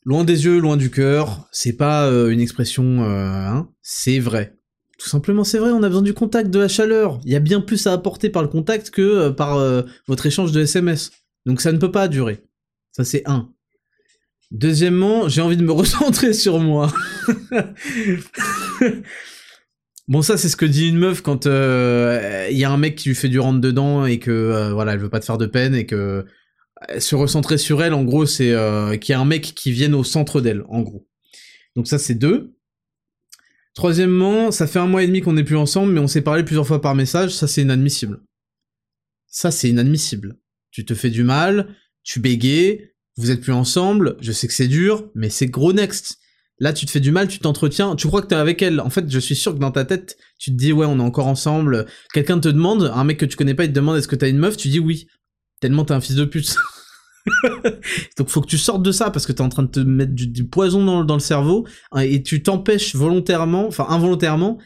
Loin des yeux, loin du cœur, c'est pas euh, une expression, euh, hein, c'est vrai. Tout simplement, c'est vrai, on a besoin du contact, de la chaleur. Il y a bien plus à apporter par le contact que euh, par votre échange de SMS. Donc ça ne peut pas durer. Ça, c'est un. Deuxièmement, j'ai envie de me recentrer sur moi. bon, ça, c'est ce que dit une meuf quand il y a un mec qui lui fait du rentre dedans et que, voilà, elle veut pas te faire de peine et que se recentrer sur elle, en gros, c'est euh, qu'il y a un mec qui vienne au centre d'elle, en gros. Donc ça, c'est deux. Troisièmement, ça fait un mois et demi qu'on n'est plus ensemble, mais on s'est parlé plusieurs fois par message, ça c'est inadmissible. Ça c'est inadmissible. Tu te fais du mal, tu bégayes, vous êtes plus ensemble, je sais que c'est dur, mais c'est gros next. Là, tu te fais du mal, tu t'entretiens, tu crois que t'es avec elle. En fait, je suis sûr que dans ta tête, tu te dis, ouais, on est encore ensemble. Quelqu'un te demande, un mec que tu connais pas, il te demande est-ce que t'as une meuf, tu dis oui. Tellement t'es un fils de pute. Donc faut que tu sortes de ça parce que t'es en train de te mettre du, poison dans, le cerveau hein, et tu t'empêches volontairement, enfin involontairement,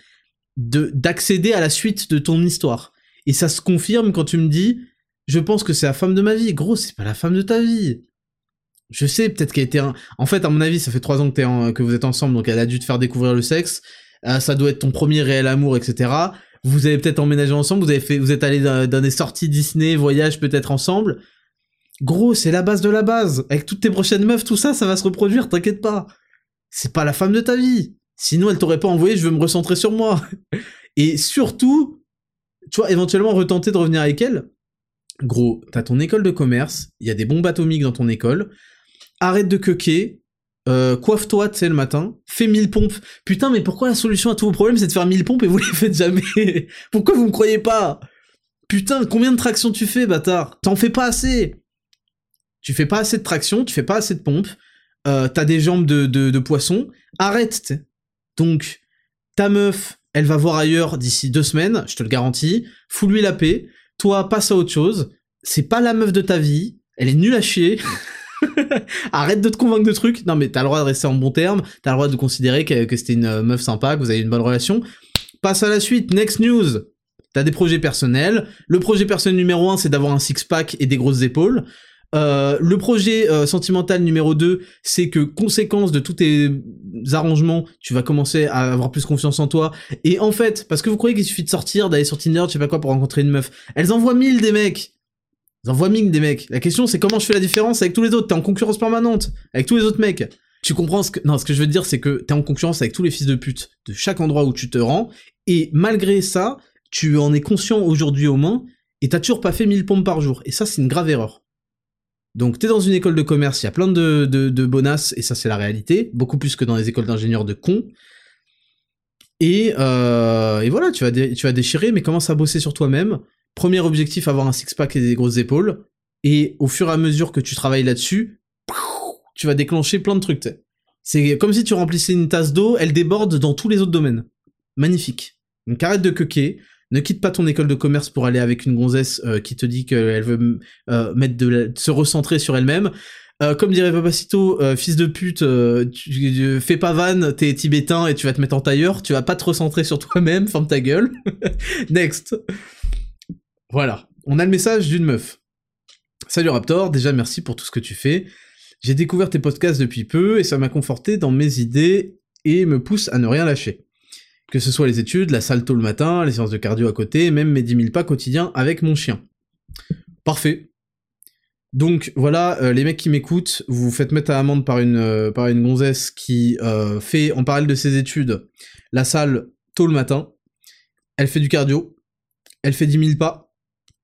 de d'accéder à la suite de ton histoire. Et ça se confirme quand tu me dis, je pense que c'est la femme de ma vie. Gros, c'est pas la femme de ta vie. Je sais, peut-être qu'elle était... Un... En fait, à mon avis, ça fait trois ans que, que vous êtes ensemble, donc elle a dû te faire découvrir le sexe. Euh, ça doit être ton premier réel amour, etc vous avez peut-être emménagé ensemble, vous avez fait, vous êtes allé dans, des sorties Disney, voyages peut-être ensemble. Gros, c'est la base de la base. Avec toutes tes prochaines meufs, tout ça, ça va se reproduire, t'inquiète pas. C'est pas la femme de ta vie. Sinon, elle t'aurait pas envoyé, je veux me recentrer sur moi. Et surtout, tu vois, éventuellement retenter de revenir avec elle. Gros, t'as ton école de commerce, il y a des bombes atomiques dans ton école. Arrête de quequer, euh, coiffe-toi, tu sais, le matin, fais 1000 pompes. Putain, mais pourquoi la solution à tous vos problèmes, c'est de faire 1000 pompes et vous les faites jamais? Pourquoi vous me croyez pas? Putain, combien de tractions tu fais, bâtard? T'en fais pas assez! Tu fais pas assez de traction, tu fais pas assez de pompes, euh, t'as des jambes de, de, poisson, arrête Donc, ta meuf, elle va voir ailleurs d'ici deux semaines, je te le garantis, fous-lui la paix, toi, passe à autre chose, c'est pas la meuf de ta vie, elle est nulle à chier Arrête de te convaincre de trucs. Non, mais t'as le droit de rester en bon terme. T'as le droit de considérer que, c'était une euh, meuf sympa, que vous avez une bonne relation. Passe à la suite. Next news. T'as des projets personnels. Le projet personnel numéro un, c'est d'avoir un six-pack et des grosses épaules. Euh, le projet euh, sentimental numéro 2, c'est que conséquence de tous tes arrangements, tu vas commencer à avoir plus confiance en toi. Et en fait, parce que vous croyez qu'il suffit de sortir, d'aller sur Tinder, je sais pas quoi, pour rencontrer une meuf, elles envoient mille des mecs. Envoie ming des mecs. La question c'est comment je fais la différence avec tous les autres? T'es en concurrence permanente avec tous les autres mecs. Tu comprends ce que... Non, ce que je veux dire, c'est que t'es en concurrence avec tous les fils de pute de chaque endroit où tu te rends, et malgré ça, tu en es conscient aujourd'hui au moins, et t'as toujours pas fait 1000 pompes par jour. Et ça, c'est une grave erreur. Donc t'es dans une école de commerce, il y a plein de, de, de bonasses, et ça c'est la réalité, beaucoup plus que dans les écoles d'ingénieurs de cons. Et, euh, et voilà, tu vas, tu vas déchirer, mais commence à bosser sur toi-même. Premier objectif, avoir un six-pack et des grosses épaules. Et au fur et à mesure que tu travailles là-dessus, tu vas déclencher plein de trucs. C'est comme si tu remplissais une tasse d'eau, elle déborde dans tous les autres domaines. Magnifique. Donc arrête de quequer, ne quitte pas ton école de commerce pour aller avec une gonzesse euh, qui te dit qu'elle veut euh, mettre de se recentrer sur elle-même. Euh, comme dirait Papacito, fils de pute, tu, fais pas vanne, t'es tibétain et tu vas te mettre en tailleur, tu vas pas te recentrer sur toi-même, ferme ta gueule. Next. Voilà, on a le message d'une meuf. Salut Raptor, déjà merci pour tout ce que tu fais. J'ai découvert tes podcasts depuis peu et ça m'a conforté dans mes idées et me pousse à ne rien lâcher. Que ce soit les études, la salle tôt le matin, les séances de cardio à côté, même mes 10 000 pas quotidiens avec mon chien. Parfait. Donc voilà, euh, les mecs qui m'écoutent, vous vous faites mettre à amende par une, euh, par une gonzesse qui euh, fait, en parallèle de ses études, la salle tôt le matin. Elle fait du cardio, elle fait 10 000 pas,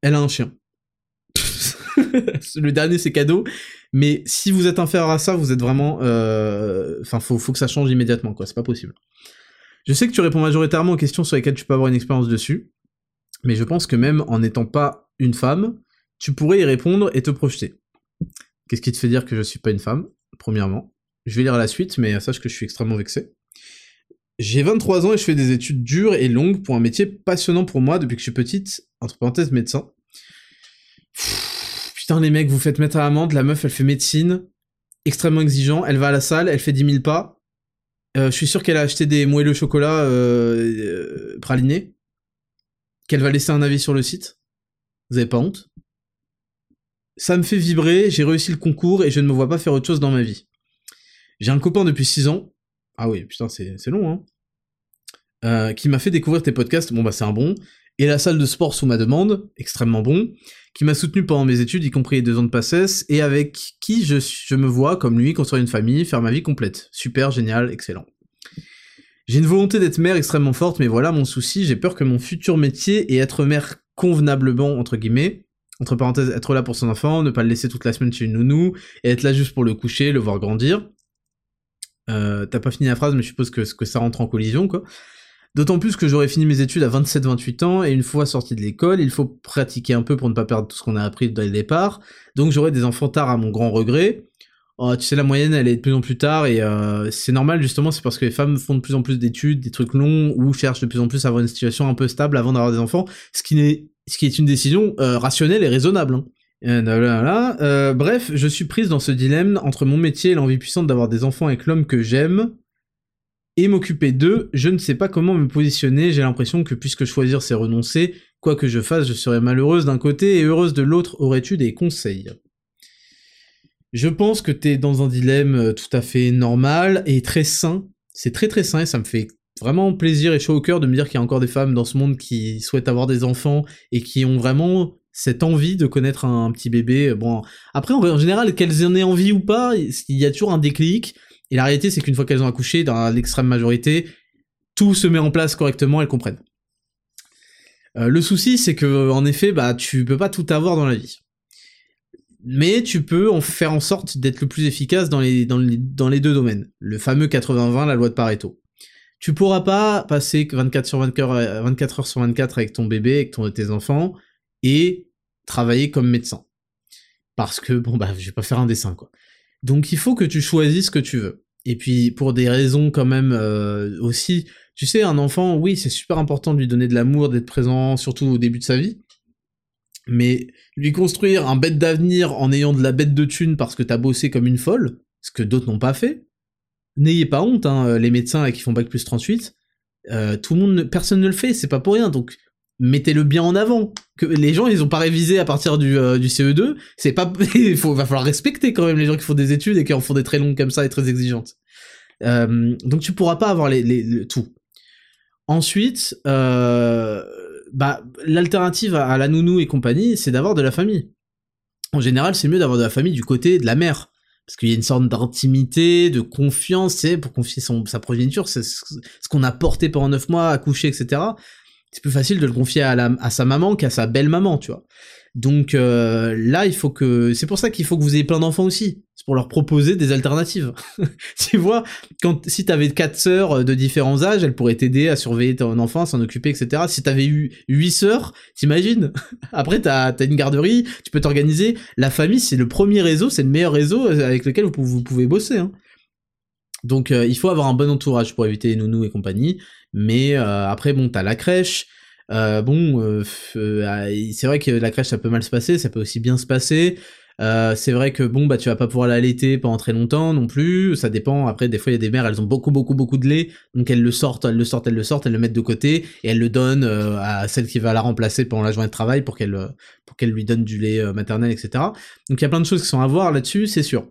elle a un chien. le dernier c'est cadeau, mais si vous êtes inférieur à ça, vous êtes vraiment... Enfin, faut, faut que ça change immédiatement, quoi, c'est pas possible. Je sais que tu réponds majoritairement aux questions sur lesquelles tu peux avoir une expérience dessus, mais je pense que même en n'étant pas une femme, tu pourrais y répondre et te projeter. Qu'est-ce qui te fait dire que je suis pas une femme Premièrement? Je vais lire la suite, mais sache que je suis extrêmement vexé. J'ai 23 ans et je fais des études dures et longues pour un métier passionnant pour moi depuis que je suis petite, entre parenthèses médecin. putain les mecs, vous faites mettre à l'amende, la meuf elle fait médecine, extrêmement exigeant, elle va à la salle, elle fait 10 000 pas. Euh, je suis sûr qu'elle a acheté des moelleux chocolat euh, euh, pralinés, qu'elle va laisser un avis sur le site. Vous avez pas honte ça me fait vibrer, j'ai réussi le concours et je ne me vois pas faire autre chose dans ma vie. J'ai un copain depuis 6 ans. Ah oui, putain, c'est long, hein. Euh, qui m'a fait découvrir tes podcasts, bon bah c'est un bon, et la salle de sport sous ma demande, extrêmement bon, qui m'a soutenu pendant mes études, y compris les deux ans de passesse, et avec qui je, me vois, comme lui, construire une famille, faire ma vie complète. Super, génial, excellent. J'ai une volonté d'être mère extrêmement forte, mais voilà mon souci, j'ai peur que mon futur métier et être mère convenablement, entre guillemets, entre parenthèses, être là pour son enfant, ne pas le laisser toute la semaine chez une nounou, et être là juste pour le coucher, le voir grandir. Euh, T'as pas fini la phrase, mais je suppose que, que ça rentre en collision, quoi. D'autant plus que j'aurais fini mes études à 27-28 ans, et une fois sorti de l'école, il faut pratiquer un peu pour ne pas perdre tout ce qu'on a appris dès le départ, donc j'aurai des enfants tard à mon grand regret. Oh, tu sais, la moyenne, elle est de plus en plus tard, et euh, c'est normal, justement, c'est parce que les femmes font de plus en plus d'études, des trucs longs, ou cherchent de plus en plus à avoir une situation un peu stable avant d'avoir des enfants, ce qui n'est ce qui est une décision euh, rationnelle et raisonnable. Hein. Euh, euh, bref, je suis prise dans ce dilemme entre mon métier et l'envie puissante d'avoir des enfants avec l'homme que j'aime, et m'occuper d'eux, je ne sais pas comment me positionner, j'ai l'impression que puisque choisir c'est renoncer, quoi que je fasse, je serais malheureuse d'un côté et heureuse de l'autre, aurais-tu des conseils? Je pense que t'es dans un dilemme tout à fait normal et très sain, c'est très très sain et ça me fait vraiment plaisir et chaud au cœur de me dire qu'il y a encore des femmes dans ce monde qui souhaitent avoir des enfants et qui ont vraiment cette envie de connaître un, petit bébé. Bon, après, en, général, qu'elles en aient envie ou pas, il y a toujours un déclic. Et la réalité, c'est qu'une fois qu'elles ont accouché, dans l'extrême majorité, tout se met en place correctement, elles comprennent. Euh, le souci, c'est que, en effet, bah, tu peux pas tout avoir dans la vie. Mais tu peux faire en sorte d'être le plus efficace dans les deux domaines. Le fameux 80-20, la loi de Pareto tu pourras pas passer 24 sur 24, 24 heures sur 24 avec ton bébé, avec ton, tes enfants, et travailler comme médecin. Parce que, bon, bah, je vais pas faire un dessin, quoi. Donc, il faut que tu choisisses ce que tu veux. Et puis, pour des raisons quand même euh, aussi, tu sais, un enfant, oui, c'est super important de lui donner de l'amour, d'être présent, surtout au début de sa vie. Mais lui construire un bête d'avenir en ayant de la bête de thune parce que t'as bossé comme une folle, ce que d'autres n'ont pas fait, n'ayez pas honte, hein, les médecins qui font bac plus 38, euh, tout le monde, personne ne le fait, c'est pas pour rien, donc mettez-le bien en avant. Que les gens, ils ont pas révisé à partir du, euh, du CE2, c'est pas, il faut, va falloir respecter quand même les gens qui font des études et qui en font des très longues comme ça et très exigeantes. Euh, donc tu pourras pas avoir les, les, tout. Ensuite, bah l'alternative à, la nounou et compagnie, c'est d'avoir de la famille. en général, c'est mieux d'avoir de la famille du côté de la mère. Parce qu'il y a une sorte d'intimité, de confiance, pour confier son, sa progéniture, c'est ce qu'on a porté pendant neuf mois, accouché, etc. C'est plus facile de le confier à, la, à sa maman qu'à sa belle-maman, tu vois. Donc euh, là, il faut que, c'est pour ça qu'il faut que vous ayez plein d'enfants aussi. C'est pour leur proposer des alternatives. tu vois, quand si t'avais quatre sœurs de différents âges, elles pourraient t'aider à surveiller ton enfant, s'en occuper, etc. Si t'avais eu huit sœurs, t'imagines? Après, t'as as une garderie, tu peux t'organiser. La famille, c'est le premier réseau, c'est le meilleur réseau avec lequel vous, pouvez bosser. Hein. Donc, euh, il faut avoir un bon entourage pour éviter les nounous et compagnie. Mais euh, après, bon, t'as la crèche. Euh, bon, euh, euh, ah, c'est vrai que la crèche ça peut mal se passer, ça peut aussi bien se passer. c'est vrai que bon bah tu vas pas pouvoir l'allaiter pendant très longtemps non plus, ça dépend. Après des fois il y a des mères elles ont beaucoup beaucoup beaucoup de lait, donc elles le sortent, elles le sortent, elles le sortent, elles le mettent de côté et elles le donnent à celle qui va la remplacer pendant la journée de travail pour qu'elle pour qu'elle lui donne du lait maternel etc. Donc il y a plein de choses qui sont à voir là-dessus, c'est sûr.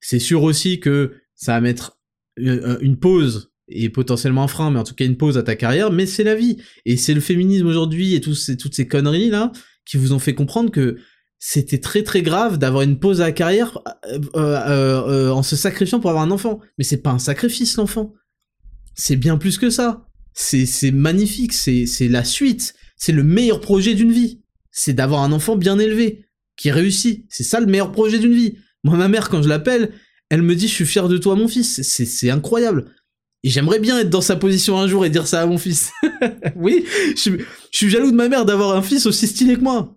C'est sûr aussi que ça va mettre une pause et potentiellement un frein, mais en tout cas une pause à ta carrière, mais c'est la vie. Et c'est le féminisme aujourd'hui et toutes ces conneries là qui vous ont fait comprendre que c'était très très grave d'avoir une pause à la carrière euh, euh, euh, en se sacrifiant pour avoir un enfant. Mais c'est pas un sacrifice l'enfant. C'est bien plus que ça. C'est magnifique, c'est la suite. C'est le meilleur projet d'une vie. C'est d'avoir un enfant bien élevé, qui réussit. C'est ça le meilleur projet d'une vie. Moi, ma mère, quand je l'appelle, elle me dit je suis fier de toi mon fils. C'est incroyable. Et j'aimerais bien être dans sa position un jour et dire ça à mon fils. oui, je, suis jaloux de ma mère d'avoir un fils aussi stylé que moi.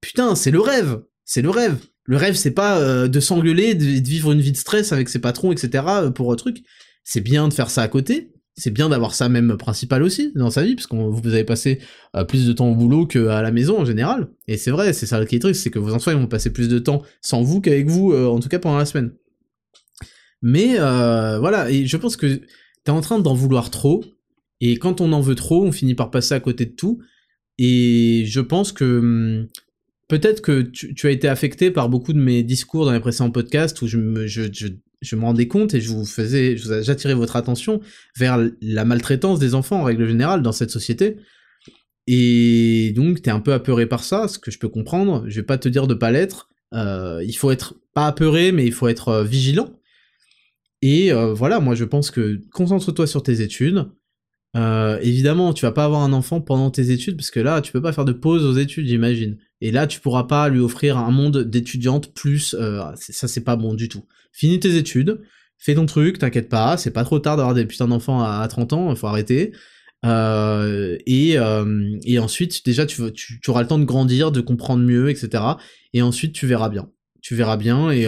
Putain, c'est le rêve. C'est le rêve. Le rêve, c'est pas euh, de s'engueuler, de, vivre une vie de stress avec ses patrons, etc. Euh, pour un truc. C'est bien de faire ça à côté. C'est bien d'avoir ça même principal aussi dans sa vie, parce que vous avez passé euh, plus de temps au boulot qu'à la maison en général. Et c'est vrai, c'est ça qui est triste, c'est que vos enfants ils vont passer plus de temps sans vous qu'avec vous, en tout cas pendant la semaine. Mais voilà, et je pense que t'es en train d'en vouloir trop, et quand on en veut trop, on finit par passer à côté de tout. Et je pense que hum, peut-être que tu, as été affecté par beaucoup de mes discours dans les précédents podcasts où je me, rendais compte et je vous faisais, j'attirais votre attention vers la maltraitance des enfants en règle générale dans cette société. Et donc t'es un peu apeuré par ça, ce que je peux comprendre. Je vais pas te dire de pas l'être. Euh, il faut être pas apeuré, mais il faut être euh, vigilant. Et euh, voilà, moi je pense que concentre-toi sur tes études. Euh, évidemment, tu vas pas avoir un enfant pendant tes études parce que là, tu peux pas faire de pause aux études, j'imagine. Et là, tu pourras pas lui offrir un monde d'étudiante plus. Euh, ça, c'est pas bon du tout. Finis tes études, fais ton truc, t'inquiète pas. C'est pas trop tard d'avoir des putains d'enfants à, 30 ans, faut arrêter. et, ensuite, déjà, tu, tu, tu, auras le temps de grandir, de comprendre mieux, etc. Et ensuite, tu verras bien. Tu verras bien et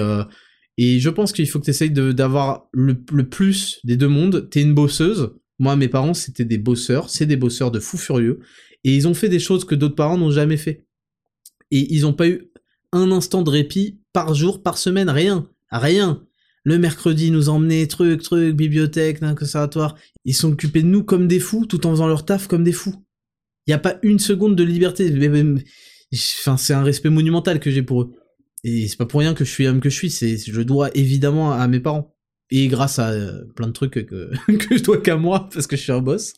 et je pense qu'il faut que tu essayes d'avoir le, plus des deux mondes. T'es une bosseuse. Moi, mes parents, c'était des bosseurs. C'est des bosseurs de fous furieux. Et ils ont fait des choses que d'autres parents n'ont jamais fait. Et ils n'ont pas eu un instant de répit par jour, par semaine, rien. Rien. Le mercredi, nous emmener truc, truc, bibliothèque, conservatoire. Ils sont occupés de nous comme des fous, tout en faisant leur taf comme des fous. Il n'y a pas une seconde de liberté. Enfin, c'est un respect monumental que j'ai pour eux. Et c'est pas pour rien que je suis l'homme que je suis, c'est je dois évidemment à mes parents. Et grâce à euh, plein de trucs que, je dois qu'à moi, parce que je suis un boss.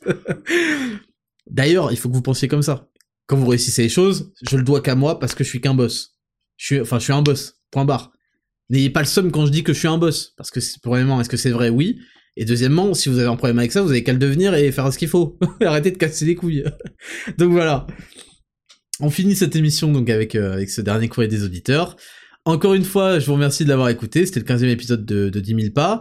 D'ailleurs, il faut que vous pensiez comme ça. Quand vous réussissez les choses, je le dois qu'à moi parce que je suis qu'un boss. Je suis, enfin, je suis un boss. Point barre. N'ayez pas le somme quand je dis que je suis un boss. Parce que, premièrement, est-ce que c'est vrai? Oui. Et deuxièmement, si vous avez un problème avec ça, vous avez qu'à le devenir et faire ce qu'il faut. Arrêtez de casser les couilles. donc voilà. On finit cette émission donc avec, euh, avec ce dernier courrier des auditeurs. Encore une fois, je vous remercie de l'avoir écouté. C'était le 15e épisode de, de 10 000 pas.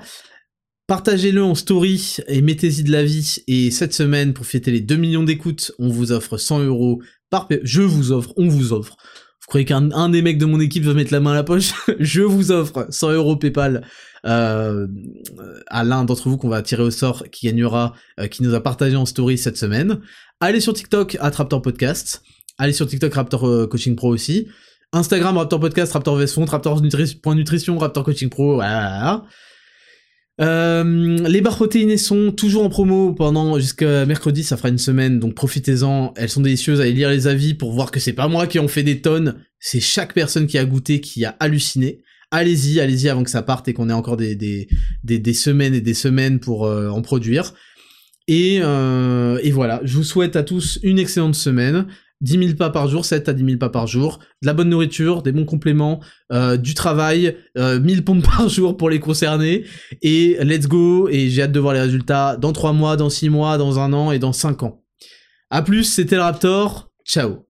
Partagez-le en story et mettez-y de la vie. Et cette semaine, pour fêter les 2 millions d'écoutes, on vous offre 100 euros par... Je vous offre, on vous offre. Vous croyez qu'un des mecs de mon équipe va mettre la main à la poche? Je vous offre 100 euros PayPal euh, à l'un d'entre vous qu'on va tirer au sort qui gagnera, euh, qui nous a partagé en story cette semaine. Allez sur TikTok, à Raptor Podcast. Allez sur TikTok, Raptor euh, Coaching Pro aussi. Instagram, Raptor Podcast, Raptor Vesfond, Raptor Nutrition, Raptor Coaching Pro, voilà. Euh, les barres protéinées sont toujours en promo pendant jusqu'à mercredi, ça fera une semaine, donc profitez-en. Elles sont délicieuses, allez lire les avis pour voir que c'est pas moi qui en fait des tonnes, c'est chaque personne qui a goûté qui a halluciné. Allez-y, allez-y avant que ça parte et qu'on ait encore des, des, semaines et des semaines pour euh, en produire. Et, euh, et voilà, je vous souhaite à tous une excellente semaine. 10 000 pas par jour, 7 à 10 000 pas par jour, de la bonne nourriture, des bons compléments, euh, du travail, euh, 1000 pompes par jour pour les concernés, et let's go, et j'ai hâte de voir les résultats dans 3 mois, dans 6 mois, dans un an et dans 5 ans. A plus, c'était le Raptor, ciao